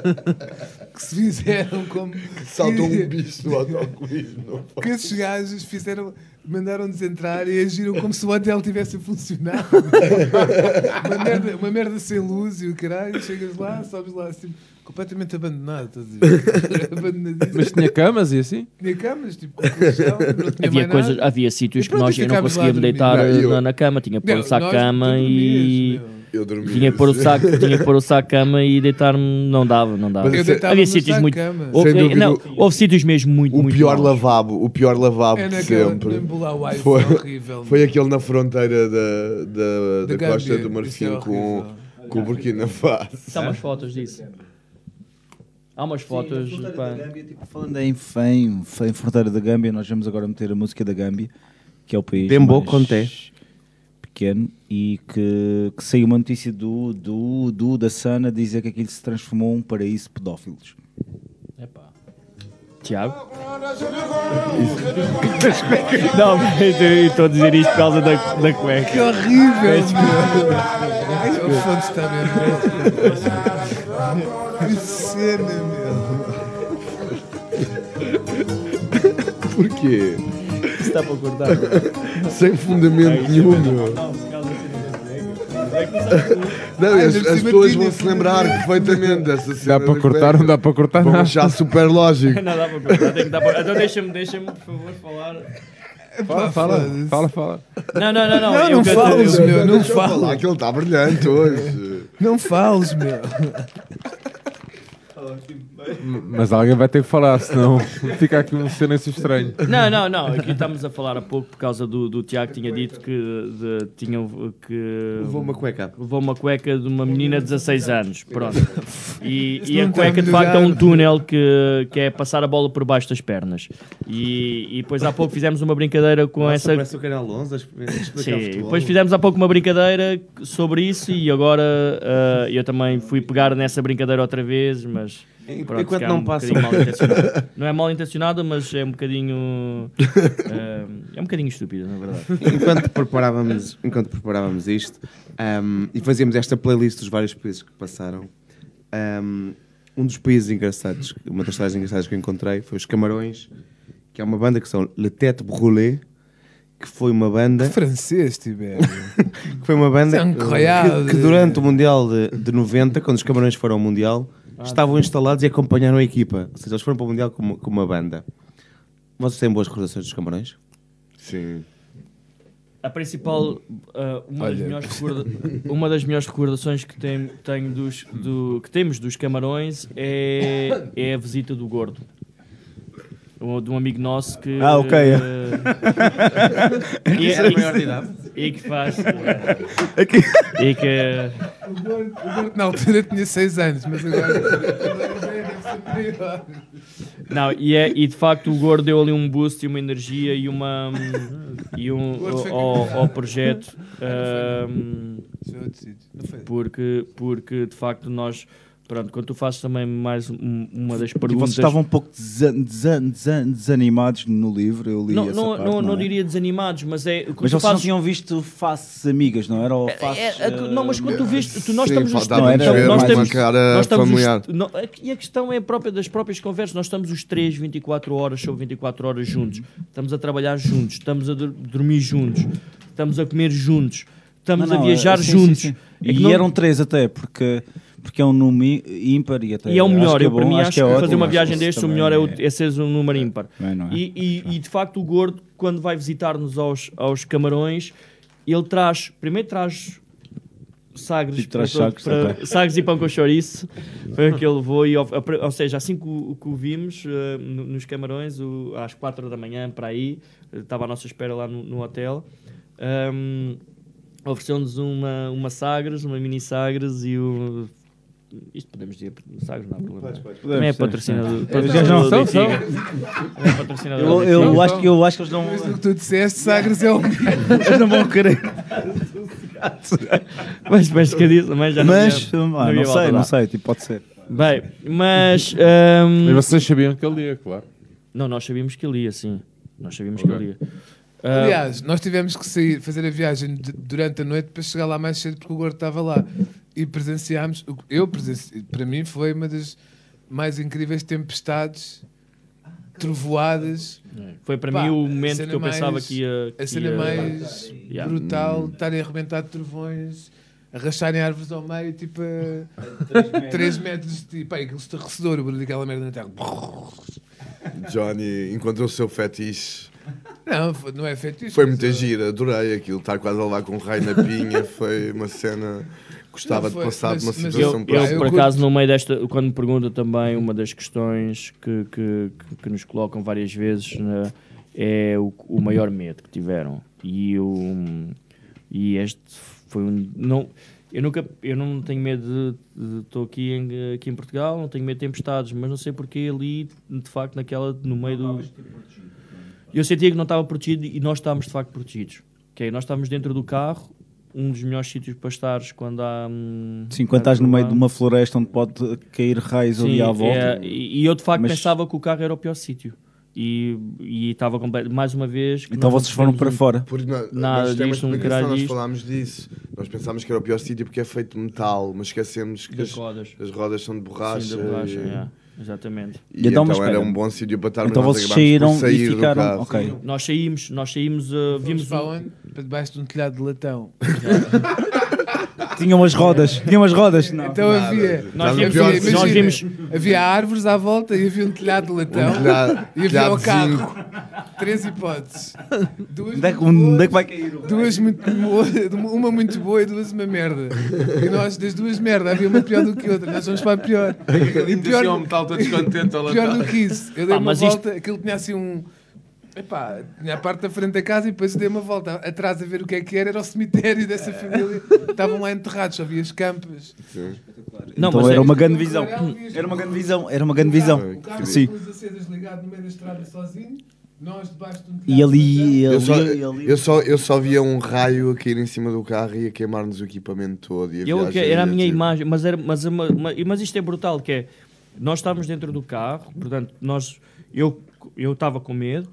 que se fizeram como. Que um bicho no autocolismo. Que esses gajos fizeram. Mandaram-nos entrar e agiram como se o hotel tivesse a funcionar. uma, merda, uma merda sem luz e o caralho. Chegas lá, sobes lá assim, completamente abandonado. Estás a ver? Abandonadíssimo. Mas tinha camas e assim? Tinha camas, tipo, com colchão, não tinha Havia, mais coisas, nada. havia sítios E que pronto, nós eu não conseguíamos deitar Não, eu- na, na cama, tinha que pôr Não, o saco nós- de cama e. dormias, Eu dormia. Tinha que pôr o saco, tinha que pôr o saco de cama e deitar-me, não dava, não dava. Mas Eu deitava Havia sítios muito. cama. Houve, Sem dúvida, não, o- houve sítios mesmo muito, O muito pior maus. lavabo, o pior lavabo É de naquela- sempre. Foi, foi horrível. foi aquele na fronteira da, da, da, Da Costa Gâmbia, do isso Marfim é com, com o Burkina Faso. Há umas fotos disso. Há umas fotos. Sim, pá. fronteira da Gâmbia, tipo, falando em FEM, em fronteira da Gâmbia, nós vamos agora meter a música da Gâmbia, que é o país Bembo mais Conté. pequeno, e que, que saiu uma notícia do, do, do da Sana dizer que aquilo se transformou em um paraíso de pedófilos. Epá. Tiago? [LAUGHS] Não, mas eu estou a dizer isto por causa da, da cueca. Que horrível, O Fonte está mesmo. Que cena, meu. Porquê? Isso está para cortar. Sem fundamento nenhum, meu. Não, as, as pessoas vão se lembrar perfeitamente dessa cena. Dá para cortar, não dá para cortar Vão nada. achar super lógico. [LAUGHS] Não dá para cortar, tem que dar para... Então deixa-me, deixa-me, por favor, falar. Fala, fala, fala, fala. Não, não, não, não. Não, não fales, eu- meu, não fales. que ele está brilhante hoje. Não fales, meu. [LAUGHS] Mas alguém vai ter que falar, senão [LAUGHS] fica aqui um silêncio estranho. Não, não, não. Aqui estamos a falar há pouco por causa do, do Tiago que tinha dito que de, tinha, que Levou uma cueca. levou uma cueca de uma menina de 16 anos. Pronto. E, e a cueca de facto é um túnel que, que é passar a bola por baixo das pernas. E, e depois há pouco fizemos uma brincadeira com Nossa, essa. parece o Canal 11 a explicar Sim, depois fizemos há pouco uma brincadeira sobre isso e agora ah, eu também fui pegar nessa brincadeira outra vez, mas pronto, enquanto que é não um passa- mal intencionado. [LAUGHS] Não é mal intencionada, mas é um bocadinho ah, é um bocadinho estúpida, na verdade. [LAUGHS] enquanto preparávamos, enquanto preparávamos isto ahm, e fazíamos esta playlist dos vários países que passaram, ahm, um dos países engraçados, uma das histórias engraçadas que eu encontrei foi os Camarões, que é uma banda que são Le Tête Brûlée, que foi uma banda Francês, Tibério. [LAUGHS] que foi uma banda incroyable. que, que durante o Mundial de, de 90, quando os Camarões foram ao Mundial, estavam instalados e acompanharam a equipa. Ou seja, eles foram para o Mundial como, como uma banda. Vocês têm boas recordações dos Camarões? Sim. A principal, ah, uma, das recorda- uma das melhores recordações que tem- tenho dos, do, que temos dos Camarões é, é a visita do Gordo. Um- De um amigo nosso que. Ah, ok, [LAUGHS] é. eh, e, Era e- e que faz. Aqui. E que. O Gordo, o Gordo na altura tinha 6 anos, mas agora. Não, e, é, e de facto o Gordo deu ali um boost e uma energia e uma. e um, ao, ao projeto. Não foi? porque, porque de facto nós. Pronto, quando tu fazes também mais um- uma das E perguntas. vocês estavam um pouco desa- desa- desa- desanimados no livro, eu li não, essa não, parte, não, não é? diria desanimados, mas é. Mas tu vocês não fazes- tinham visto faces amigas, não era? Ou É, faces, é, não, mas quando tu viste, tu, nós Sim, estamos os ver nós uma temos- cara nós estamos os- familiar. não, é e a questão é própria das próprias conversas. Nós estamos os três 24 horas sobre 24 horas juntos. Estamos a trabalhar juntos, estamos a dormir juntos, estamos a comer juntos, estamos Não, não, a viajar é- sim, juntos. sim, sim. É E não- eram três até, porque, porque é um número ímpar e até. E é o melhor, é eu, para mim acho que, é ótimo, fazer uma viagem deste, o melhor é, o, também é seres um número ímpar. É, não é? E, e- e, de facto o Gordo, quando vai visitar-nos aos, aos Camarões, ele traz, primeiro traz sagres, Tipo, traz para- para- ok. sagres e pão com chouriço, foi que ele levou, e, ao- ou seja, assim que o, que o vimos no- nos Camarões, o- às 4 da manhã, para aí, estava à nossa espera lá no, no hotel, ehm, ofereceu-nos uma, uma Sagres, uma mini Sagres e o... Isto podemos dizer, Sagres não há problema. Também é podemos, patrocinador. podemos. patrocinador Já não são. Também é patrocinador Eu, eu, Benfica. acho que, eu acho que eles não. Mas o que tu disseste, Sagres é o. [LAUGHS] Eles não vão querer. Mas, mas que disse, mas já não Mas, havia- ah, não, volta sei, não sei, tipo, pode ser. Bem, mas. ehm, Mas vocês sabiam que ele ia, claro. Não, nós sabíamos que ele ia, sim. Nós sabíamos que ele ia. Ah, Aliás, nós tivemos que sair, fazer a viagem de- durante a noite para chegar lá mais cedo porque o Gordo estava lá. E presenciámos, eu presenciei, para mim foi uma das mais incríveis tempestades, trovoadas. Foi para Pá, mim o a momento que eu pensava mais- que ia- A que cena ia- mais Yeah. brutal, estarem a arrebentar de trovões, arrastarem árvores ao meio, tipo a 3 metros. Tipo, pá, aquele estarrecedor, o barulho daquela merda na terra. Johnny encontrou o seu fetiche. Não, não é fetiche. Foi muita uh, gira, adorei aquilo. Estar quase a levar com um raio na pinha [LAUGHS] foi uma cena. Gostava foi, de passar mas- de uma mas situação Eu, próxima. eu, por acaso, no meio desta, quando me pergunta também, uma das questões que, que, que- que nos colocam várias vezes né, é o, o maior medo que tiveram. E, o, e este foi um. Não, eu, nunca, eu não tenho medo de. Estou aqui em, aqui em Portugal, não tenho medo de tempestades, mas não sei porque ali, de facto, naquela, no meio do. Eu sentia que não estava protegido e nós estávamos de facto protegidos. Ok, nós estávamos dentro do carro, um dos melhores sítios para estares quando há. hum, Sim, quando estás no meio de uma floresta onde pode cair raios ali à volta. é, e, eu de facto Mas- pensava que o carro era o pior sítio. E, e estava completo. Mais uma vez. Então vocês foram para um- fora? Porque nós, Nada disto, um caralho nós disto. falámos disso. Nós pensámos que era o pior sítio porque é feito de metal, mas esquecemos que as rodas. as rodas são de borracha. Sim, de borracha, e, é, exatamente. e então, era um bom sítio para estar, Então mas nós vocês saíram e ficaram- ok. Nós saímos, nós saímos, uh, Vimos para um- onde? Para debaixo de um telhado de latão. [LAUGHS] Tinham as rodas, tinham as rodas. Não. Então havia, Nós havia, vimos- nós imagina, vimos- havia árvores à volta e havia um telhado de latão Um telhado- e havia de carro. Três hipóteses. Duas Onde é onde é boas, que vai cair? Duas muito boas, uma muito boa e duas uma merda. E nós, das duas merda, havia uma pior do que outra. Nós vamos para a pior. Bocadinho descia ao metal todo [LAUGHS] descontente ao pior do que isso. Eu dei Pá, uma mas isto- volta, aquilo tinha assim um. Epá, tinha a parte da frente da casa e depois dei uma volta atrás a ver o que é que era. Era o cemitério dessa família. Estavam lá enterrados, só via as campas. Não, então mas era é- uma grande visão. Era uma grande visão. Era uma grande visão. O carro Sim. com ligado no meio da estrada sozinho. Nós debaixo de um E ali, Eu ali, só, ali. eu, só, eu só via um raio a cair em cima do carro e a queimar-nos o equipamento todo. E a Eu, viagem que- era a minha tipo, imagem, mas, era, mas, mas isto é brutal, que é, nós estávamos dentro do carro, portanto, nós, eu eu estava com medo,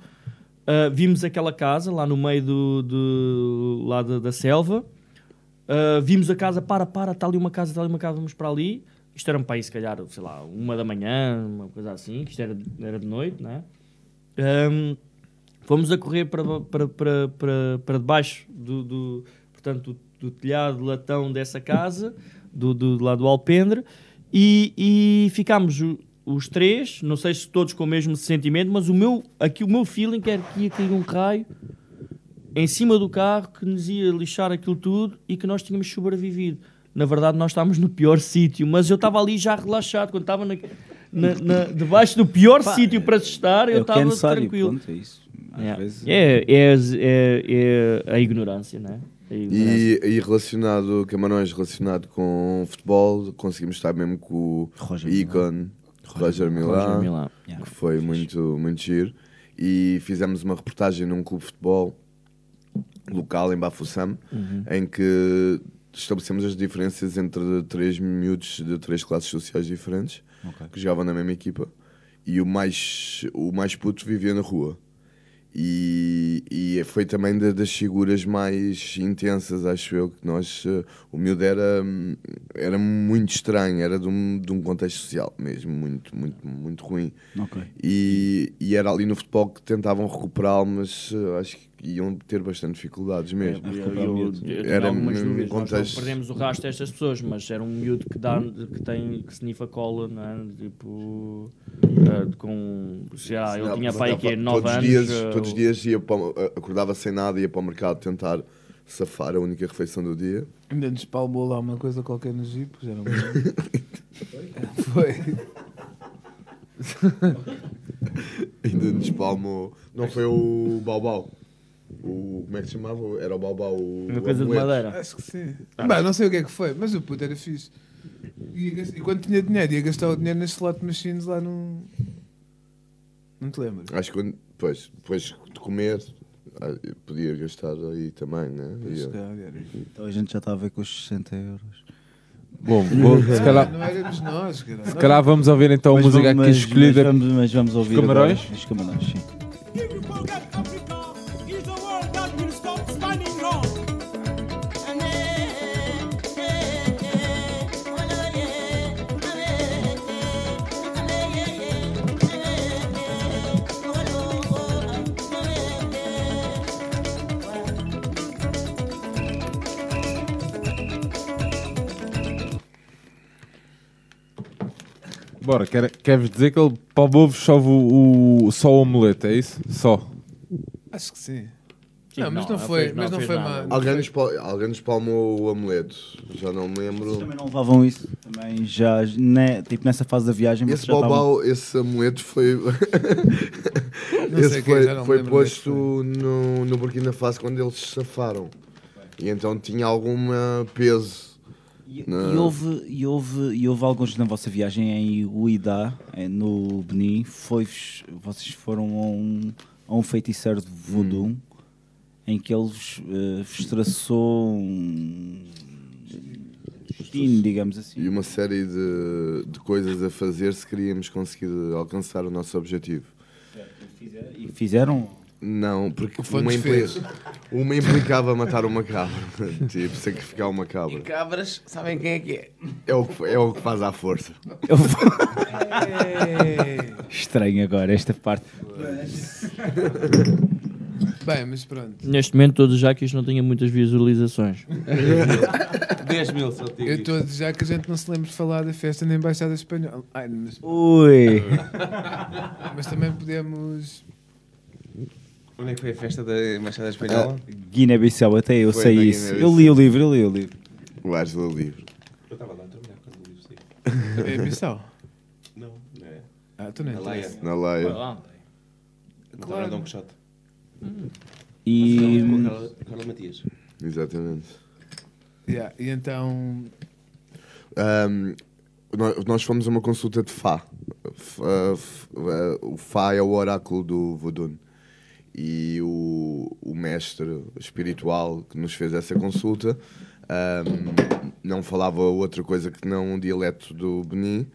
ah, vimos aquela casa lá no meio do, do- lá da, da selva, ah, vimos a casa, para, para, está ali uma casa, está ali uma casa, vamos para ali, isto era um país, se calhar, sei lá, uma da manhã, uma coisa assim, isto era, era de noite, né? Ahm, fomos a correr para, para, para, para, para debaixo do, do, portanto, do, do telhado latão dessa casa, do, do, lá do alpendre, e, e ficámos os três, não sei se todos com o mesmo sentimento, mas o meu, aqui o meu feeling era que ia cair um raio em cima do carro que nos ia lixar aquilo tudo e que nós tínhamos sobrevivido. Na verdade, nós estávamos no pior [LAUGHS] sítio, mas eu estava ali já relaxado. Quando estava na, na- na- debaixo do pior sítio para se estar, é eu é estava necessário, tranquilo. pronto, é isso. Yeah. vezes- É, é, é- é a ignorância, não é? E, e relacionado, Camarões relacionado com futebol, conseguimos estar mesmo com o Roger Icon, Roger Milá, Roger Milá. que foi muito, muito giro. E fizemos uma reportagem num clube de futebol local em Bafussam, Uhum. em que estabelecemos as diferenças entre três miúdos de três classes sociais diferentes Ok. que jogavam na mesma equipa. E o mais, o mais puto vivia na rua. E, e foi também da- das figuras mais intensas, acho eu, que nós. eh, O miúdo era, hum, era muito estranho, era de um, de um contexto social mesmo, muito, muito, muito ruim. Ok. E, e era ali no futebol que tentavam recuperá-lo, mas eh, acho que iam ter bastante dificuldades mesmo. Eu, eu, eu, eu era algumas dúvidas. Nós não contexto. perdemos o rastro destas pessoas, mas era um miúdo que, dá, que tem que snifa cola, não é? Tipo, eh, com. Se há, ele Não, tinha pai que é todos 9 os anos. Dias, eh, todos os dias ia para, o- acordava sem nada, ia para o mercado tentar safar a única refeição do dia. Ainda nos palmou lá uma coisa qualquer no Jeep, já não lembro. Foi. Ainda nos palmou. Não foi o Baubau. O, como é que se chamava? Era o Baubau. O, Uma coisa de madeira. Acho que sim. Bah, não sei o que é que foi, mas o puto era fixe. Gas- E quando tinha dinheiro, ia gastar o dinheiro nas slot machines lá no. Não te lembras? Acho que quando- depois, depois de comer, ah, podia gastar aí também, né? Era. Então a gente já está a ver com os 60 euros. Bom, vou- se calhar, Não éramos nós, cara. se calhar vamos ouvir então a Mas música vamos- aqui mas- escolhida. Mas vamos, mas vamos ouvir Camarões? agora Os Camarões, sim. Bora, quer, queres dizer que ele para o bovo chove o, o- só o omelete, é isso? Só. Acho que sim. Sim, não, mas não, não foi, fez- não mas não fez foi nada. má. não Alguém nos, pal- alguém nos palmou o amuleto. Já não me lembro. Também não levavam isso. Também já, né, tipo nessa fase da viagem. vocês Esse já estavam- esse amuleto foi. [LAUGHS] Não esse quem, foi, já não me foi lembro onde é que posto no, no Burkina Faso quando eles se safaram. E então tinha algum peso. E, e houve, e, houve, e houve alguns na vossa viagem em Uidá, eh, no Benin, foi, vocês foram a um, a um feiticeiro de voodoo Hum. em que ele vos, eh, vos traçou um destino, digamos assim. E uma série de, de coisas a fazer se queríamos conseguir alcançar o nosso objetivo. E fizeram? Não, porque uma, impli- uma implicava matar uma cabra. [LAUGHS] tipo, sacrificar uma cabra. Cabras, sabem quem é que é? É o que, é o que faz à força. Eu vou- Estranho agora esta parte. Bem, mas pronto. Neste momento, todos já que isto não tenha muitas visualizações. [LAUGHS] 10 mil só Eu estou a dizer que a gente não se lembra de falar da festa na Embaixada Espanhola. Ai, mas... Ui. mas também podemos. Onde é que foi a festa da Embaixada Espanhola? Guiné-Bissau, até eu Foi sei isso. Guiné-Bissau. Eu li o livro, eu li o livro. O Ars do livro. Eu estava lá a trabalhar quando o livro saiu. [LAUGHS] É Bissau? Não, não é. Ah, tu Na Laia. interessa. Na Laia. Na Claro. Claro. Dom Quixote. E Com Carla, Carla Matias. Exatamente. Yeah, E então. Ahm, nós, fomos a uma consulta de Fá. F- ah, ah, o Fá é o oráculo do Vodun. E o, o mestre espiritual que nos fez essa consulta ahm, não falava outra coisa que não um dialeto do Benin,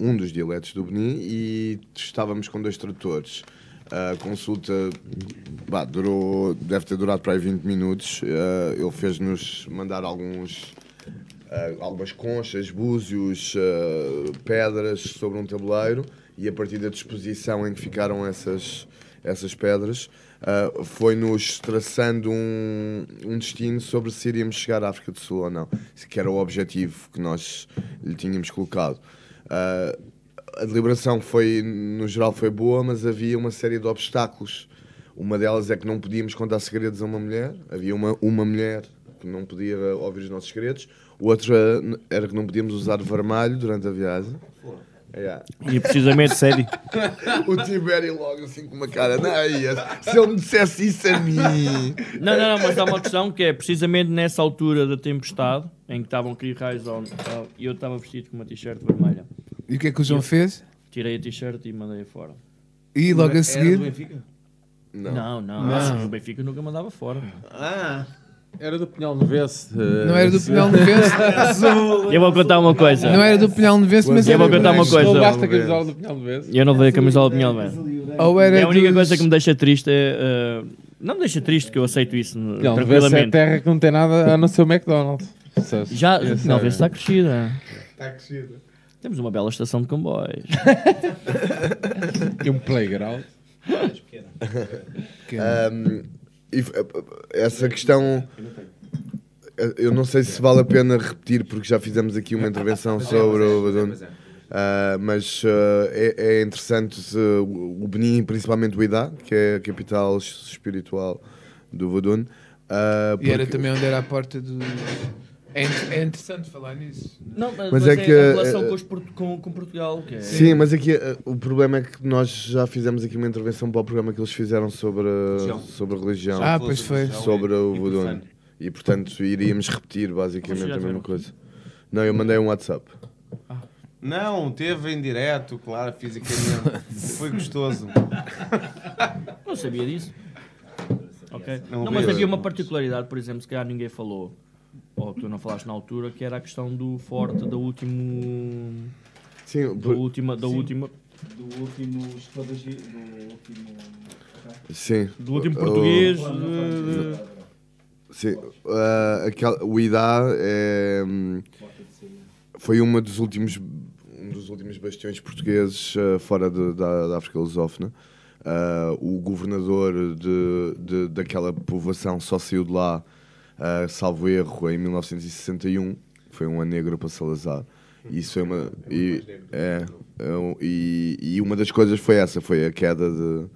um dos dialetos do Benin, e estávamos com dois tradutores. A consulta bah, durou, deve ter durado para aí 20 minutos. Ah, ele fez-nos mandar alguns uh, algumas conchas, búzios, uh, pedras sobre um tabuleiro e a partir da disposição em que ficaram essas, essas pedras uh, foi-nos traçando um, um destino sobre se iríamos chegar à África do Sul ou não, que era o objetivo que nós lhe tínhamos colocado. Uh, a deliberação foi, no geral, foi boa, mas havia uma série de obstáculos. Uma delas é que não podíamos contar segredos a uma mulher. Havia uma, uma mulher que não podia ouvir os nossos segredos. Outra era que não podíamos usar vermelho durante a viagem. Yeah. E precisamente, sério. [LAUGHS] o Tibério logo assim com uma cara. Não, se ele me dissesse isso a mim. Não, não, não, mas há uma questão que é precisamente nessa altura da tempestade, em que estavam a cair raios e eu estava vestido com uma t-shirt vermelha. E o que é que o João fez? Tirei a t-shirt e mandei-a fora. E logo a Era seguir. do Benfica? Não. Não, não, Não. acho que o Benfica nunca mandava fora. Ah! Era do Pinhal Novense. Não era do Pinhal Novense. [LAUGHS] Eu vou contar uma coisa. Não era do Pinhal Novense, mas Eu vou contar uma coisa. Roubaste a camisola do Pinhal Novense. Eu não vejo a camisola do Pinhal Novense. Ou era É a única dos- coisa que me deixa triste é. uh, não me deixa triste que eu aceito isso Pinhal é tranquilamente. terra que não tem nada a não ser o McDonald's. Já, Esse não, é- está crescida. Está crescido. Temos uma bela estação de comboios. [LAUGHS] E um playground. Um, essa questão. Eu não sei se vale a pena repetir, porque já fizemos aqui uma intervenção sobre o Badun. Ah, mas ah, é, é interessante se o o Benin, principalmente o Idá, que é a capital espiritual do Vodun. ah, E era também onde era a porta do. É, é interessante falar nisso. Não, mas, Mas mas é é, que, a relação eh, com, os com, com Portugal. Que é... Sim, mas aqui eh, o problema é que nós já fizemos aqui uma intervenção para o programa que eles fizeram sobre a Religião. sobre religião. Ah, pois foi. Sobre É o Vodun. interessante. E portanto iríamos repetir basicamente a mesma coisa. Não, eu mandei um WhatsApp. Não, teve em direto, claro, fisicamente. [LAUGHS] Foi gostoso. Não sabia disso. Ok. Não Não, mas vi. havia uma particularidade, por exemplo, se calhar ninguém falou, ou tu não falaste na altura, que era a questão do forte da último. Sim, Da por- última. Da Sim. última. Do último espadagi... Do último... Sim. Do último português. o- de- Sim, ah, aquela- o IDA é, hum, foi uma dos últimos, um dos últimos bastiões portugueses ah, fora de- da, da África lusófona. Ah, o governador de, de- daquela povoação só saiu de lá, ah, salvo erro, em 1961. Foi um ano negro para Salazar. Isso é uma. E, é, é um- e, e uma das coisas foi essa, foi a queda de.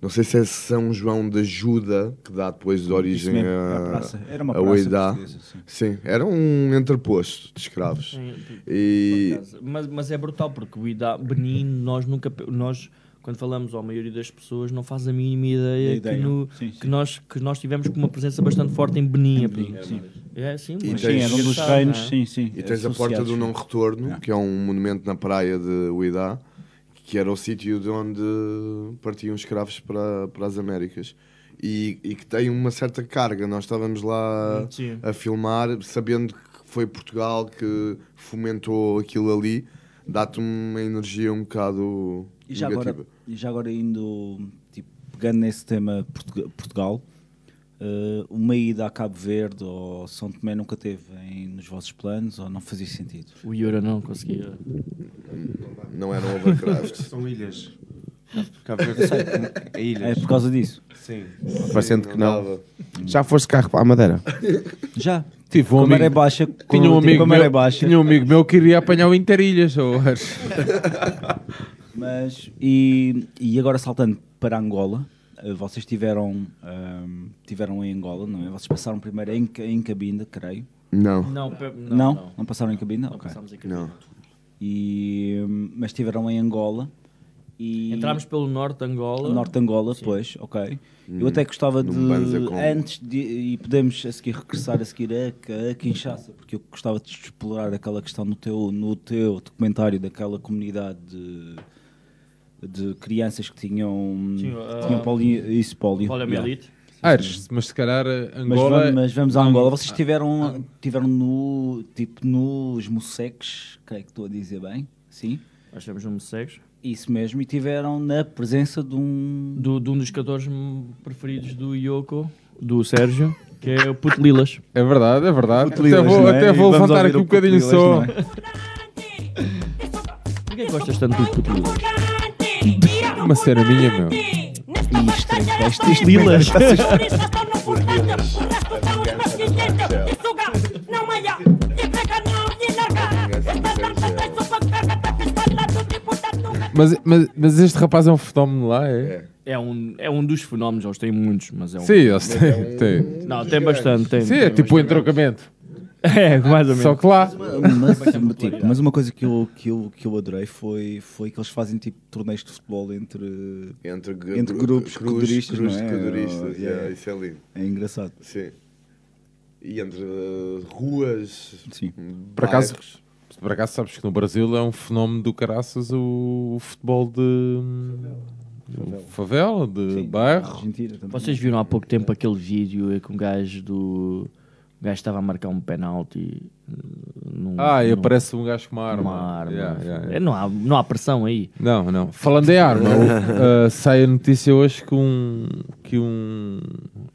Não sei se é São João da Juda, que dá depois de origem mesmo, a, a praça. Era uma a praça Oidá. sim. Sim, era um entreposto de escravos. Sim, E, Mas, mas é brutal porque o Ida Benin, nós nunca. Nós, quando falamos à maioria das pessoas, não faz a mínima ideia, ideia. Que, no- Sim, que nós, que nós tivemos com uma presença bastante forte em Benin. Benin, é, sim. é sim, E mas tens- é engraçado, não é? E tens a Porta do Não Retorno, que é um monumento na praia de Uidá, que era o sítio de onde partiam escravos para, para as Américas. E, e que tem uma certa carga. Nós estávamos lá Sim. a filmar, sabendo que foi Portugal que fomentou aquilo ali, dá-te uma energia um bocado E já negativa. agora, e já agora indo, tipo, pegando nesse tema Portuga- Portugal, eh, uma ida a Cabo Verde ou São Tomé nunca teve em, nos vossos planos ou não fazia sentido? O Iura não conseguia. Não era um overcraft. [LAUGHS] São ilhas. Cabo Verde é ilhas. É por causa disso? Sim. Parecendo que não. dava. Já foste carro para a Madeira? [LAUGHS] Já. Tive um amigo, maré baixa, tinha um tipo, amigo meu, baixa. tinha um amigo meu que iria apanhar o Interilhas. Ou... [LAUGHS] Mas, e, e agora saltando para Angola, eh, vocês tiveram, ahm, tiveram em Angola, não é? Vocês passaram primeiro em, em Cabinda, creio. Não. Não, Não? não, Não, não. passaram em Cabinda? Não Ok. passámos em Cabinda. Não. E, mas estiveram em Angola. E Entramos pelo norte de Angola. Norte de Angola, pois, ok. Eu Hum, até gostava de, antes de, e podemos a seguir regressar a seguir a, a Kinshasa, porque eu gostava de explorar aquela questão no teu, no teu documentário daquela comunidade de, de crianças que tinham, Sim, tinham ah, poli, isso, polio. poliomielite. Ah, eres- mas se calhar eh, Mas Angola. vamos, mas vamos Ang- Angola. Vocês tiveram, tiveram no, tipo, nos Museques, creio que estou a dizer bem, sim? Nós temos um cegos. Isso mesmo, e tiveram na presença de um... Do, de um dos cantores hum, preferidos do Yoko, do Sérgio, que é o Puto Lilas. [LAUGHS] É verdade, é verdade. Puto Lilas, até vou, é? até vou levantar aqui um bocadinho só. é? Porquê que gostas tanto do Puto Lilas? Uma cena minha, meu. Isto, isto, isto, Lilas. Mas, mas, mas este rapaz é um fenómeno lá, é? É um, é um dos fenómenos, eles têm muitos, mas é um. Sim, eles é têm. têm. Não, tem bastante. Tem, Sim, é tem tipo o bastante. entrocamento. [LAUGHS] É, mais ou menos. Só que lá. Mas, tipo, mas uma coisa que eu, que, eu, que eu adorei foi, foi que eles fazem tipo torneios de futebol entre, Entre, entre gru- grupos cruz- coduristas, cruz não de é? coduristas, Oh, yeah, isso é lindo. É engraçado. Sim. E entre uh, ruas, Sim. Por acaso, por acaso sabes que no Brasil é um fenómeno do caraças o, o futebol de. de favela, de bairro. Argentina também. Vocês viram há pouco tempo aquele vídeo que um gajo do. O gajo estava a marcar um penalti. uh, Num, Ah, e num- aparece um gajo com uma arma. Uma arma. Yeah, yeah, yeah. É, Não, há, não há pressão aí. Não, não. Falando em arma, [LAUGHS] uh, sai a notícia hoje que um, que um,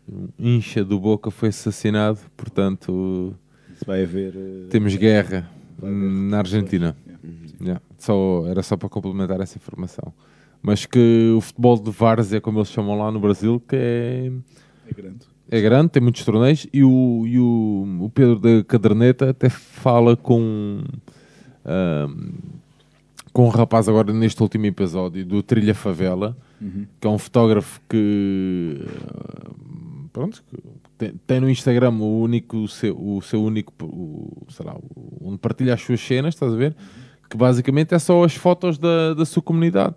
um incha do Boca foi assassinado, portanto Isso vai haver. eh, temos guerra haver na Argentina. Yeah. Só, era só para complementar essa informação. Mas que o futebol de várzea, como eles chamam lá no Brasil, que é, É grande. É grande, tem muitos torneios, e o, e o, o Pedro da Caderneta até fala com, ahm, com um rapaz agora neste último episódio do Trilha Favela, Uhum. que é um fotógrafo que pronto, tem, tem no Instagram o único o seu, o seu único o, sei lá, onde partilha as suas cenas, estás a ver? Que basicamente é só as fotos da, da sua comunidade.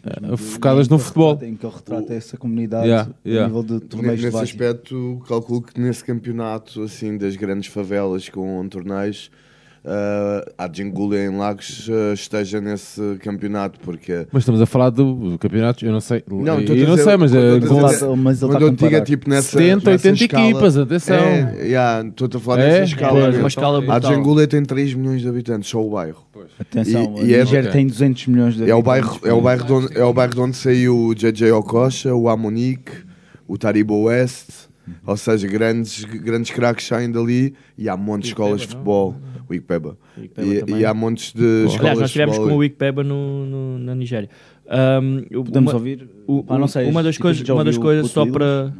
De- focadas no futebol. retrata- Em que ele retrata essa comunidade Yeah, yeah. a nível de torneios de Nesse várzea. aspecto, calculo que nesse campeonato assim das grandes favelas com torneios, uh, a Djingule em Lagos uh, esteja nesse campeonato, porque Mas estamos a falar do, campeonato, eu não sei. Não, eu a não sei, mas, quando é, a dizer- mas ele está a é comparar. tipo nessa 70, nessa 80 escala- equipas, atenção. É, yeah, estou a falar É? nessa escala. Pois, mesmo. uma escala a brutal. Djingule tem 3 milhões de habitantes, só o bairro. Atenção, E- e a é- tem 200 milhões de É o habitantes, bairro, é o bairro, de onde, é o bairro de onde saiu o JJ Okocha, o Amonique, o Taribo West, ou seja, grandes, grandes craques saem dali e há montes de escolas de futebol. O Ikpeba. O Ikpeba E, e há montes de escolas Aliás, nós estivemos futebol. com o Wikpeba no, no- na Nigéria. Eu- Podemos uma, ouvir? o- Ah, não sei, uma das tipo, coisas, uma das coisas só para.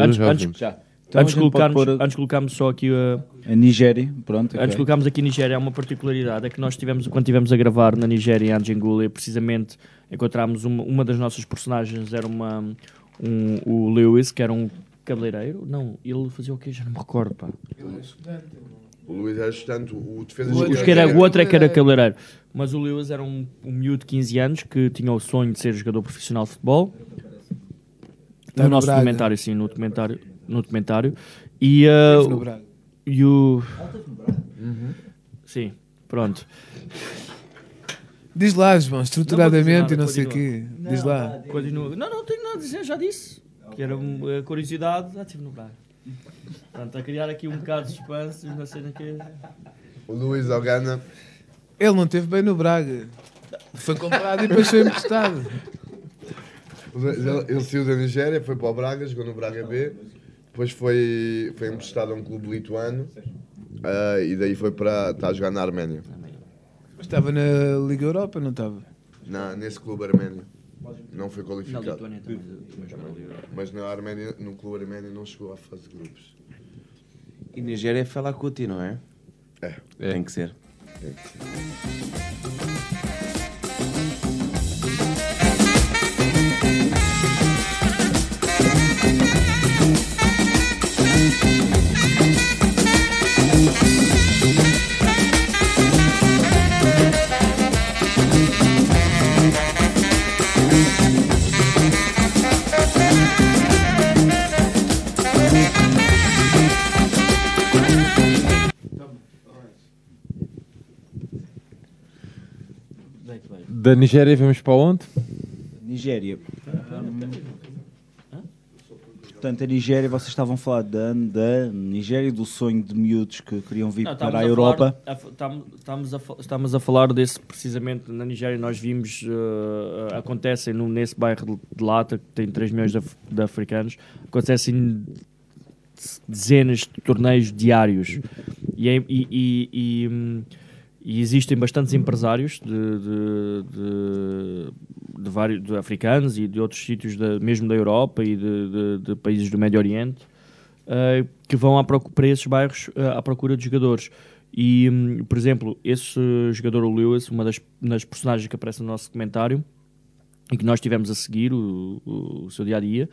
Antes, antes. Já. Então antes, a colocarmos, pôr- antes só aqui a, A Nigéria, pronto. ok. Antes de colocarmos aqui Nigéria, há uma particularidade, é que nós tivemos, quando estivemos a gravar na Nigéria, em Anjingule, precisamente encontramos uma, uma das nossas personagens, era uma, um, o Lewis, que era um cabeleireiro. Não, ele fazia o quê? Já não me recordo, pá. O Luís era estudante, o defesa O, que era, era- o outro é que era cabeleireiro. Mas o Lewis era um, um miúdo de 15 anos que tinha o sonho de ser jogador profissional de futebol. No no nosso Braga. documentário, sim, no documentário. No documentário. E, uh, e o. Uhum. Sim, pronto. Diz lá, João, estruturadamente e Não não vou sei o quê. Diz lá. Continua. Não, não tenho nada a dizer, já disse. Que era uma curiosidade. Já estive no Braga. Portanto, a criar aqui um bocado de suspense, não sei naquele. O Luís Ogana. Ele não teve bem no Braga. Foi comprado e depois foi emprestado. Ele, ele saiu da Nigéria, foi para o Braga, jogou no Braga B, depois foi, foi emprestado a um clube lituano ah, e daí foi para está a jogar na Arménia. Mas estava na Liga Europa, não estava? Na, nesse clube arménio. Não foi Na qualificado. Lituânia também, também na Liga Europa. Mas na Arménia, no clube arménio não chegou à fase de grupos. E Nigéria é Fela Kuti, não é? É. Tem que ser. Tem que ser. Da Nigéria vamos para onde? Nigéria. Portanto, a Nigéria, vocês estavam a falar da, da Nigéria, do sonho de miúdos que queriam vir Não, para estamos a Europa. falar- a- tam- estamos, a, estamos a falar desse precisamente na Nigéria. Nós vimos, uh, acontecem no, nesse bairro de- Lata, que tem 3 milhões de, af- de africanos, acontecem dezenas de torneios diários. E, é- e- e- e, hum, e existem bastantes empresários de, de, de, de vários de africanos e de outros sítios, da- mesmo da Europa e de, países do Médio Oriente, uh, que vão à procu- para esses bairros uh, à procura de jogadores. E, hum, por exemplo, esse jogador, o Lewis, uma das, das personagens que aparece no nosso documentário e que nós tivemos a seguir o, o, o seu dia a dia.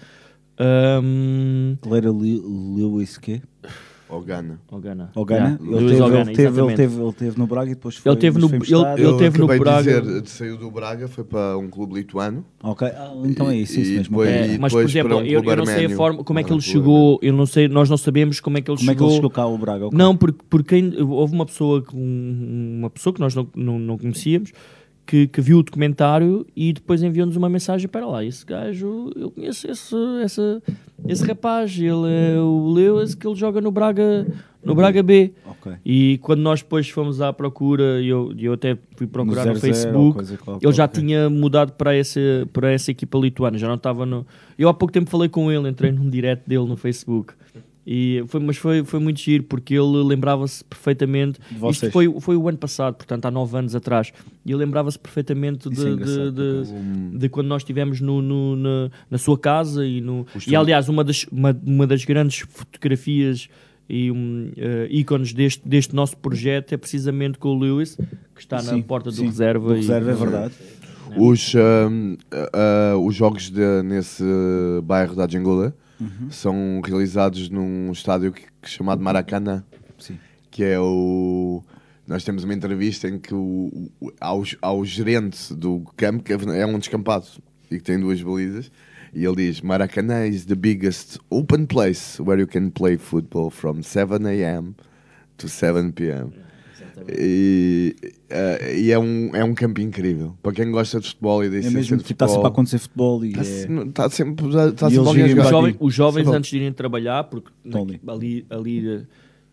Ele era Lewis quê? Ogana. Ogana. Ogana? Yeah, Ele, teve, Ogana, ele, teve, ele, teve, ele teve no Braga e depois foi, Ele teve no- ele- ele teve no Braga. dizer, saiu do Braga, foi para um clube lituano. Ok, ah, então é isso, E- isso mesmo. depois-. É, mas por exemplo, um eu, eu não sei a forma, como é que ele chegou, eu não sei, nós não sabemos como é que ele Como é que chegou. ele chegou cá ao Braga? Ok. Não, porque, porque quem- houve uma pessoa, que- um- uma pessoa que nós não, não, não conhecíamos que, que viu o documentário e depois enviou-nos uma mensagem para lá. Esse gajo, eu conheço esse, esse, esse rapaz, ele é o Lewis, que ele joga no Braga, no Braga B. Ok. E quando nós depois fomos à procura, e eu, eu até fui procurar no, 00 ou Facebook, coisa qualquer, ele já ok. tinha mudado para essa, para essa equipa lituana, já não estava no... Eu há pouco tempo falei com ele, entrei num direct dele no Facebook. E foi, mas foi, foi muito giro porque ele lembrava-se perfeitamente. De Isto foi, foi o ano passado, portanto, há nove anos atrás. E ele lembrava-se perfeitamente Isso é de, de, de, de quando nós estivemos no, no- na, na sua casa. E, no, e aliás, uma das, uma, uma das grandes fotografias e um, eh, ícones deste, deste nosso projeto é precisamente com o Lewis, que está na Sim, porta do sim, reserva. do e- reserva, é verdade. Os, ah, ah, os jogos de- nesse bairro da Angola Uhum. são realizados num estádio que, que chamado Maracanã, Sim. que é o. Nós temos uma entrevista em que o, o- ao, ao gerente do campo, que é um descampado e que tem duas balizas, e ele diz: Maracanã is the biggest open place where you can play football from 7 a.m. to 7 p.m. E, eh, e é, um, é um campo incrível. Para quem gosta de futebol e da É mesmo, de tipo, está sempre a acontecer futebol e Está é- se- está sempre, está E sempre eles alguém a vivem jogar. Os, jovens, os jovens Sempre. antes de irem trabalhar, porque ali, ali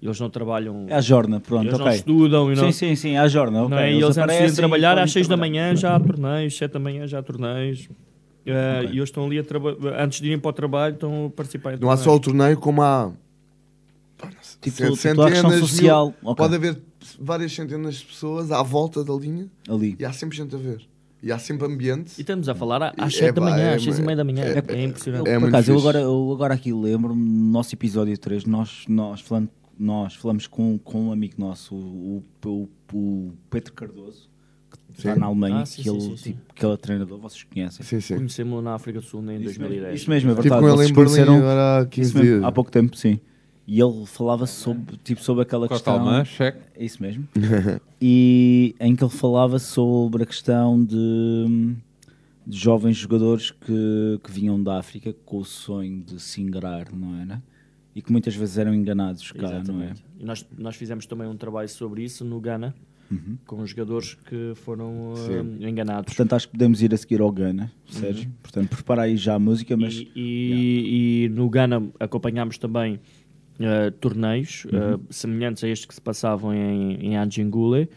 eles não trabalham. É a jorna, pronto, eles ok. não estudam e não. Sim, sim, sim, é a jorna, ok. Não é? Eles eles antes de irem aparecem trabalhar às 6 da manhã já há torneios, 7 da manhã já há torneios. Eh, E eles estão ali a trabalhar. Antes de irem para o trabalho, estão a participar Não há só o torneio, como há Tipo, cent- a questão mil- social. ok. Pode haver várias centenas de pessoas à volta da linha Ali. e há sempre gente a ver. E há sempre ambiente. E estamos a falar às E- 7 da epá, manhã, é- às 6 e meia da manhã. É, impressionante. É Por muito acaso, eu agora, eu agora aqui lembro-me, no nosso episódio 3, nós, nós, falamos, nós falamos com, com um amigo nosso, o, o, o Pedro Cardoso, que está na Alemanha, Ah, sim, que, sim, ele, sim, sim. Tipo, que ele é treinador, vocês conhecem. Sim, sim. Conhecemos-lo na África do Sul em 2010. Isso mesmo, é Estive verdade. com ele vocês em Berlim conheceram- agora há 15 isso mesmo, dias. Há pouco tempo, sim. E ele falava sobre, tipo, sobre aquela Costa questão. alemã, cheque. É isso mesmo. [LAUGHS] e em que ele falava sobre a questão de, de jovens jogadores que, que vinham da África com o sonho de se ingrar, não é? né? E que muitas vezes eram enganados cá, não é? Exatamente. E nós, nós fizemos também um trabalho sobre isso no Ghana, Uhum. com jogadores que foram eh, enganados. Portanto, acho que podemos ir a seguir ao Ghana, Sérgio. Portanto, prepara aí já a música, mas. E, e- e no Ghana acompanhámos também eh, torneios eh, Uhum. semelhantes a estes que se passavam em, em Anjingule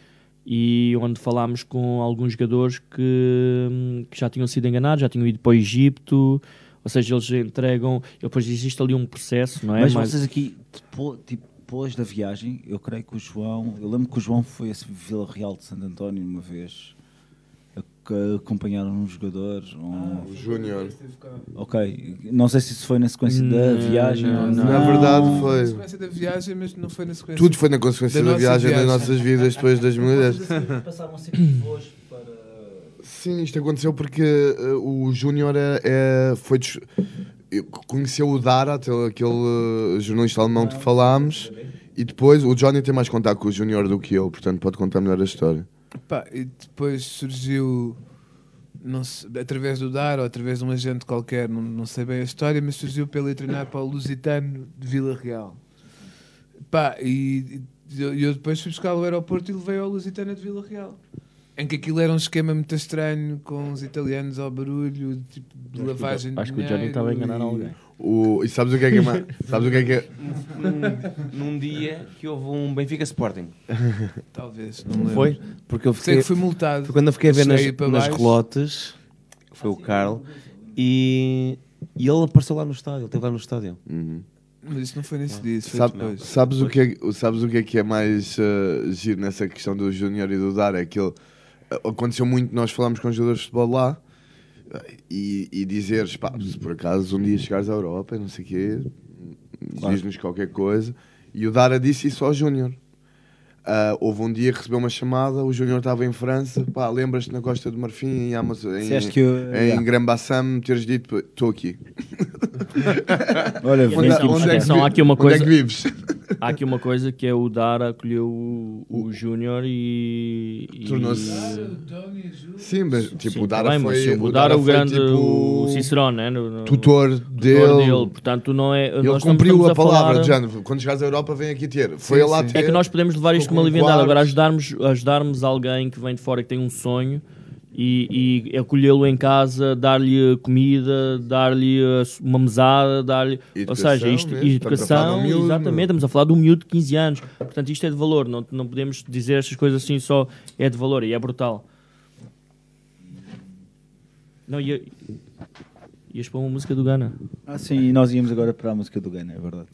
e onde falámos com alguns jogadores que, hum, que já tinham sido enganados, já tinham ido para o Egito, ou seja, eles entregam. Depois existe ali um processo, não é? Mas Mais- vocês aqui, depo- tipo, depois da viagem, eu creio que o João. Eu lembro que o João foi a Vila Real de Santo António uma vez. Acompanharam uns jogadores. Um... o Júnior. Ok, não sei se isso foi na sequência da Não, viagem. não, ou não. Na verdade Na foi. sequência da viagem, mas não foi na sequência. Tudo foi na consequência da, nossa viagem, das nossas vidas depois de 2010. Passaram sempre voos para. Sim, isto aconteceu porque eh, o Júnior é, é- foi des- eu conheceu o Dara, aquele, eh, jornalista alemão de que falámos, e depois o Johnny tem mais contato com o Júnior do que eu, portanto pode contar melhor a história. Pá, e depois surgiu, não sei, através do Dar ou através de um agente qualquer, não, não sei bem a história, mas surgiu para ele treinar para o Lusitano de Vila Real. Pá, e, e eu, eu depois fui buscar ao aeroporto e levei ao Lusitano de Vila Real. Em que aquilo era um esquema muito estranho, com os italianos ao barulho, tipo de lavagem de acho que o Johnny estava a enganar alguém. O, e sabes o que é que é mais? [LAUGHS] Sabes o que é que é? Num, num dia que houve um Benfica Sporting. Talvez, não lembro. Foi? Porque eu Sei fiquei, que fui multado. Foi quando eu fiquei a ver nas, nas relotes, foi o Carl, e, e ele apareceu lá no estádio, ele esteve lá no estádio. Mas isso não foi nesse dia, isso foi Sabe- depois. sabes, o que é, sabes o que é que é mais eh, giro nessa questão do Júnior e do Dar? É que ele, eh, aconteceu muito, nós falámos com jogadores de futebol lá e, e dizeres, pá, se por acaso um dia chegares à Europa e não sei o quê, Claro. diz-nos qualquer coisa. E o Dara disse isso ao Júnior. Ah, houve um dia que recebeu uma chamada, o Júnior estava em França, pá, lembras-te na Costa do Marfim, em, Amaz- em, eu- em yeah. Grand Bassam, me teres dito, estou aqui. Olha, [LAUGHS] onde, atenção, onde é que, atenção, vi- há aqui uma onde coisa. é que vives? Há aqui uma coisa que é o Dara acolheu o, o Júnior e. e- Tornou-se- Sim, mas tipo, Sim, o Dara bem, foi, mas o Dara, o foi, grande tipo, o Cicerone, né? No, no- tutor dele. Portanto, não é. Ele cumpriu estamos a palavra, falar- de. Quando chegares à Europa, vem aqui ter. Foi Sim, ele lá sim. ter. É que nós podemos levar isto como uma com leviandade. Agora, ajudarmos, ajudarmos alguém que vem de fora que tem um sonho e, e acolhê-lo em casa, dar-lhe comida, dar-lhe uma mesada, dar-lhe. Ou seja, isto, mesmo, estamos a falar de educação, um miúdo, exatamente, meu. estamos a falar de um miúdo de 15 anos. Portanto, isto é de valor. Não, não podemos dizer estas coisas assim só é de valor e é brutal. Não, ia, ias para uma música do Ghana. Ah, sim, e nós íamos agora para a música do Ghana, é verdade.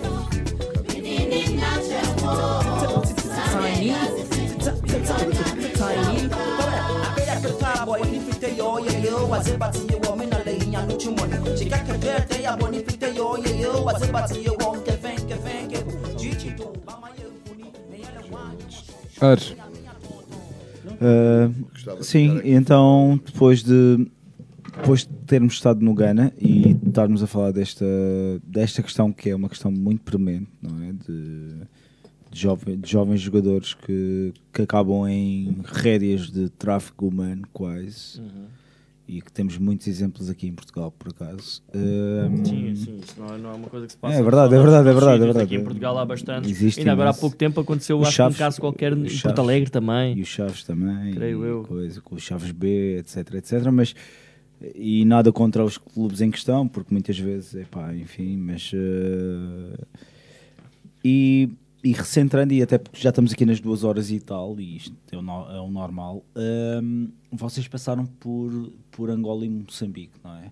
[LAUGHS] Ares, Uh, Gostava de sim, então depois de depois de termos estado no Ghana e estarmos a falar desta, desta questão que é uma questão muito premente, não é? De, de, de jovens jogadores que, que acabam em rédeas de tráfico humano, quase, e que temos muitos exemplos aqui em Portugal, por acaso. Um, Sim, sim, isso não é, não é uma coisa que se passa É verdade, é verdade, é verdade, é verdade. Aqui em Portugal há bastante. Existe Ainda agora há pouco tempo aconteceu, acho que um Chaves- caso qualquer em Chaves- Porto Alegre também. E os Chaves também. Creio eu. Coisa, com os Chaves B, etc, etc. Mas, e nada contra os clubes em questão, porque muitas vezes, epá, enfim, mas... eh, e, e recentrando, e até porque já estamos aqui nas duas horas e tal, e isto é o, no- é o normal, ehm, vocês passaram por, por Angola e Moçambique, não é?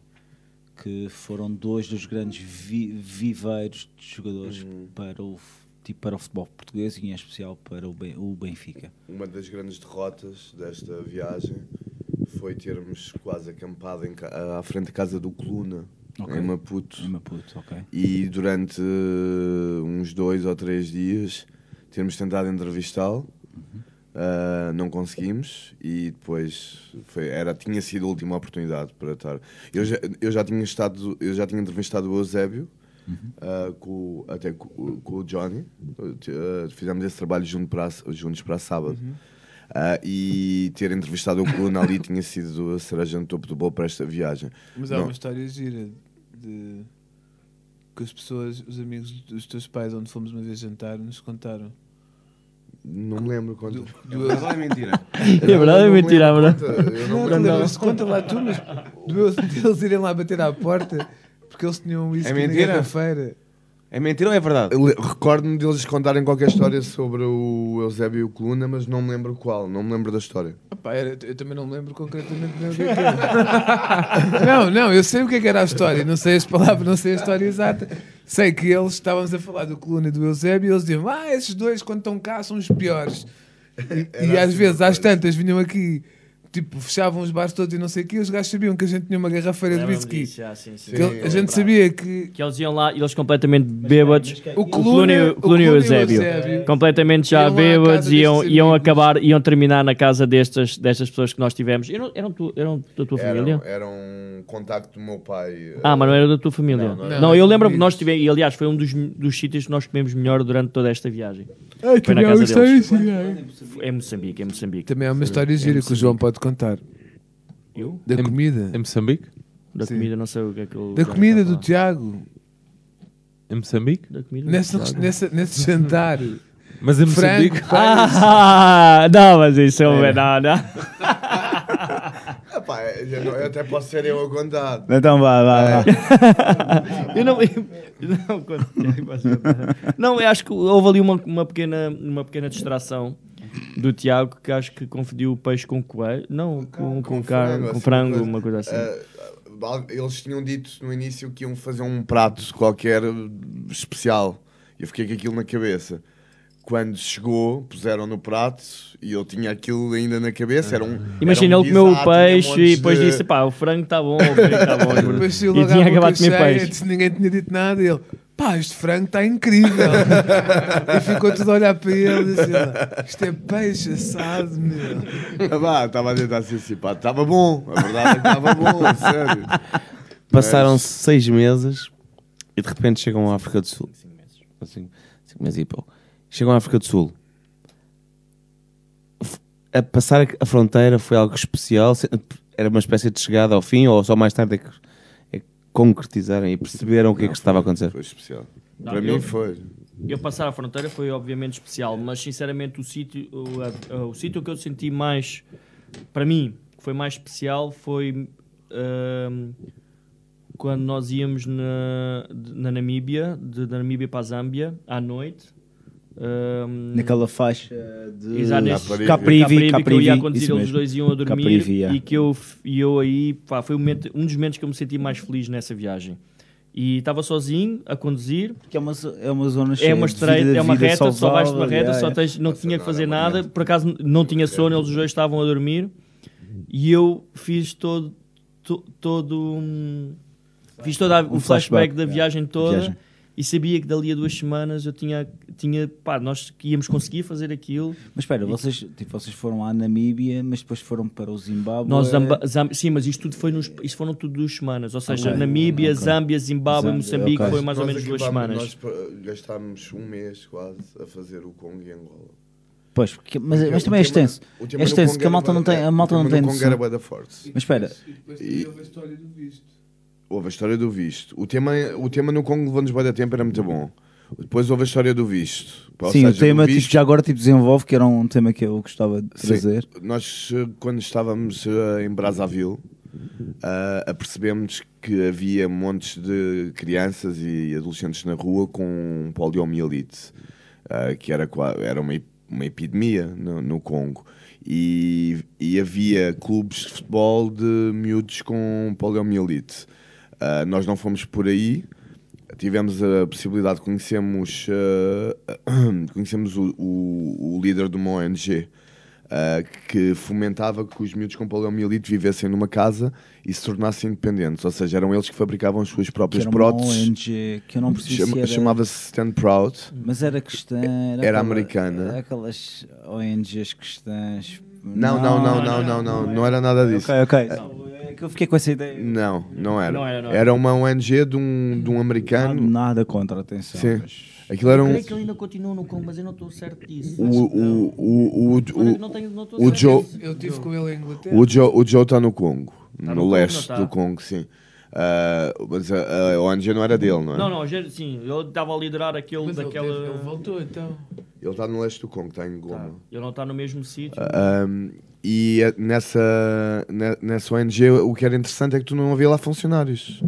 Que foram dois dos grandes vi- viveiros de jogadores para o, tipo, para o futebol português e em especial para o, o Benfica? Uma das grandes derrotas desta viagem foi termos quase acampado em à frente da casa do Coluna, Ok. em Maputo. Em Maputo, ok. E durante eh, uns dois ou três dias termos tentado entrevistá-lo. Uh, não conseguimos e depois foi, era, tinha sido a última oportunidade para estar. Eu já, eu já tinha estado, eu já tinha entrevistado o Eusébio, uh, com, o- até com, com o Johnny. Uh, fizemos esse trabalho junto para, juntos para sábado. Uh, e ter entrevistado o Coluna ali tinha sido a cereja no topo do bolo para esta viagem. Mas há Não- uma história gira de que as pessoas, os amigos dos teus pais, onde fomos uma vez jantar, nos contaram. Não me lembro quando. Do, É verdade é mentira? É verdade é mentira, Eu não eu não Não, conta lá tu, mas do, deles irem lá bater à porta porque eles tinham whisky É na mentira? É mentira ou é verdade? Recordo-me deles contarem qualquer história sobre o Eusébio e o Coluna, mas não me lembro qual, não me lembro da história. Opa, era- eu também não me lembro concretamente o que é que era. [LAUGHS] não, não, eu sei o que é que era a história, não sei as palavras, não sei a história exata. Sei que eles estávamos a falar do Coluna e do Eusébio e eles diziam: Ah, esses dois quando estão cá são os piores. E, e às vezes, às tantas, vinham aqui, tipo, fechavam os bares todos e não sei o quê, e os gajos sabiam que a gente tinha uma garrafeira de whisky. disso, já, sim, sim. Que ele- a gente sabia que Que eles iam lá e eles completamente bêbados. O e o e o Eusébio. Eusébio Completamente já iam lá à bêbados casa iam, destes iam amigos. acabar, iam terminar na casa destas, destas pessoas que nós tivemos. Eram, eram, tu, eram da tua família? Era, era um contacto do meu pai. Ah, mas não era da tua família. Não, Não, era. eu lembro que nós tivemos, e aliás foi um dos, dos sítios que nós comemos melhor durante toda esta viagem. Ai, foi na casa uma história deles. gira. É Moçambique, é Moçambique. Também há uma Sim. história É gira que o. João pode contar. Eu? Da comida. Em Moçambique? Da Sim. comida, não sei o que é que eu. Da comida do Tiago. Em Moçambique? Da comida do Nessa, Tiago. nessa, nesse jantar. [LAUGHS] Mas em Moçambique? peixe. Ah, [LAUGHS] não, mas isso é um. Não, não. [LAUGHS] Epá, eu, não- eu até posso ser eu a contar. Então vá, vá, vá. eu não. eu não, não, eu acho que houve ali uma, uma, pequena, uma pequena distração do Tiago que acho que confundiu o peixe com coelho. Não, com, com, carne, com assim, frango, uma coisa assim. Ah, eles tinham dito no início que iam fazer um prato qualquer eh, especial. Eu fiquei com aquilo na cabeça. Quando chegou, puseram no prato e eu tinha aquilo ainda na cabeça. Era um, Imagina, era um ele comeu o peixe e depois de- disse: pá, o frango está bom, o frango está bom. E à tinha acabado de comer peixe. ninguém tinha dito nada. E ele, pá, este frango está incrível. e ficou tudo a olhar para ele e disse: ele, isto é peixe assado, meu. Ah, Estava a tentar ser simpático. Estava bom. A verdade é que estava bom, sério. Passaram-se seis meses e de repente chegam à África do Sul. Cinco meses. Cinco meses e pouco. Chegam à África do Sul. A passar a- fronteira foi algo especial? Era uma espécie de chegada ao fim ou só mais tarde é que, que concretizaram e perceberam o que é que estava a acontecer? Foi especial. Não, Para eu- mim foi. Eu passar a fronteira foi obviamente especial, mas sinceramente o sítio o, a- o sítio que eu senti mais para mim que foi mais especial foi ahm, quando nós íamos na, na Namíbia, de, da Namíbia para a Zâmbia à noite. Ahm, Naquela faixa de Exato, Caprivi, Caprivi, Caprivi, que eu ia a conduzir, isso eles dois iam a dormir Caprivi, yeah. e que eu, e eu aí, pá, foi o momento- um dos momentos que eu me senti mais feliz nessa viagem. E estava sozinho a conduzir. Que é uma, é uma zona É cheia uma de estreita, vida- é uma vida reta, só vais de uma reta, yeah, só tens, não tinha que fazer nada. Por acaso não tinha sono, eles os dois estavam a dormir e eu fiz todo, to- todo um, fiz todo a- Um o flashback, flashback, da viagem toda Viagem. E sabia que dali a duas semanas eu tinha, tinha pá, nós que íamos conseguir fazer aquilo. Mas espera, vocês, tipo, vocês foram à Namíbia, mas depois foram para o Zimbábue. Nós, Zamba- Zam- sim, mas isto tudo foi nos, isto foram tudo duas semanas, ou seja, Ok, Namíbia, ok. Zâmbia, Zimbábue, Zâmbia, Moçambique ok. foi mais ou menos duas semanas. Nós gastámos um mês quase a fazer o Congo e Angola. Pois, porque- mas, Porque mas também é extenso. É extenso, que a malta não tem, a malta o não tem no Congo noção. era bué da forte. Mas espera, E depois E- houve a história do visto. Houve a história do visto. O tema, o tema no Congo levou-nos bem da tempo, era muito bom. Depois houve a história do visto. Ou sim, o seja, tema do tipo, visto- já agora tipo, desenvolve, que era um tema que eu gostava de Sim. trazer. Nós, eh, quando estávamos eh, em Brazzaville, ah, apercebemos que havia montes de crianças e adolescentes na rua com poliomielite, ah, que era, era uma, uma epidemia no, no Congo. E, e havia clubes de futebol de miúdos com poliomielite. Ah, nós não fomos por aí, tivemos a possibilidade de conhecermos, [COUGHS] eh, conhecemos o, o- o líder de uma ONG eh, que fomentava que os miúdos com poliomielite vivessem numa casa e se tornassem independentes. Ou seja, eram eles que fabricavam as suas Que próprias era uma próteses. ONG que eu não percebi Chama- se era- Chamava-se Stand Proud. Mas era cristã. Era, Era aquela- americana. Aquelas ONGs cristãs. Não, não, não, não, não, não, não era nada disso. Ok, ok. Não, é que eu fiquei com essa ideia. Não, não era. Não era, não era. era. uma ONG de um, de um americano. Nada contra, atenção. Sim. mas- Aquilo era Eu um. creio que ele ainda continua no Congo, mas eu não estou certo disso. O, o, o, o, Olha, não tenho- não o, o Joe. Eu tive com ele em Inglaterra. O Joe, o Joe está no Congo. Tá no, no Congo, leste não tá? do Congo, sim. Ah, mas a, a ONG não era dele, não é? Não, não, sim, ele estava a liderar aquele Mas ele daquela. teve- ele voltou então. Ele está no leste do Congo, está em Goma. Ele não está no mesmo sítio. Ah, um, e eh, nessa, ne- nessa ONG o que era interessante é que tu não havia lá funcionários.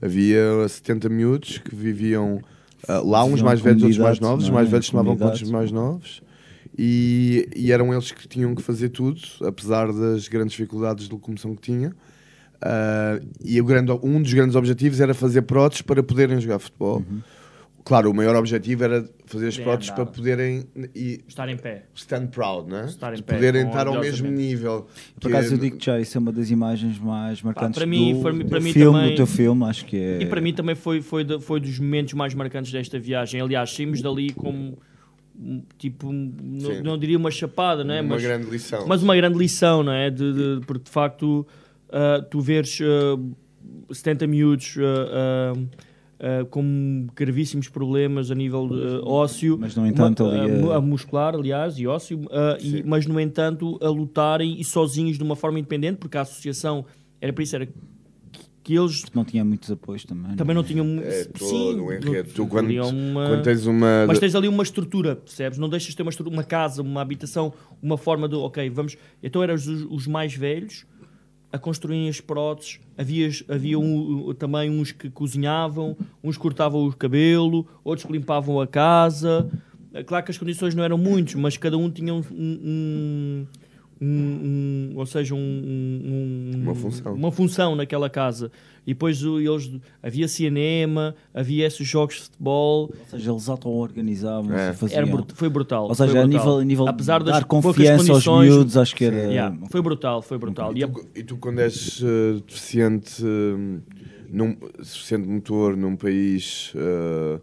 Havia 70 miúdos que viviam ah, lá, uns mais velhos, outros mais novos. Os mais é? velhos tomavam conta dos mais novos. E, e eram eles que tinham que fazer tudo, apesar das grandes dificuldades de locomoção que tinha. Ah, e o grande, um dos grandes objetivos era fazer próteses para poderem jogar futebol. Uhum. Claro, o maior objetivo era fazer as próteses para poderem e Estar em pé. stand proud, né? Estar em De pé, poderem estar ao mesmo nível. Por acaso eu digo que já isso é uma das imagens mais marcantes para mim- do, para mim- do para mim filme, também- do teu filme, acho que é... E para mim também foi, foi, foi dos momentos mais marcantes desta viagem. Aliás, saímos dali como tipo, não, não diria uma chapada, não é? Uma mas, grande lição. Mas uma grande lição, não é? De, de- porque de facto ah, tu veres ah, 70 miúdos ah, ah, ah, com gravíssimos problemas a nível de, ah, ósseo, Mas, no entanto, uma- ali a- mu- a muscular, aliás, e ósseo, ah, e- mas no entanto a lutarem e sozinhos de uma forma independente, porque a associação era para isso, era que eles Não tinha muitos apoios também. também não tinham mu- É, sim, todo o enredo. Tu, não- quando- uma- quando tens uma- mas tens ali uma estrutura percebes não deixas de ter uma, estrutura, uma casa uma habitação uma forma de ok vamos então eram os, os mais velhos a construírem as próteses. Havia, havia um- também uns que cozinhavam uns cortavam o cabelo outros que limpavam a casa. Claro que as condições não eram muitos mas cada um tinha um, um- um- um- ou seja, um, um- um- Uma função. uma função naquela casa. E depois eles, havia cinema, havia esses jogos de futebol. Ou seja, eles auto-organizavam É. e faziam. Era foi brutal. Ou seja, foi a brutal. nível, a nível Apesar de das dar confiança aos miúdos, acho que era... Yeah, foi brutal, foi brutal. E a- E tu, quando és eh, deficiente, eh, num, deficiente motor num país, eh,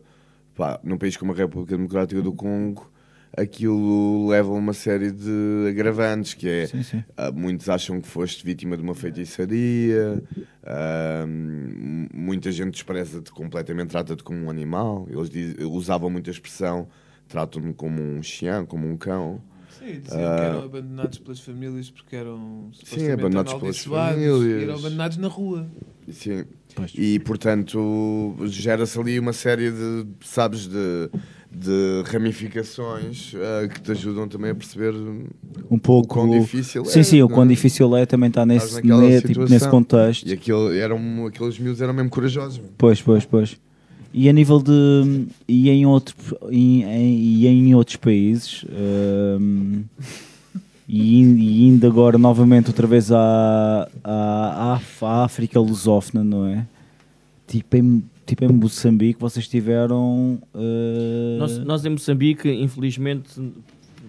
pá, num país como a República Democrática do Congo, aquilo leva a uma série de agravantes, que é, Sim, sim. ah, muitos acham que foste vítima de uma feitiçaria, ah, m- muita gente despreza-te completamente, trata-te como um animal, eles diz- usavam muita expressão, tratam-me como um xian, como um cão. Sim, diziam Ah, que eram abandonados pelas famílias porque eram Sim, abandonados pelas famílias. eram abandonados na rua. Sim. E portanto gera-se ali uma série de, sabes, de, de ramificações ah, que te ajudam também a perceber um pouco o quão difícil sim, é. sim, o não quão é? difícil é também estar Estás nesse, ne- tipo, nesse contexto. E aquele, eram, aqueles miúdos eram mesmo corajosos. Pois, pois, pois. E a nível de. E em, outro, e em, e em outros países. hum, e, in- e indo agora novamente outra vez à, à, à, à África lusófona, não é? Tipo em, tipo em Moçambique, vocês tiveram. uh, nós, nós em Moçambique, infelizmente,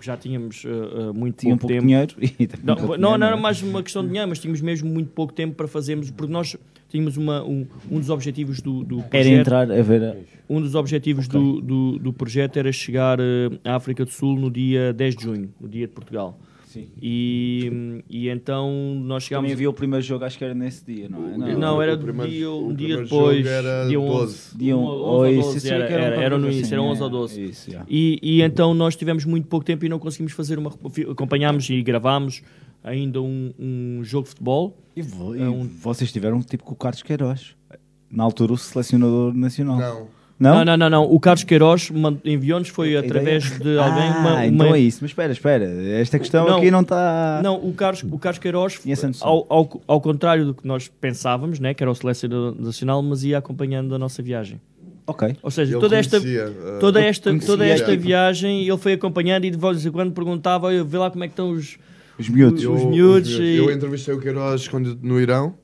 já tínhamos uh, uh, muito Tinham pouco pouco tempo. dinheiro não, pouco não, dinheiro, não era é? mais uma questão de dinheiro, mas tínhamos mesmo muito pouco tempo para fazermos, porque nós tínhamos uma, um, um dos objetivos do, do projeto. Era entrar a ver. a- Um dos objetivos do, do, do projeto era chegar eh, à África do Sul no dia 10 de junho, no dia de Portugal. Sim. E, e então nós chegámos. Também havia o primeiro jogo, acho que era nesse dia, não é? Não, era o primeiro- dia, um dia depois. era dia 12. 11. Dia um- 11 oh, ou isso, 12, isso é era, era era, era no início, assim, era 11 é, ou 12. isso, yeah. e, e então nós tivemos muito pouco tempo e não conseguimos fazer uma. Acompanhámos e gravámos ainda um, um jogo de futebol. E, vo- e É um- vocês tiveram tipo com o Carlos Queiroz. Na altura, o selecionador nacional. Não. Não? Não, não, não, não. O Carlos Queiroz enviou-nos foi através de alguém. Ah, uma, uma- então é isso. Mas espera, espera. Esta questão Não, aqui não está... Não, o Carlos, o Carlos Queiroz, ao, ao, ao contrário do que nós pensávamos, né, que era o selecionador nacional, mas ia acompanhando a nossa viagem. Ok. Ou seja, Ele toda esta, conhecia, uh, toda esta, conhecia toda esta viagem ele foi acompanhando e de vez em quando perguntava, "Olha, vê lá como é que estão os, Os miúdos. os, Eu, miúdos. e- eu entrevistei o Queiroz quando, no Irão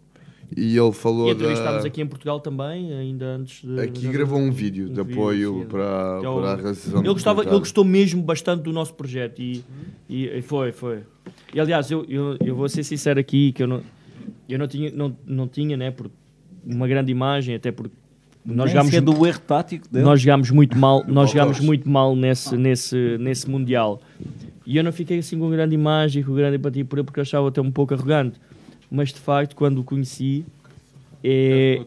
E ele falou E entrevistámos da... aqui em Portugal também, ainda antes de. Aqui gravou um vídeo de apoio sim. para- é o- para a realização ele gostava, ele gostou mesmo bastante do nosso projeto e, e, e foi, foi. E aliás, eu, eu, eu vou ser sincero aqui que eu não, eu não tinha, não, não tinha, né, por uma grande imagem, até porque nós jogámos sequer do erro tático dele. nós jogámos muito mal, [LAUGHS] nós jogámos muito mal nesse, nesse, nesse mundial. E eu não fiquei assim com grande imagem, com grande empatia por ele, porque eu achava até um pouco arrogante. Mas de facto, quando o conheci, é,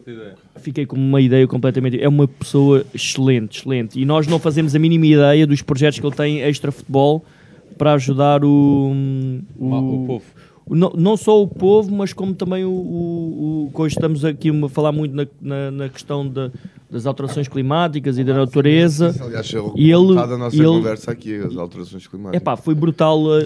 fiquei com uma ideia completamente. É uma pessoa excelente, excelente. E nós não fazemos a mínima ideia dos projetos que ele tem extra futebol para ajudar o, o, o povo. o- Não, não só o povo, mas como também o, o, o que hoje estamos aqui a falar muito na, na, na questão da- das alterações climáticas e da natureza. Aliás, é o e ele, da nossa ele- conversa aqui, as alterações climáticas. Epá, foi brutal. uh,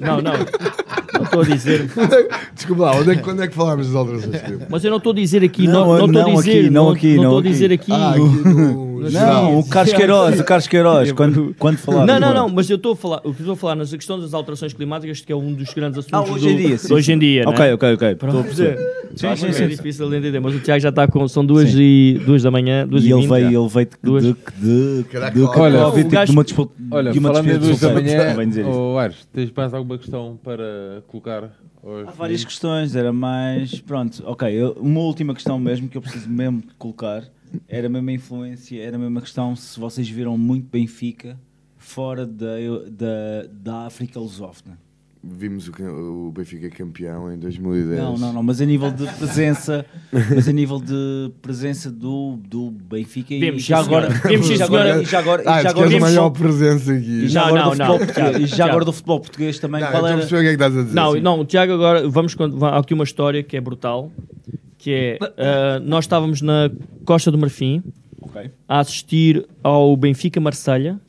Não, não. [LAUGHS] Estou a dizer. [LAUGHS] Desculpa lá, onde é, quando é que falámos das alterações climáticas? Mas eu não estou a dizer aqui, Não, não estou a não dizer, aqui, não aqui, não não estou a dizer aqui. Ah, aqui no- Não, o Carlos Queiroz, o Carlos Queiroz, quando, quando falava. Não, não, não, mas eu estou a falar, o que eu estou a falar na questão das alterações climáticas, que é um dos grandes assuntos Ah, hoje em dia, de sim, hoje em dia. Ok, né? ok, ok, Pronto. estou a perceber. Sim, Sim, sim. É difícil de entender, mas o Tiago já está com, são duas Sim. e duas da manhã, duas E e, ele vinte, veio, já. ele veio de, Duas. de, de, de, Caraca, de olha, Covid, tipo, gajo- de uma disputa. Olha, de uma falando despedida duas de da manhã, oh, Ares, tens mais alguma questão para colocar? Aos Há várias questões, era mais. Pronto, ok. eu- uma última questão mesmo que eu preciso mesmo colocar era a mesma influência, era a mesma questão se vocês viram muito Benfica fora da, da, da África lusófona. Vimos o, o Benfica campeão em 2010. Não, não, não, mas a nível de presença, mas a nível de presença do, do Benfica e Vimos, já sim, agora. Vimos, e já agora, e já agora, e Ah, já agora a maior só- presença aqui. e já Não, agora não, do futebol não. português, e já agora do futebol português também, Não, qual a era? perceber o que é que estás a dizer. Não, sim. não, o Tiago agora, vamos, há aqui uma história que é brutal, que é, ah, nós estávamos na Costa do Marfim, Ok. a assistir ao Benfica Marselha,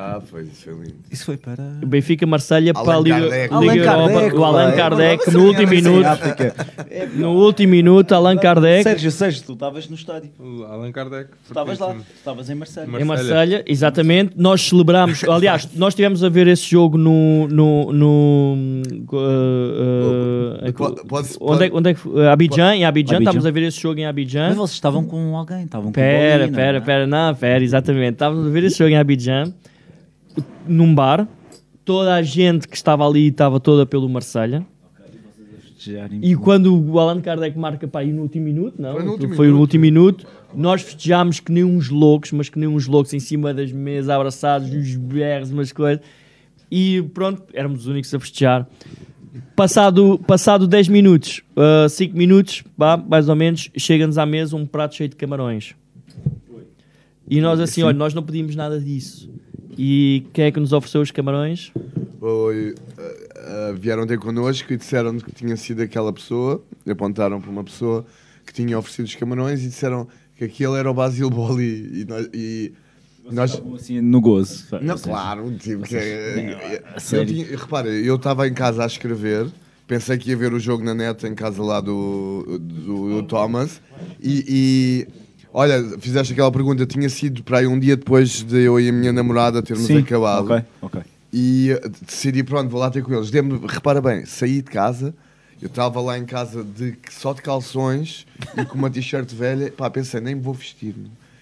Ah, foi, isso foi lindo. Isso foi para. Benfica Marselha para a Liga. Liga Allan Europa, Kardec, o Allan é. Kardec no ganha último minuto, África. [LAUGHS] no último minuto Allan Kardec Sérgio, Sérgio, tu estavas no estádio. O Allan Kardec. Tu estavas lá, estavas em Marselha. em Marselha, exatamente. Nós celebramos, [LAUGHS] aliás, nós estivemos a ver esse jogo no. no, no uh, uh, Pode- pode- onde, é, onde é que foi? Abidjan, em Abidjan, estávamos a ver esse jogo em Abidjan. Mas vocês estavam com alguém, estavam com Pera, pera, não é? pera, não, pera, exatamente. Estávamos a ver esse jogo em Abidjan, num bar. Toda a gente que estava ali estava toda pelo Marselha. E quando o Allan Kardec marca para aí no último minuto, não? Foi no último Foi no minuto. último minuto. Nós festejámos que nem uns loucos, mas que nem uns loucos em cima das mesas, abraçados, uns berros, umas coisas. E pronto, éramos os únicos a festejar. Passado, passado 10 minutos, 5 minutos, vá, mais ou menos, chega-nos à mesa um prato cheio de camarões. E nós assim, olha, nós não pedimos nada disso. E quem é que nos ofereceu os camarões? Foi, ah, ah, vieram ter connosco e disseram que tinha sido aquela pessoa, apontaram para uma pessoa que tinha oferecido os camarões e disseram que aquele era o Basil Boli e nós, e nós Estavam assim no gozo. não, seja, claro, tipo, que, é- eu sério? tinha, repara, eu estava em casa a escrever, pensei que ia ver o jogo na net em casa lá do, do, do Thomas e, e, olha, fizeste aquela pergunta, tinha sido para aí um dia depois de eu e a minha namorada termos Sim, acabado. ok, ok. E uh, decidi, pronto, vou lá ter com eles. Dei-me- repara bem, saí de casa, eu estava lá em casa de, só de calções e com uma t-shirt velha. Pá, pensei, nem me vou vestir.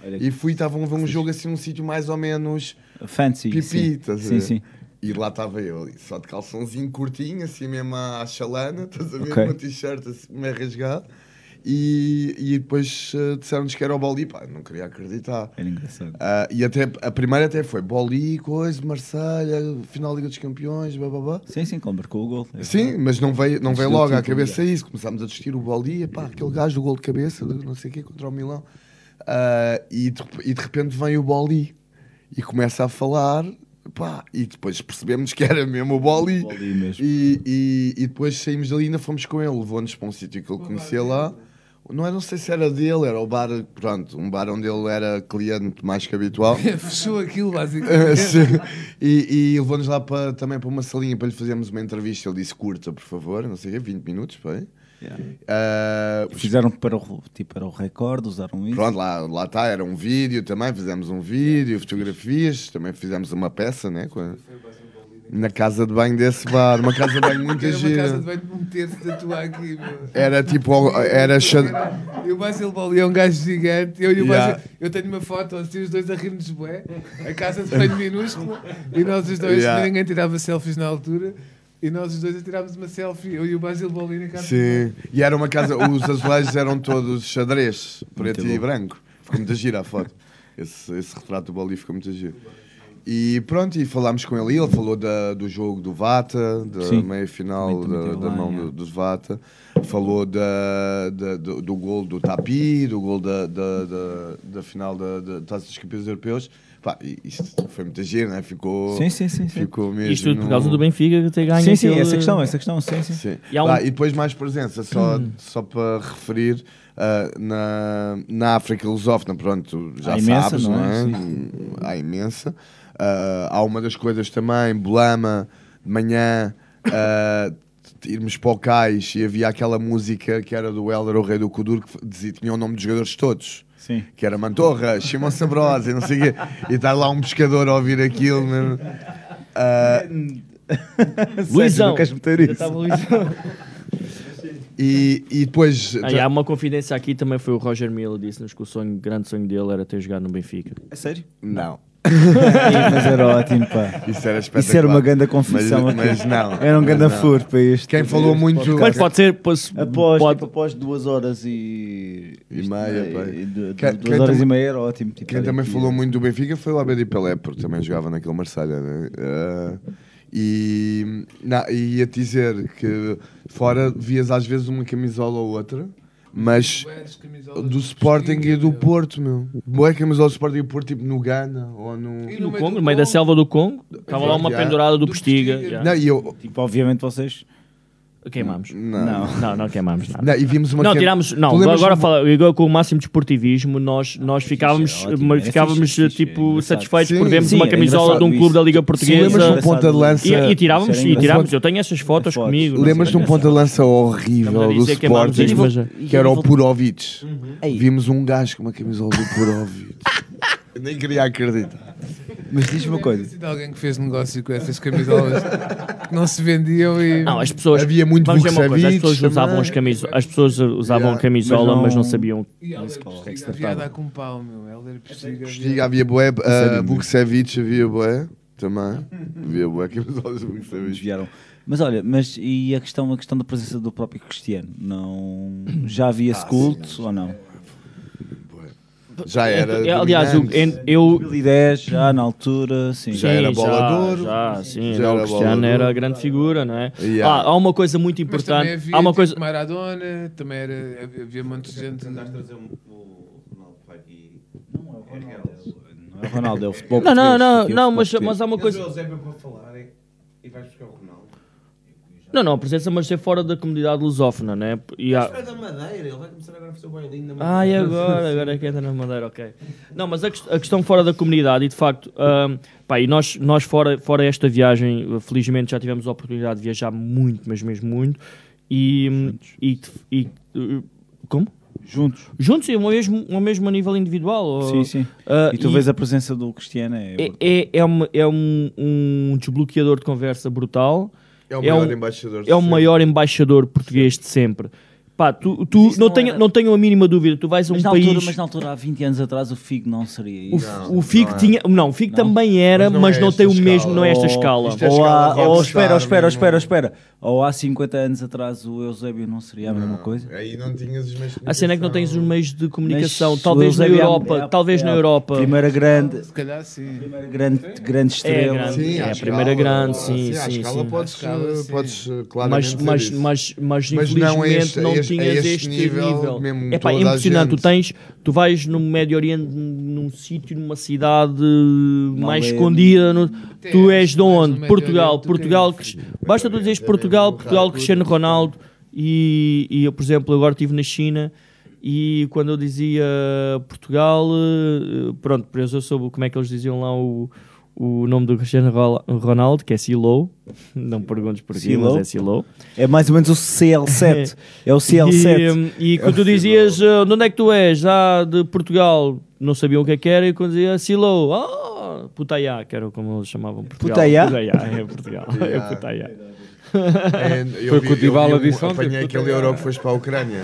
Olha E fui, estavam a ver um jogo assim num sítio mais ou menos Fancy. pipi, sim. Sim, sim. E lá estava eu, ali, só de calçãozinho curtinho, assim mesmo à chalana, estás a ver? Ok. Uma t-shirt assim, meio rasgado. E, e depois uh, disseram-nos que era o Boli, pá, não queria acreditar. Era engraçado. Ah, e até, a primeira até foi Boli, coisa, Marselha, final da Liga dos Campeões, blá blá blá. Sim, sim, quando marcou o gol. É Sim, mas não veio, não veio logo à cabeça isso. Começámos a discutir o Boli, pá, aquele gajo do gol de cabeça, de não sei o quê, contra o Milão. Ah, e, de, e de repente vem o Boli e começa a falar, pá, e depois percebemos que era mesmo o Boli. Boli mesmo. E, e, e depois saímos dali e ainda fomos com ele, levou-nos para um sítio que ele conhecia lá. Não, é, não sei se era dele, era o bar, pronto, um bar onde ele era cliente mais que habitual. [LAUGHS] Fechou aquilo, basicamente. [LAUGHS] Sim. e e levou-nos lá para, também para uma salinha para lhe fazermos uma entrevista. Ele disse curta, por favor, não sei o quê, 20 minutos, foi? Ah, Fizeram para o, tipo, para o recorde, usaram isso. Pronto, lá, lá está, era um vídeo também, fizemos um vídeo, fotografias, também fizemos uma peça, né? com a- Na casa de banho desse bar, uma casa de banho [LAUGHS] muito Era uma casa gira. de banho de um terço de tatuar aqui, meu. Era tipo, era. E o Basil Boli é um gajo gigante. Eu e o Yeah. Basil, eu tenho uma foto assim, os dois a rir-nos bué. A casa de banho minúscula. E nós os dois, Yeah. ninguém tirava selfies na altura. E nós os dois tirámos uma selfie, eu e o Basil Boli na casa de Sim. E era uma casa, os azulejos eram todos xadrez, preto Muito e bom. branco. Ficou muito gira a foto. Esse, esse retrato do Boli ficou muito giro. E pronto, e falámos com ele. e Ele falou da, do jogo do Vata, da Sim. meia final Também- também da, da mão do, dos Vata. Falou da, da- do, do gol do Tapi, do gol da, da, da, da final da, da Taça dos Campeões Europeus. Pá, isto foi muito giro, né? Ficou, Sim, sim, sim, sim. Ficou mesmo. Isto tudo por causa do Benfica ter ganho Sim, sim, aquele- essa questão, essa questão, sim, sim. Sim. E um- Ah, e depois mais presença, só, Hum. só para referir, ah, na, na África lusófona, pronto, já Há imensa, sabes, não não é? é? Há imensa. Ah, há uma das coisas também, Bolama, de manhã, ah, irmos para o cais e havia aquela música que era do Helder, o Rei do Kudur, que dizia, tinha o nome dos jogadores todos. Sim. Que era Mantorra, Simão Sabrosa e não sei o quê. E está lá um pescador a ouvir aquilo. Mesmo. Ah, [LAUGHS] Luizão. não queres meter isso? estava o Luizão. E, e depois. Ah, e há uma confidência aqui também foi o Roger Miller disse-nos que o sonho, o grande sonho dele era ter jogado no Benfica. É sério? Não. Mas era ótimo, pá. Isso era espetacular. Isso era uma grande confissão Mas, mas não. Era um grande não. furo para isto. Quem falou muito. Mas pode ser. Pode, Após, pode- tipo, após duas horas e... E meia, pá. duas quem horas tam- e meia era ótimo. Tipo, Quem também aqui. falou muito do Benfica foi o Abedi Pelé, porque também jogava naquele Marselha, né? Ah, e na, e ia dizer que fora vias às vezes uma camisola ou outra, mas do Sporting e do Porto, meu. Boa camisola do Sporting e do Porto, tipo no Ghana ou no. no Congo, no meio da selva do Congo, estava lá uma Já. pendurada do Postiga. Não, e eu, Tipo, obviamente vocês... Queimamos. Não. Não, não queimamos nada. Não, e vimos uma Não, que- tirámos. Não, agora de uma- fala, agora com o máximo desportivismo, nós, nós ficávamos, é ótimo, é ficávamos fixe, é é tipo engraçado. satisfeitos Sim, por vermos sim, uma é camisola de um clube da Liga. Portuguesa. lembras de um ponta de lança- E, e tirávamos, e tirávamos. Eu tenho essas fotos Fotos. comigo. não Lembras de um ponta de lança horrível do Sporting, que era o Purovic. Ei. Vimos um gajo com uma camisola do Purovic. [LAUGHS] Eu nem queria acreditar. Mas diz-me uma coisa. De alguém que fez negócio com essas camisolas que não se vendiam e. Não, as pessoas. Havia muito vamos uma coisa, as pessoas usavam as camisolas, as pessoas usavam Yeah. a camisola, Mas mas não, não- sabiam. E que se havia a dar com pau, meu. Helder Postiga. Postiga havia bué, Sério, uh, Vukcevic havia bué, também. [LAUGHS] Havia bué camisolas Vukcevic. desviaram. Mas olha, mas e a questão, a questão da presença do próprio Cristiano? Não, já havia esse culto ou não? Já era. É, Aliás, o- en- eu. 2010, já na altura, sim. Já era bola de já. Já, sim, Já não, era o Cristiano era a grande figura, não é? Yeah. Ah, há uma coisa muito Mas também importante. havia Há uma tipo, coisa. Maradona, também era, havia, havia um monte de gente. Não é o Ronaldo, é o futebol Não, não, português, não, aqui é o não, futebol mas, mas há uma coisa. Eusébio para falar e vais buscar o Ronaldo. Não, não, a presença, mas ser fora da comunidade lusófona, né? E há... Mas é da Madeira, ele vai começar agora a fazer o bailinho da Madeira. Ah, e [LAUGHS] agora? Agora é que entra na Madeira, ok. Não, mas a, a questão fora da comunidade, e de facto, ahm, pá, e nós, nós fora, fora esta viagem, felizmente já tivemos a oportunidade de viajar muito, mas mesmo muito, e. e, e, e- como? Juntos. Juntos, e ao mesmo, ao mesmo nível individual. ou- Sim, sim. ah, e tu vês a presença do Cristiano, é, é, é, é, uma- é um, um desbloqueador de conversa brutal. É o maior um- embaixador É o maior embaixador português de sempre. Pá, tu, tu não, tenho, não tenho a mínima dúvida, tu vais a um mas, na país. altura, mas na altura, há 20 anos atrás, o Figo não seria O, isso. o Figo não é. tinha. Não, o Figo também era, Mas mas não não, é tem o esta mesmo, escala. não é esta Ou- escala. Isto é Ou, escala há, ou espera, espera, espera, espera. Ou há 50 anos atrás o Eusébio não seria a mesma coisa? Aí não tinhas os meios de A cena é que não tens os meios de comunicação. Mas talvez o na é a- Europa. é a- talvez é na a Europa. Primeira grande, Se calhar sim. primeira grande, grande É estrela. grande. Sim, é a escala, primeira grande, sim, sim, escala À escala, podes Mas, claramente mas, mas, mas, Mas não a infelizmente não tinhas este este nível, nível. mesmo É impressionante. Tu tens, tu vais no Médio Oriente, num sítio, numa cidade mais é- escondida. no- tu és de onde? Portugal. Oriente Portugal. Cris- Basta tu dizeres Portugal, Portugal, Cristiano Ronaldo. E, e eu, por exemplo, agora estive na China. E quando eu dizia Portugal, eh, pronto, por eu soube como é que eles diziam lá o, o nome do Cristiano Ro- Ronaldo, que é Silo. [LAUGHS] Não perguntes porquê, Silo? mas é Silo. É mais ou menos o CL7. é o CL7. [LAUGHS] E, hum, e quando tu dizias uh, de onde é que tu és? Ah, de Portugal, não sabiam o que é que era, e quando dizia Silo, ah, Putaiá, que era como eles chamavam Portugal. Putaiá? Putaiá, é Portugal. É. Putaiá. É, Foi vi- com o Dybala disse ontem, Apanhei aquele euro que foste para a Ucrânia.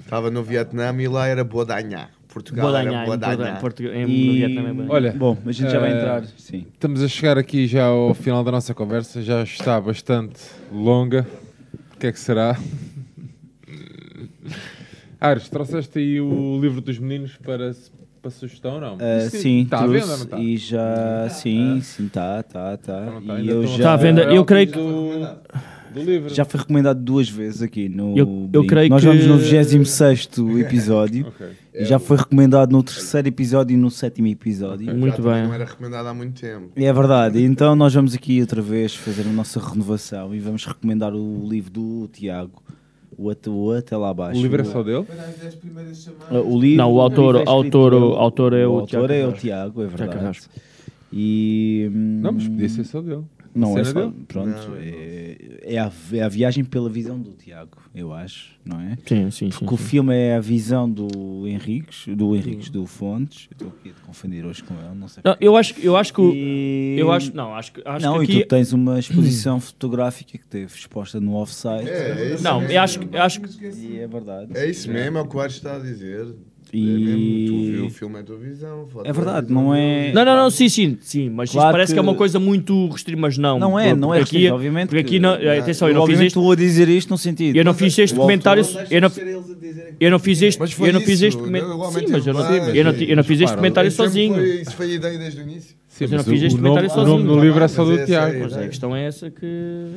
Estava no Vietnã e lá era Bodanhá. Portugal era em Portugal- em- E- no Vietnã é Bodanhá. Olha, Bom, a gente já vai eh, entrar, sim. Estamos a chegar aqui já ao final da nossa conversa, já está bastante longa. O que é que será? [LAUGHS] Ares, trouxeste aí o livro dos meninos para, para sugestão, não? Ah, Isto sim, está à venda, não está? E já, sim, sim, tá, tá, tá. tá, E ainda eu estão a já, Tá à venda, eu creio que- Do, livro. já foi recomendado duas vezes aqui no. Eu- eu creio Nós que- vamos no 26 [LAUGHS] episódio. Ok. E já foi recomendado no terceiro episódio e no sétimo episódio. Muito Já bem. Não era recomendado há muito tempo. É verdade, então nós vamos aqui outra vez fazer a nossa renovação e vamos recomendar o livro do Tiago, o Até, o Até Lá Abaixo. O livro é só dele? Ah, O livro, Não, o autor- livro é autor- por ele. autor é o autor Tiago é o. Tiago, é verdade. E, hum, Não, mas podia ser só dele. Não, é só, pronto, Não, é, é, a, é a viagem pela visão do Tiago, eu acho, não é? Sim, sim, sim. Porque o sim. filme é a visão do Henriques, do Henriques do Fontes. Eu estou aqui a confundir hoje com ele, não sei. Não, eu acho, eu acho que o- E- eu acho, não, acho que acho não, que e aqui tu tens uma [CLEARS THROAT] exposição fotográfica que teve exposta no offsite. É, é isso Não, mesmo. eu acho, eu acho que E é verdade. É isso mesmo, é o que o Ares está a dizer. E- É mesmo, tu viu o filme, é tua visão. É verdade, visão não é- Não, não, não, sim, sim, sim, mas Claro isso parece que... que- é uma coisa muito restrita, mas não. Não é, não é Porque restrito, aqui, obviamente. Porque aqui que- não, atenção, eu não fiz isto. estou a dizer isto no sentido. Eu não fiz este comentário. Eu não, eu não fiz este. Mas foi Eu não fiz este comentário. igualmente Sim, mas eu não, eu não, eu não fiz este comentário sozinho. Foi, isso foi a ideia desde o início. Sim, Mas eu não mas fiz o- este comentário O nome sozinho. do livro é só do é Tiago. Mas a questão é essa que.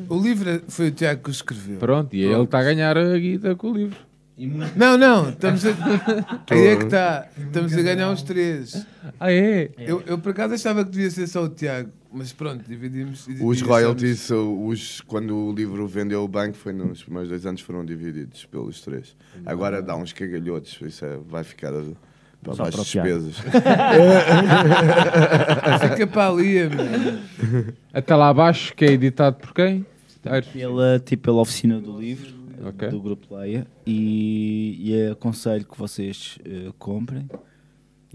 O livro é- foi o Tiago que o escreveu. Pronto, e ele está a ganhar a guita com o livro. Não, não, estamos a. [LAUGHS] Aí é que está. Estamos a ganhar os três. Ah, é? Eu, eu por acaso achava que devia ser só o Tiago, mas pronto, dividimos. Os royalties, os, quando o livro vendeu o banco, foi nos primeiros dois anos foram divididos pelos três. Agora dá uns cagalhotos, isso é, vai ficar a- para Só baixo para despesas. [LAUGHS] Fica para ali, mano. Até lá abaixo, que é editado por quem? Pela, tipo, pela oficina do livro, Ok. do grupo Leia, e, e aconselho que vocês eh, comprem.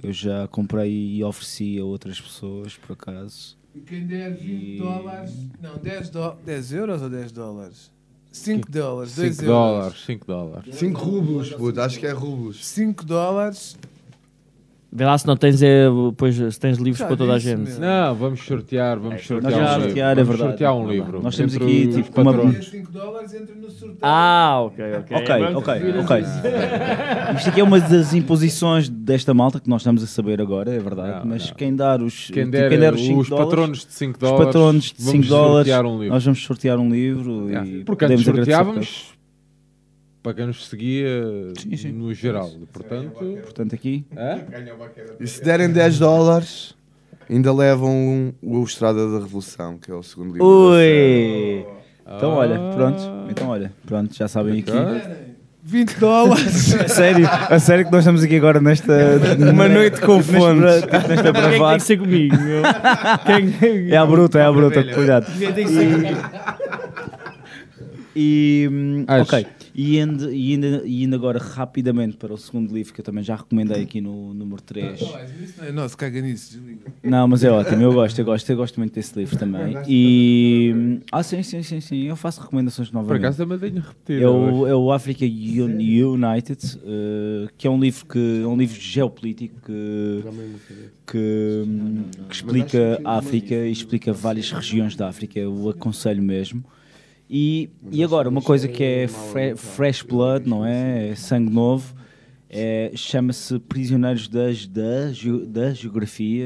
Eu já comprei e ofereci a outras pessoas, por acaso. E quem der 20 E- dólares. Não, 10, do... 10 euros ou 10 dólares? 5 dólares, 2 5 euros. dólares, 5 dólares. 5 rublos, puto, acho que é rublos. 5 dólares. Vê lá se não tens, é, depois, se tens livros Já para toda a disse, gente. meu. Não, vamos sortear, vamos sortear Nós vamos um livro. sortear, é vamos verdade. sortear um livro. Nós temos entre aqui, os tipo, uma- patronos. 5 dólares entra no sorteio. Ah, ok, ok. Ok, Vamos ok, ok. [LAUGHS] Isto aqui é uma das imposições desta malta que nós estamos a saber agora, é verdade. Não, mas não. quem dar os, Quem tipo, der, os cinco os dólares, patronos de 5 os dólares, patronos de vamos 5 dólares, sortear um livro. nós vamos sortear um livro Yeah. e Porque antes podemos agradecer por sorteávamos para quem nos seguia Sim, sim. no geral. Portanto. Portanto, aqui, hã? E se derem 10 dólares, ainda levam o Estrada da Revolução, que é o segundo livro. Ui! Então olha, Ah. pronto, então olha, pronto, já sabem aqui. Ok. 20 dólares. A [LAUGHS] sério, a sério que nós estamos aqui agora nesta Uma noite com fome. nesta, nesta Quem é que tem que ser comigo? meu? Quem- É a bruta, é a bruta, cuidado. Quem tem que ser comigo? E, hum, Acho. ok, e indo, e, indo, e indo agora rapidamente para o segundo livro que eu também já recomendei aqui no número 3. Isso não é nosso, caga nisso, desliga. Não, mas é ótimo, eu gosto, eu gosto, eu gosto muito desse livro também. E. Ah, sim, sim, sim, sim, eu faço recomendações Por novamente. acaso também tenho repetido. É o, é o Africa Un- United, eh, que é um livro que é um livro geopolítico que, que, que explica a África e explica várias regiões da África. Eu aconselho mesmo. E, e agora, uma coisa que é fre- fresh blood, não é? É sangue novo, é, chama-se Prisioneiros das, da, da Geografia.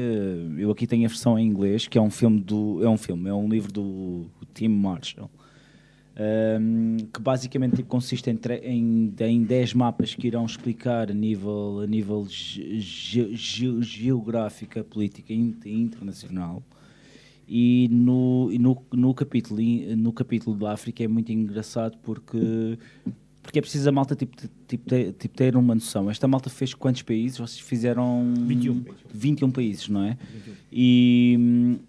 Eu aqui tenho a versão em inglês, que é um filme do. É um filme, é um livro do Tim Marshall. Um, que basicamente tipo, consiste em, em, em 10 mapas que irão explicar a nível, a nível ge- ge- ge- geográfica, política e in- internacional. E no, no, no, capítulo, no capítulo da África é muito engraçado porque, porque é preciso a malta tipo, tipo, ter, tipo, ter uma noção. Esta malta fez quantos países? Vocês fizeram 21. 21 países, não é? E,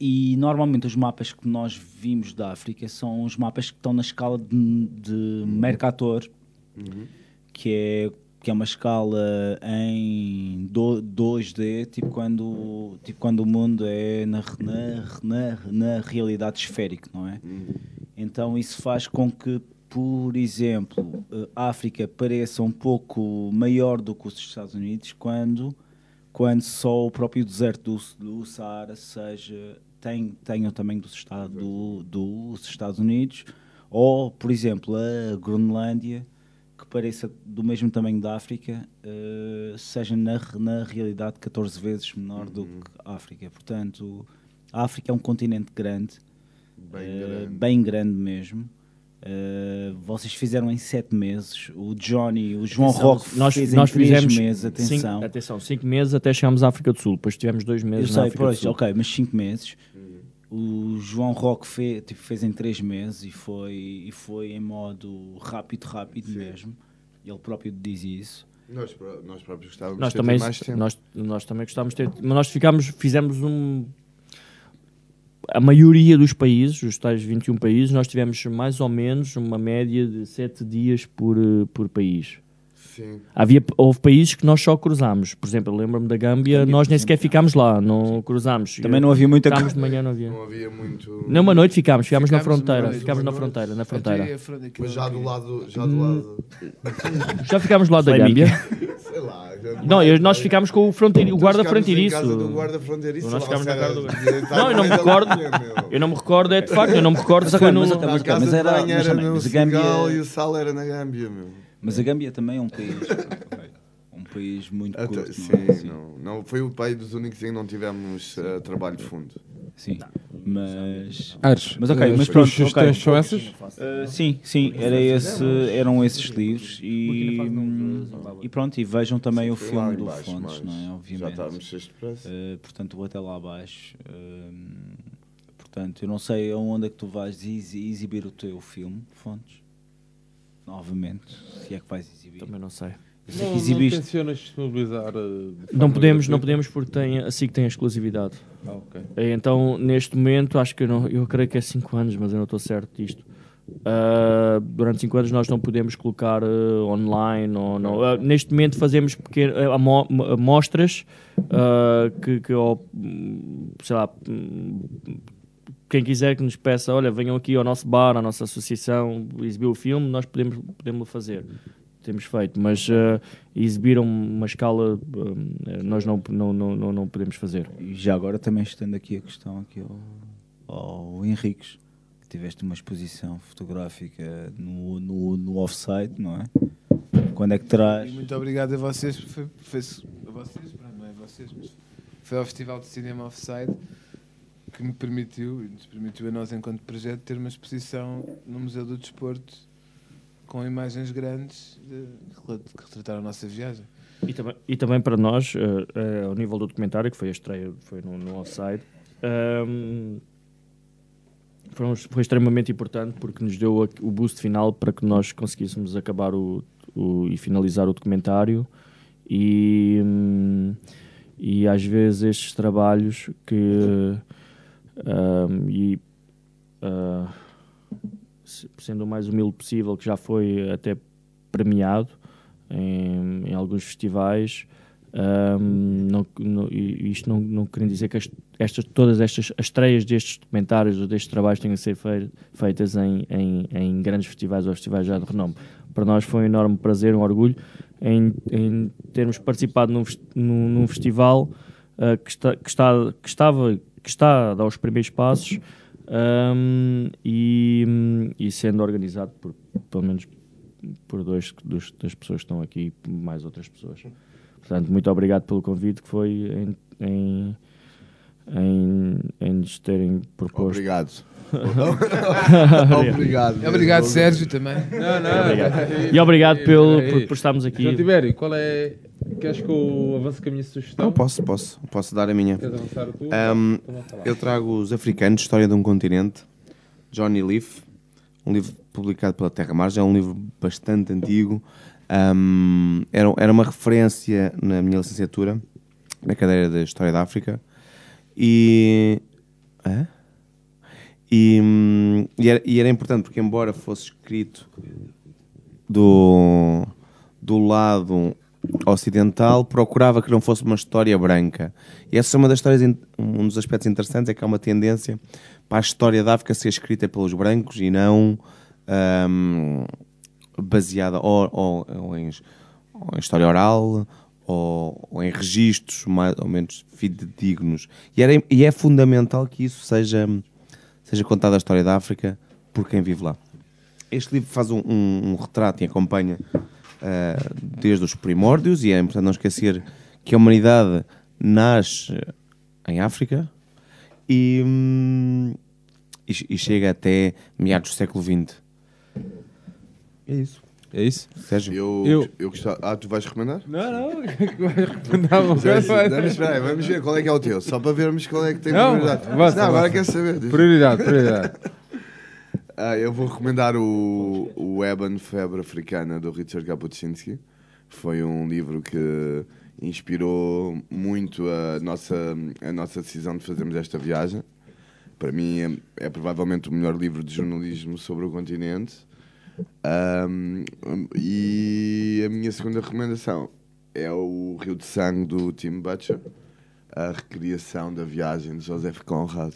e normalmente os mapas que nós vimos da África são os mapas que estão na escala de, de Mercator, que é que é uma escala em do- 2D, tipo quando, tipo quando o mundo é na, na, na, na realidade esférica, não é? Então isso faz com que, por exemplo, a África pareça um pouco maior do que os Estados Unidos quando, quando só o próprio deserto do, do Saara seja, tem, tem o tamanho do estado do, dos Estados Unidos, ou, por exemplo, a Groenlândia, pareça do mesmo tamanho da África, eh, seja na, na realidade 14 vezes menor do que a África. Portanto, a África é um continente grande, Bem eh, grande. bem grande mesmo. Eh, vocês fizeram em 7 meses. O Johnny, o João Atenção, Roque nós, fez nós em 3 fizemos meses. Atenção. Cinco, atenção, 5 meses até chegámos à África do Sul. Depois tivemos dois meses Eu na sei, África pois, do Sul. ok, mas 5 meses. O João Roque fez, tipo, fez em 3 meses e foi, e foi em modo rápido, rápido mesmo. Ele próprio diz isso. Nós, nós próprios gostávamos Nós de ter também, mais tempo. nós, nós também gostávamos de ter. Mas nós ficámos, fizemos um. A maioria dos países, os tais 21 países, nós tivemos mais ou menos uma média de 7 dias por, eh, por país. Sim. Havia, houve países que nós só cruzámos. Por exemplo, eu lembro-me da Gâmbia, Gâmbia, nós nem sequer ficámos lá, não cruzámos. Também não havia muita Ficámos co- de manhã, não havia. Não havia muito. Nem uma noite ficámos, ficámos na Ficámos fronteira. noite, Ficámos na fronteira, na fronteira. Mas já do lado. Já do lado. [LAUGHS] Já ficámos do lado da Gâmbia. [LAUGHS] Sei lá. Não, eu- nós ficámos com o, fronteiri, o guarda fronteiriço. casa do guarda fronteiriço, Nós lá ficámos na guarda. Não, eu não me recordo. Eu não me recordo, é de facto, eu não me recordo Mas no. mas mas casa mas de era- banho mas no mas a Gâmbia- Senegal e o sal era na Gâmbia, meu. Mas a Gâmbia também é um país. [LAUGHS] um país muito Até- curto. sim, não é? Sim. não, não, foi o país dos únicos em que não tivemos eh, trabalho de fundo. Sim, mas. Ares, mas ok, as mas tuas pronto. sugestões ok. são essas? Uh, sim, sim, era esse, eram esses livros e, e pronto, e vejam também o filme do Fontes, não é? já Obviamente. estávamos de pressa. Uh, portanto, vou até lá abaixo. Um, portanto, eu não sei aonde é que tu vais exi- exibir o teu filme, Fontes. Novamente, se é que vais exibir. Também não sei. Sei Não, que não exibiste. tencionas disponibilizar. eh, Não podemos, não podemos porque tem, a SIC tem exclusividade. Ah, ok. Eh, Então, neste momento, acho que eu, não, eu creio que é 5 anos, mas eu não estou certo disto. Ah, durante 5 anos nós não podemos colocar eh, online ou não. Ah, neste momento fazemos pequeno, amo- amostras ah, que, que hum, sei lá, hum, quem quiser que nos peça, olha, venham aqui ao nosso bar, à nossa associação, exibir o filme, nós podemos, podemos fazer. Temos feito, mas ah, exibir uma escala eh, nós não, não, não, não, podemos fazer. E já agora também estendo aqui a questão aqui ao, ao Henriques, que tiveste uma exposição fotográfica no, no, no offsite, não é? Quando é que E traz? muito obrigado a vocês. Foi, foi, a vocês, não é vocês, mas foi ao Festival de Cinema Offside que me permitiu, nos permitiu a nós, enquanto projeto, ter uma exposição no Museu do Desporto com imagens grandes de, que retrataram a nossa viagem. E também, e também para nós, eh, eh, ao nível do documentário, que foi a estreia, foi no, no Offside, ehm, foi, foi extremamente importante porque nos deu o boost final para que nós conseguíssemos acabar o, o- e finalizar o documentário. E, hum, e às vezes estes trabalhos que. Ehm, e, se- sendo o mais humilde possível, que já foi até premiado em, em alguns festivais. ahm, não, não- isto não, não querem dizer que as- estas, todas estas as estreias destes documentários ou destes trabalhos tenham fei- feitas em, em, em grandes festivais ou festivais já de renome. Para nós foi um enorme prazer, um orgulho em, em termos participado num, num, num festival ah, que, está, que, está, que, estava, que está a dar os primeiros passos ahm, e, e sendo organizado por pelo menos por dois dos, das pessoas que estão aqui e mais outras pessoas. Portanto, muito obrigado pelo convite que foi em, em, em, em nos terem proposto. Obrigado. [LAUGHS] Obrigado. Obrigado, Sérgio, também. Não, não. Obrigado. E obrigado pelo- por- por estarmos aqui. João Tibério, qual é. Queres que eu avance com a minha sugestão? Não, posso, posso, posso dar a minha. Queres avançar tua? Ahm, Então eu trago Os Africanos, História de um Continente, Johnny Leaf, um livro publicado pela Terra Margem, é um livro bastante antigo. Ahm, era, era uma referência na minha licenciatura, na cadeira de História da África. E. Hã? E, hum, e, era, e era importante porque, embora fosse escrito do, do lado ocidental procurava que não fosse uma história branca. E essa é uma das histórias, um dos aspectos interessantes é que há uma tendência para a história da África ser escrita pelos brancos e não ahm, baseada ou, ou- ou em, ou em história oral ou, em registros mais ou menos fidedignos. E, era- e é fundamental que isso seja, seja contada a história da África por quem vive lá. Este livro faz um, um- um retrato e acompanha ah, desde os primórdios, e é importante não esquecer que a humanidade nasce em África e, hum, e, e chega até meados do século XX. É isso. É isso? Sérgio? Eu, Eu- eu... gostava. Ah, tu vais recomendar? Não, não. [LAUGHS] Vais recomendar? Uma coisa, não, mas espera aí, vamos ver qual é que é o teu. Só para vermos qual é que tem Não, prioridade. avança, não, agora avança. quero saber. Deixa- Prioridade, prioridade. [LAUGHS] Ah, eu vou recomendar o, o Eben Febre Africana do Richard Kapuscinski. Foi um livro que inspirou muito a nossa, a nossa decisão de fazermos esta viagem. Para mim é, é provavelmente o melhor livro de jornalismo sobre o continente. Ahm, e a minha segunda recomendação é o Rio de Sangue do Tim Butcher, a recriação da viagem de Joseph Conrad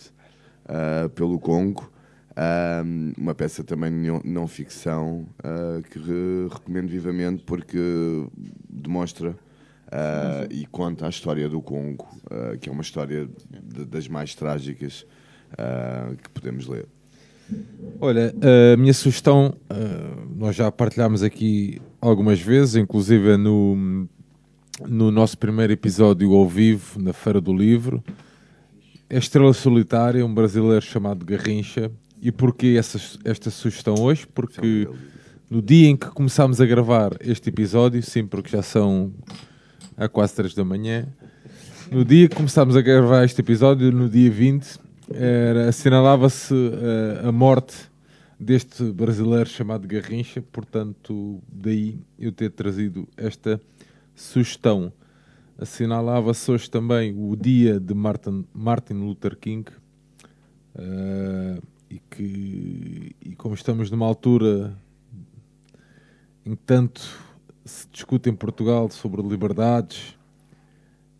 ah, pelo Congo. Ahm, uma peça também não, ficção ah, que re- recomendo vivamente porque demonstra ah, e conta a história do Congo, que é uma história de- das mais trágicas que podemos ler. Olha, a minha sugestão, eh, nós já partilhámos aqui algumas vezes, inclusive no, no nosso primeiro episódio ao vivo, na Feira do Livro. É Estrela Solitária, um brasileiro chamado Garrincha. E porquê essa, esta sugestão hoje? Porque no dia em que começámos a gravar este episódio, sim, porque já são há quase 3 da manhã, no dia que começámos a gravar este episódio, no dia 20, era- assinalava-se eh, a morte deste brasileiro chamado Garrincha, portanto, daí eu ter trazido esta sugestão. Assinalava-se hoje também o dia de Martin, Martin Luther King, eh, e que, e como estamos numa altura em que tanto se discute em Portugal sobre liberdades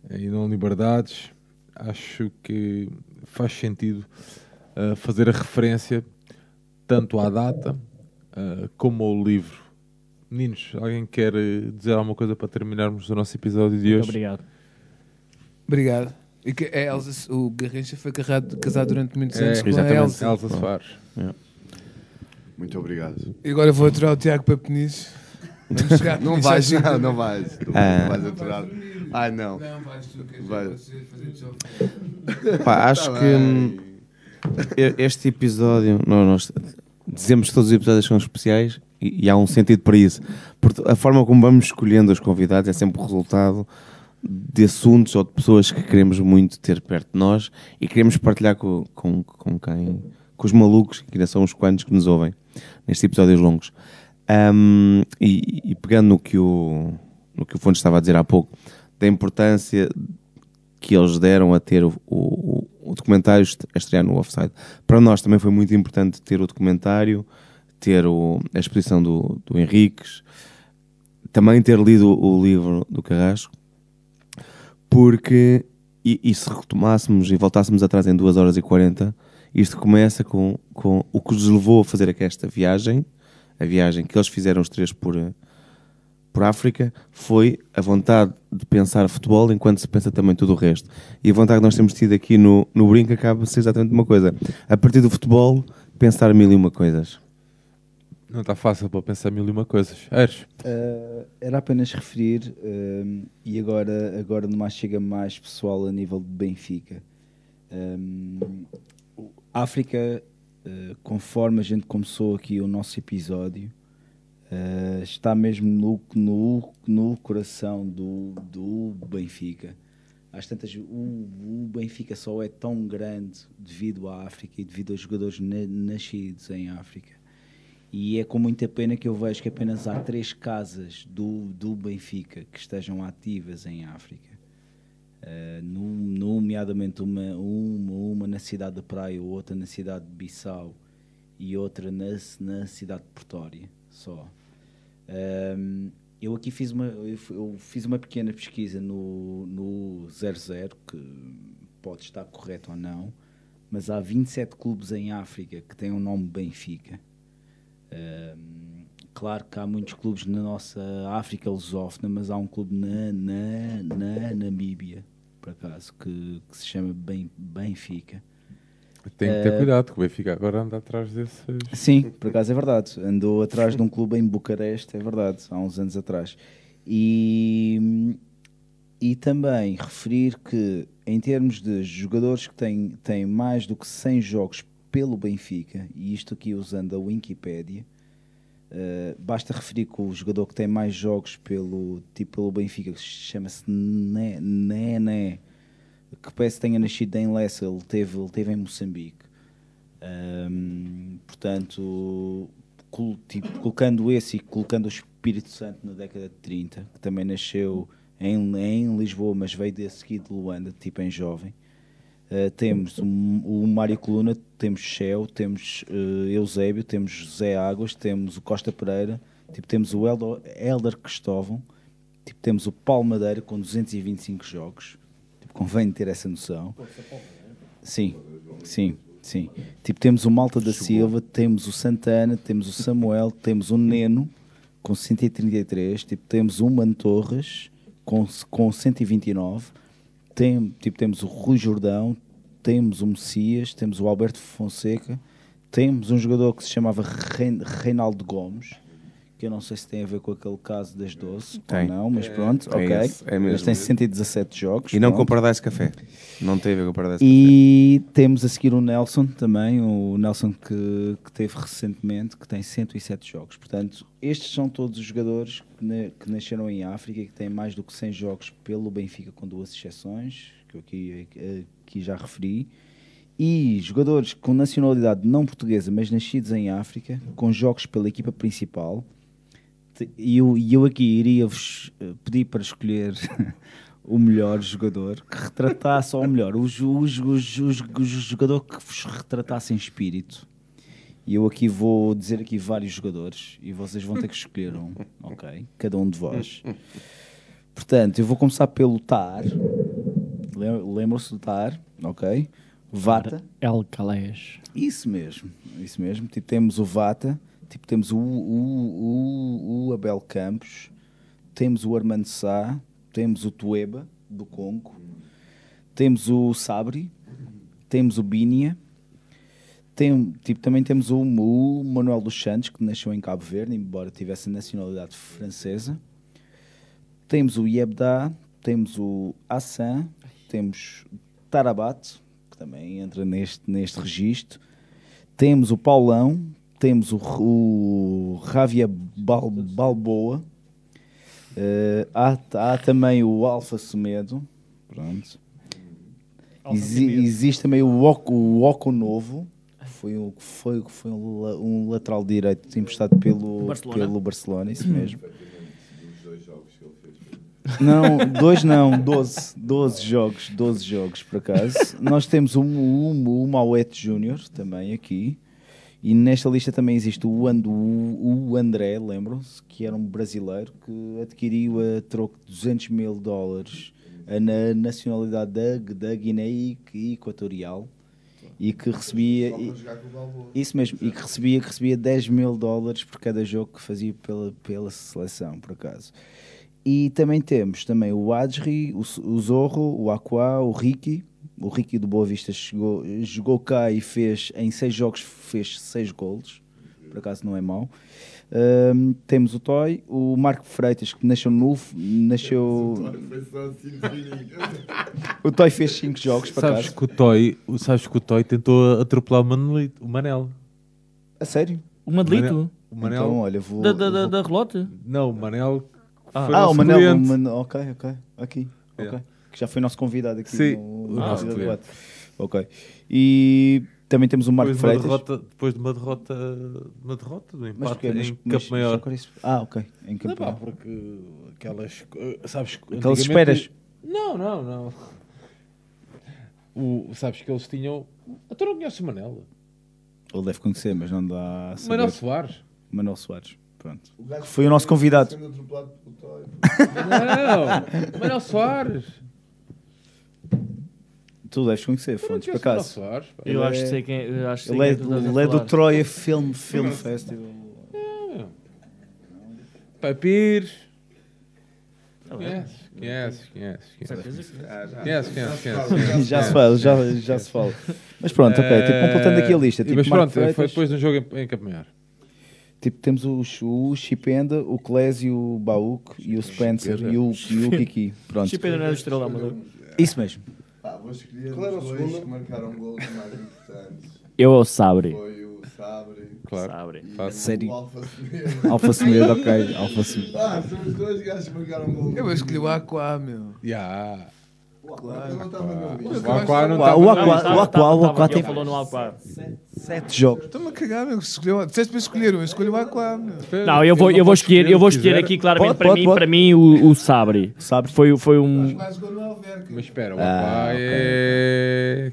e não liberdades, acho que faz sentido uh, fazer a referência tanto à data uh, como ao livro. Meninos, alguém quer uh, dizer alguma coisa para terminarmos o nosso episódio de Muito hoje? obrigado. Obrigado. E que a Elsa, o Garrincha foi casado, casado durante muitos É, anos com a exatamente, Elsa. Elsa Soares. Muito obrigado. E agora vou aturar o Tiago para Peniche. A Não cinco [LAUGHS] não, não manhã. vais. Não, Ah. não vais. Ai, não. Não, vais tu, que Vai. fazer show. Pá, [LAUGHS] acho Tá que hum, este episódio, não, nós dizemos que todos os episódios são especiais e, e há um sentido para isso. Porque a forma como vamos escolhendo os convidados é sempre o resultado de assuntos ou de pessoas que queremos muito ter perto de nós e queremos partilhar com, com, com quem, com os malucos, que ainda são uns quantos que nos ouvem nestes episódios longos. Hum, e, e pegando no que o, no que o Fonte estava a dizer há pouco, da importância que eles deram a ter o, o, o documentário a estrear no Offside. Para nós também foi muito importante ter o documentário, ter o- a exposição do, do Henriques, também ter lido o, livro do Carrasco, porque, e, e se retomássemos e voltássemos atrás em 2 horas e 40, isto começa com, com o que os levou a fazer aqui esta viagem, a viagem que eles fizeram os três por, eh, por África foi a vontade de pensar futebol enquanto se pensa também tudo o resto. E a vontade que nós temos tido aqui no, no Brinco acaba por ser exatamente uma coisa. A partir do futebol, pensar mil e uma coisas. Não está fácil para pensar mil e uma coisas. Eres? Uh, era apenas referir, um, e agora, agora numa chega mais pessoal a nível de Benfica. Um, o- África, uh, conforme a gente começou aqui o nosso episódio, uh, está mesmo no, no, no coração do, do Benfica. Às tantas, o, o Benfica só é tão grande devido à África e devido aos jogadores na- nascidos em África. E é com muita pena que eu vejo que apenas há três casas do, do Benfica que estejam ativas em África. Uh, num- nomeadamente uma, uma, uma na cidade de Praia, outra na cidade de Bissau e outra na, na cidade de Pretória, só. Um, eu aqui fiz uma, eu fiz uma pequena pesquisa no, no 00, que pode estar correto ou não, mas há 27 clubes em África que têm o nome Benfica. Ahm, claro que há muitos clubes na nossa África lusófona, mas há um clube na, na, na Namíbia, por acaso, que, que se chama Ben, Benfica. Tem que ter Eh, cuidado, que o Benfica agora anda atrás desses. Sim, por acaso é verdade. Andou atrás de um clube em Bucareste, é verdade, há uns anos atrás. E, e também referir que, em termos de jogadores que têm, têm mais do que 100 jogos pelo Benfica, e isto aqui usando a Wikipédia, eh, basta referir que o jogador que tem mais jogos pelo, tipo, pelo Benfica, que chama-se Né- Nené, que parece que tenha nascido em Lessa, ele teve, ele teve em Moçambique. Ahm, portanto, col- tipo, colocando esse e colocando o Espírito Santo na década de 30, que também nasceu em, em Lisboa, mas veio de seguir de Luanda, tipo em jovem. Uh, temos o, o Mário Coluna, temos Shell, temos uh, Eusébio, temos José Águas, temos o Costa Pereira, tipo, temos o Eldo- Elder Cristóvão, tipo, temos o Paulo Madeira com 225 jogos. Tipo, convém ter essa noção. Sim, sim, sim. Tipo, temos o Malta da Silva, temos o Santana, temos o Samuel, temos o Neno com 133, tipo, temos o Mano Torres com, com 129, tem, tipo, temos o Rui Jordão, temos o Messias, temos o Alberto Fonseca, temos um jogador que se chamava Rein- Reinaldo Gomes, que eu não sei se tem a ver com aquele caso das 12 Tem. ou não, mas É, pronto, tem ok. esse, é mesmo. Mas tem 117 jogos. E não pronto. com o Paradise Café. Não tem a ver com o Paradise E temos a seguir o Nelson também, o Nelson que, que teve recentemente, que tem 107 jogos. Portanto, estes são todos os jogadores que, na- que nasceram em África e que têm mais do que 100 jogos pelo Benfica, com duas exceções, que eu aqui, aqui já referi. E jogadores com nacionalidade não portuguesa, mas nascidos em África, com jogos pela equipa principal. Te- E eu, eu aqui iria-vos eh, pedir para escolher [LAUGHS] o melhor jogador que retratasse, ou melhor, o, o, o, o jogador que vos retratasse em espírito. E eu aqui vou dizer aqui vários jogadores e vocês vão ter que escolher um, [LAUGHS] ok? Cada um de vós. Portanto, eu vou começar pelo Tar. Lem- Lembram-se do Tar, ok? Vata. El Calés. Isso mesmo, isso mesmo. Tipo, temos o Vata, tipo, temos o, o, o, o Abel Campos, temos o Armando Sá, temos o Tueba, do Congo, temos o Sabri, temos o Binia, tem, tipo, também temos o, o Manuel dos Santos, que nasceu em Cabo Verde, embora tivesse nacionalidade francesa. Temos o Yebda, temos o Hassan, temos Tarabat, que também entra neste, neste registro. Temos o Paulão, temos o, o Javier Bal- Balboa. Eh, há, há também o Alfa Semedo. Pronto. Existe também o Oco, o Oco Novo. Foi, um, foi, foi um, um lateral direito emprestado pelo Barcelona. pelo Barcelona, isso [CLEARS THROAT] mesmo. Não, dois não, 12, 12 jogos, 12 jogos por acaso. Nós temos o, o, o Mauete Júnior também aqui. E nesta lista também existe o, And, o, o André, lembram-se, que era um brasileiro que adquiriu a troco de 200 mil dólares na nacionalidade da, da Guiné Equatorial. E que recebia e- isso mesmo e que recebia que recebia 10 mil dólares por cada jogo que fazia pela, pela seleção por acaso. E também temos também o Adri, o, o Zorro, o Aqua, o Ricky o Ricky do Boa Vista chegou, jogou cá e fez em seis jogos fez seis golos por acaso não é mau temos o Toy, o Marco Freitas que nasceu novo nasceu Foi só assim o Toy fez cinco jogos por Sabes acaso que o Toy, sabes que o Toy tentou atropelar o Manelito, o Manel. a sério? O Manelito? O Manel. Então, olha, vou- Da, da, da, vou- da relote? Não, o Manel. Ah. foi Ah, o Manel, o. Manel, ok, ok, aqui, É. ok. Que já foi nosso convidado aqui Sim, no, no nosso do cliente. Debate. Ok. E também temos o Marco Depois de, Freitas. derrota, depois de uma derrota, de uma derrota, do Mas empate? Mas- em mas- Campo Maior. Ah, ok, em Não, Campo Maior. porque aquelas, sabes, que Aquelas esperas. Não, não, não. O, sabes que eles tinham. Tu não conheces o Manel? Ele deve conhecer, mas não dá. Manuel Soares. Manuel Soares. Pronto. Que foi o nosso convidado. Não, Manuel Soares. Tu deves conhecer, Fontes, por acaso. Soares, pá. Eu Ele acho que é- sei quem- eu acho que sei Ele é, quem tu estás a ele é do falar. Troia Film, Film Festival. Pai Pires. Conheces, conheces, conheces. Certeza que- Conheces, conheces, conheces. [LAUGHS] Já se fala, já, já se fala. Mas pronto, ok, tipo, completando aqui a lista. Tipo, mas Marco pronto, foi Freitas, depois de um jogo em, em Caminhar. Tipo, temos o, o Chipenda, o Clésio, o Bauk e o Spencer e o, e o [LAUGHS] Kiki. Pronto. Chipenda não é do Estrela Amadora? Isso mesmo. Pá, vou escolher Qual era o os dois segundo? que marcaram gols mais importantes. Eu ou o Sabre? Foi o Sabre. Claro. Sabre. E Fácil. o Sério. Alfa Semedo. [LAUGHS] Alfa Semedo, ok. Alfa Semedo. Ah, são os dois gajos que marcaram gols. Eu escolhi o Aqua, meu. Yeah. Claro. Eu não estava na lista. O Aqua não O estava Aqua- na o. Aqua- o Aqua Ele tem falou no Aqua. sete jogos. Estou-me a cagar, meu. Disseste para escolher um, eu escolhi o Aqua, meu. Não, eu vou, eu vou escolher, eu vou escolher aqui claramente Pode, para mim, pode. para mim o, o Sabre. Sabre. Foi, foi um. Mas Alverca. Mas espera, o Ah, Aqua ok. é.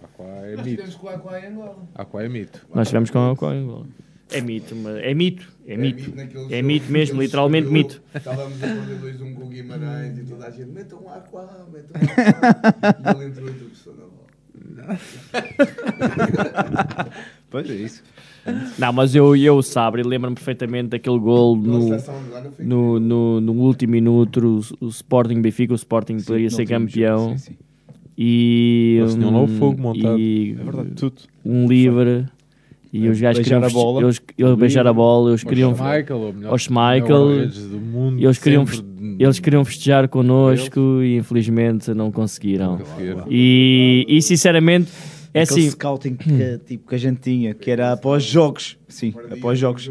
O Aqua é Nós mito. tivemos com o Aqua em Angola. Aqua é mito. Nós tivemos com, com a Angola. É mito, mas é mito. É mito. naquele É mito mesmo, literalmente mito. Estávamos a perder 2-1 com o Guimarães e toda a gente, metam um aqua, metam um aqua. [LAUGHS] e ele entrou e tropeçou na bola. Pois é isso. Não, mas eu, eu o Sabre, lembro-me perfeitamente daquele gol no, no, no, no último minuto. O, o Sporting Benfica, o Sporting poderia no ser campeão. jogo, sim, sim. E. Eles tinham lá o fogo montado. E, É verdade, tudo. Um livre. E os gajos queriam a bola. Eles, eles beijar a bola, eles queriam. Ou melhor, do mundo, eles queriam, eles queriam festejar connosco e infelizmente não conseguiram. Não conseguiram. E, e sinceramente, é Aquele assim. scouting que, tipo, que a gente tinha, que era após jogos. Sim, após jogos.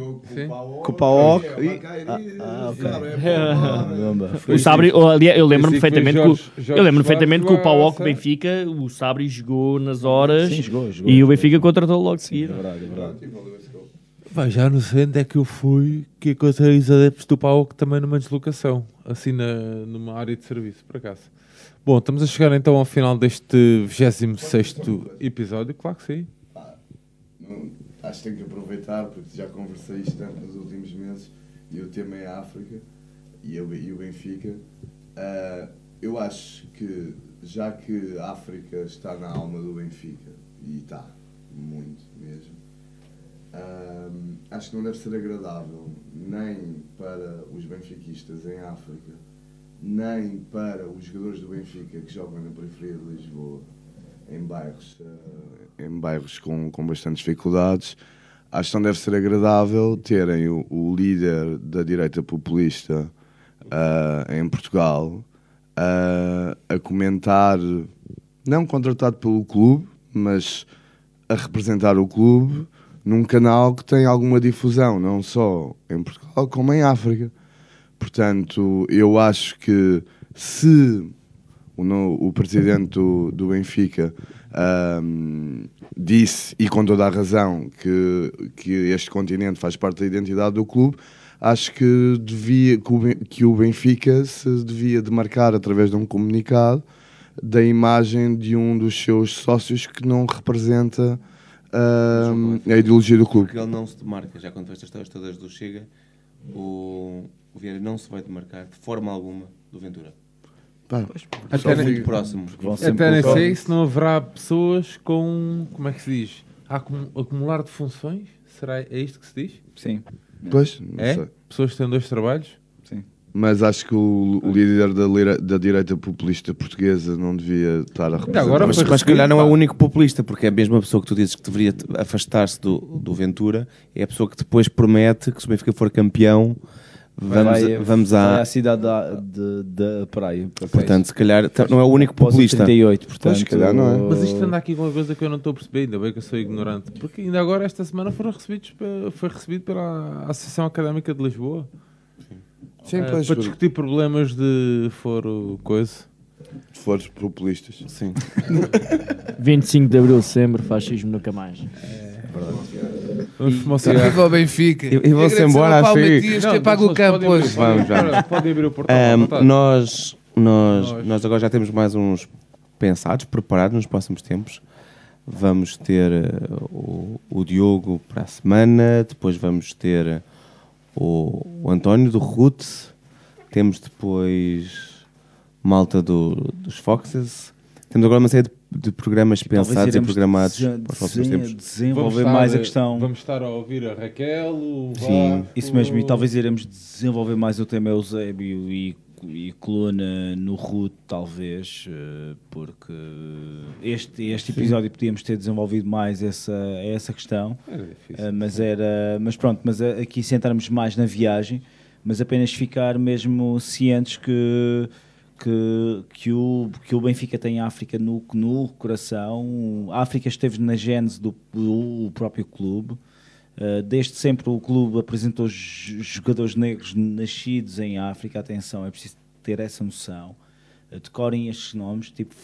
Com o Paok. e- Ah, ah, ok. Caramba. [LAUGHS] O Sabri, aliás, eu lembro-me perfeitamente que, eu lembro perfeitamente que o Benfica, o Sabri jogou nas horas Sim, jogou, jogou, e o jogou. Benfica contratou logo de É seguida. verdade, é verdade. Vai, já não sei onde é que eu fui que encontrei os adeptos do Paulo também numa deslocação, assim na, numa área de serviço, por acaso. Bom, estamos a chegar então ao final deste 26º episódio, claro que sim. Acho que tenho que aproveitar porque já conversei isto tanto nos últimos meses e o tema é a África e, eu, e o Benfica. Ah, eu acho que já que a África está na alma do Benfica e está muito mesmo, ah, acho que não deve ser agradável nem para os benfiquistas em África, nem para os jogadores do Benfica que jogam na periferia de Lisboa, em bairros, eh, em bairros com, com bastantes dificuldades. Acho que não deve ser agradável terem o, o líder da direita populista ah, em Portugal ah, a comentar, não contratado pelo clube, mas a representar o clube num canal que tem alguma difusão, não só em Portugal, como em África. Portanto, eu acho que se o, no- o presidente do, do Benfica ahm, disse, e com toda a razão, que, que este continente faz parte da identidade do clube, acho que, devia, que, o, Benfica se devia demarcar através de um comunicado da imagem de um dos seus sócios que não representa a ideologia do clube. Porque ele não se demarca, já quando foi estas histórias todas do Chega, o, o Vieira não se vai demarcar de forma alguma do Ventura. Pá, Só muito próximo. Até nem sei se não haverá pessoas com, como é que se diz, a acum- acumular de funções? Será é isto que se diz? Sim. Pois, não É? sei. Pessoas que têm dois trabalhos? Sim. Mas acho que o, o líder da, lira- da direita populista portuguesa não devia estar a representar. agora mas, mas se calhar não é o único populista, porque é a mesma pessoa que tu dizes que deveria afastar-se do, do Ventura, é a pessoa que depois promete que se o Benfica for campeão, vamos, vai, vamos vai à. à cidade da, de- da praia. para Portanto, se calhar t- não é o único populista. 38, portanto, Pois, se calhar não é. Mas isto anda aqui com uma coisa que eu não estou a perceber, ainda bem que eu sou ignorante. Porque ainda agora, esta semana, foram recebidos, foi recebido pela Associação Académica de Lisboa. Sim, Eh, pois, para por- discutir problemas de foro coisa. Foros populistas. Sim. [LAUGHS] [LAUGHS] 25 de Abril, sempre, fascismo nunca mais. Vamos fumar um cigarro. Viva o Benfica. E, e vão-se embora, acho Matias que paga o campo hoje. Vamos, vamos. Podem abrir o portal. vontade. nós, nós, Nós. nós agora já temos mais uns pensados, preparados nos próximos tempos. Vamos ter eh, o, o Diogo para a semana, depois vamos ter o, o António do Roots, temos depois malta do, dos Foxes, temos agora uma série de, de programas Talvez pensados e programados desen- para os próximos desen- tempos. desenvolver Vamos mais estar, a questão. Vamos estar a ouvir a Raquel, o Sim, Vasco, isso mesmo. E talvez iremos desenvolver mais o tema Eusébio e, e coluna no Root, talvez, eh, porque este, este Sim. episódio podíamos ter desenvolvido mais essa, essa questão. Era difícil. Eh, mas era. Mas pronto, mas eh, aqui centrarmos mais na viagem, mas apenas ficar mesmo cientes que. Que, que, o, que o Benfica tem a África no, no coração. A África esteve na gênese do, do próprio clube. Uh, desde sempre o clube apresentou jogadores negros nascidos em África. Atenção, é preciso ter essa noção. Uh, decorem estes nomes, tipo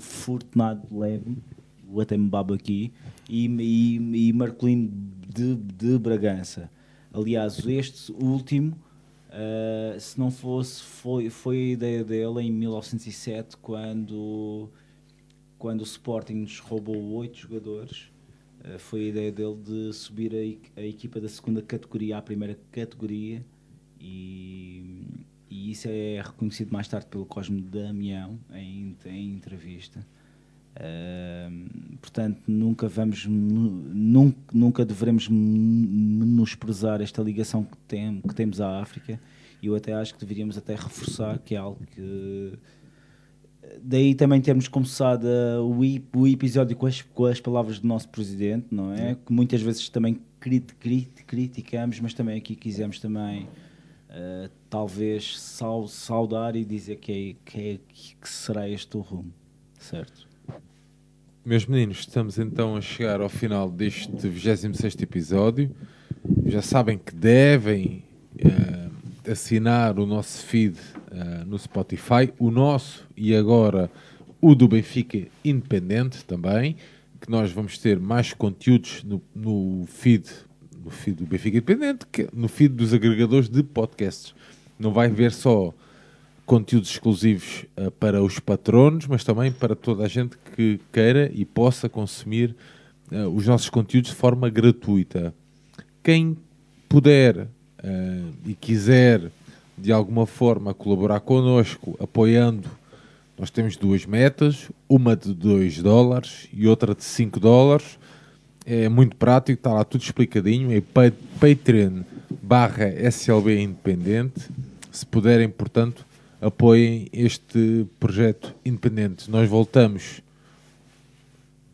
Fortunado Levy, o até aqui, e, e, e Marcolino de, de Bragança. Aliás, este último, uh, se não fosse, foi, foi a ideia dele em 1907, quando, quando o Sporting nos roubou oito jogadores. Uh, foi a ideia dele de subir a, a equipa da segunda categoria à primeira categoria e, e isso é reconhecido mais tarde pelo Cosme Damião em, em entrevista. Portanto, nunca vamos, nu- nunca, nunca deveremos men- menosprezar esta ligação que, tem, que temos à África e eu até acho que deveríamos até reforçar que é algo que daí também termos começado o, o episódio com as, com as palavras do nosso presidente, não é? Que muitas vezes também crit- crit- criticamos, mas também aqui quisemos também eh, talvez sau- saudar e dizer que, é, que, é- que será este o rumo, certo? Meus meninos, estamos então a chegar ao final deste 26 episódio. Já sabem que devem eh, assinar o nosso feed eh, no Spotify, o nosso e agora o do Benfica Independente também, que nós vamos ter mais conteúdos no, no feed no feed do Benfica Independente, que, no feed dos agregadores de podcasts. Não vai haver só conteúdos exclusivos eh, para os patronos, mas também para toda a gente que queira e possa consumir eh, os nossos conteúdos de forma gratuita. Quem puder eh, e quiser de alguma forma colaborar connosco, apoiando, nós temos duas metas, uma de 2 dólares e outra de 5 dólares. É muito prático, está lá tudo explicadinho, é pa- Patreon barra SLB Independente. Se puderem, portanto, apoiem este projeto independente. Nós voltamos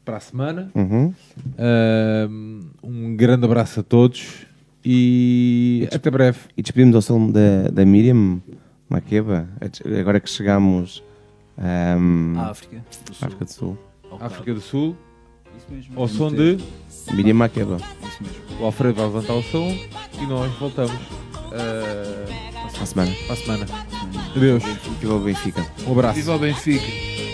para a semana. Uhum. Ahm, um grande abraço a todos e até breve. E despedimos ao som da, da Miriam Makeba, agora que chegamos ahm, À África do Sul. África do Sul. Ao África do Sul. Isso mesmo. Ao som de Miriam Makeba. Isso mesmo. o Alfredo vai levantar o som e nós voltamos ah, Para a semana. para a semana. Adeus. Viva o Benfica. Um abraço. Viva o Benfica.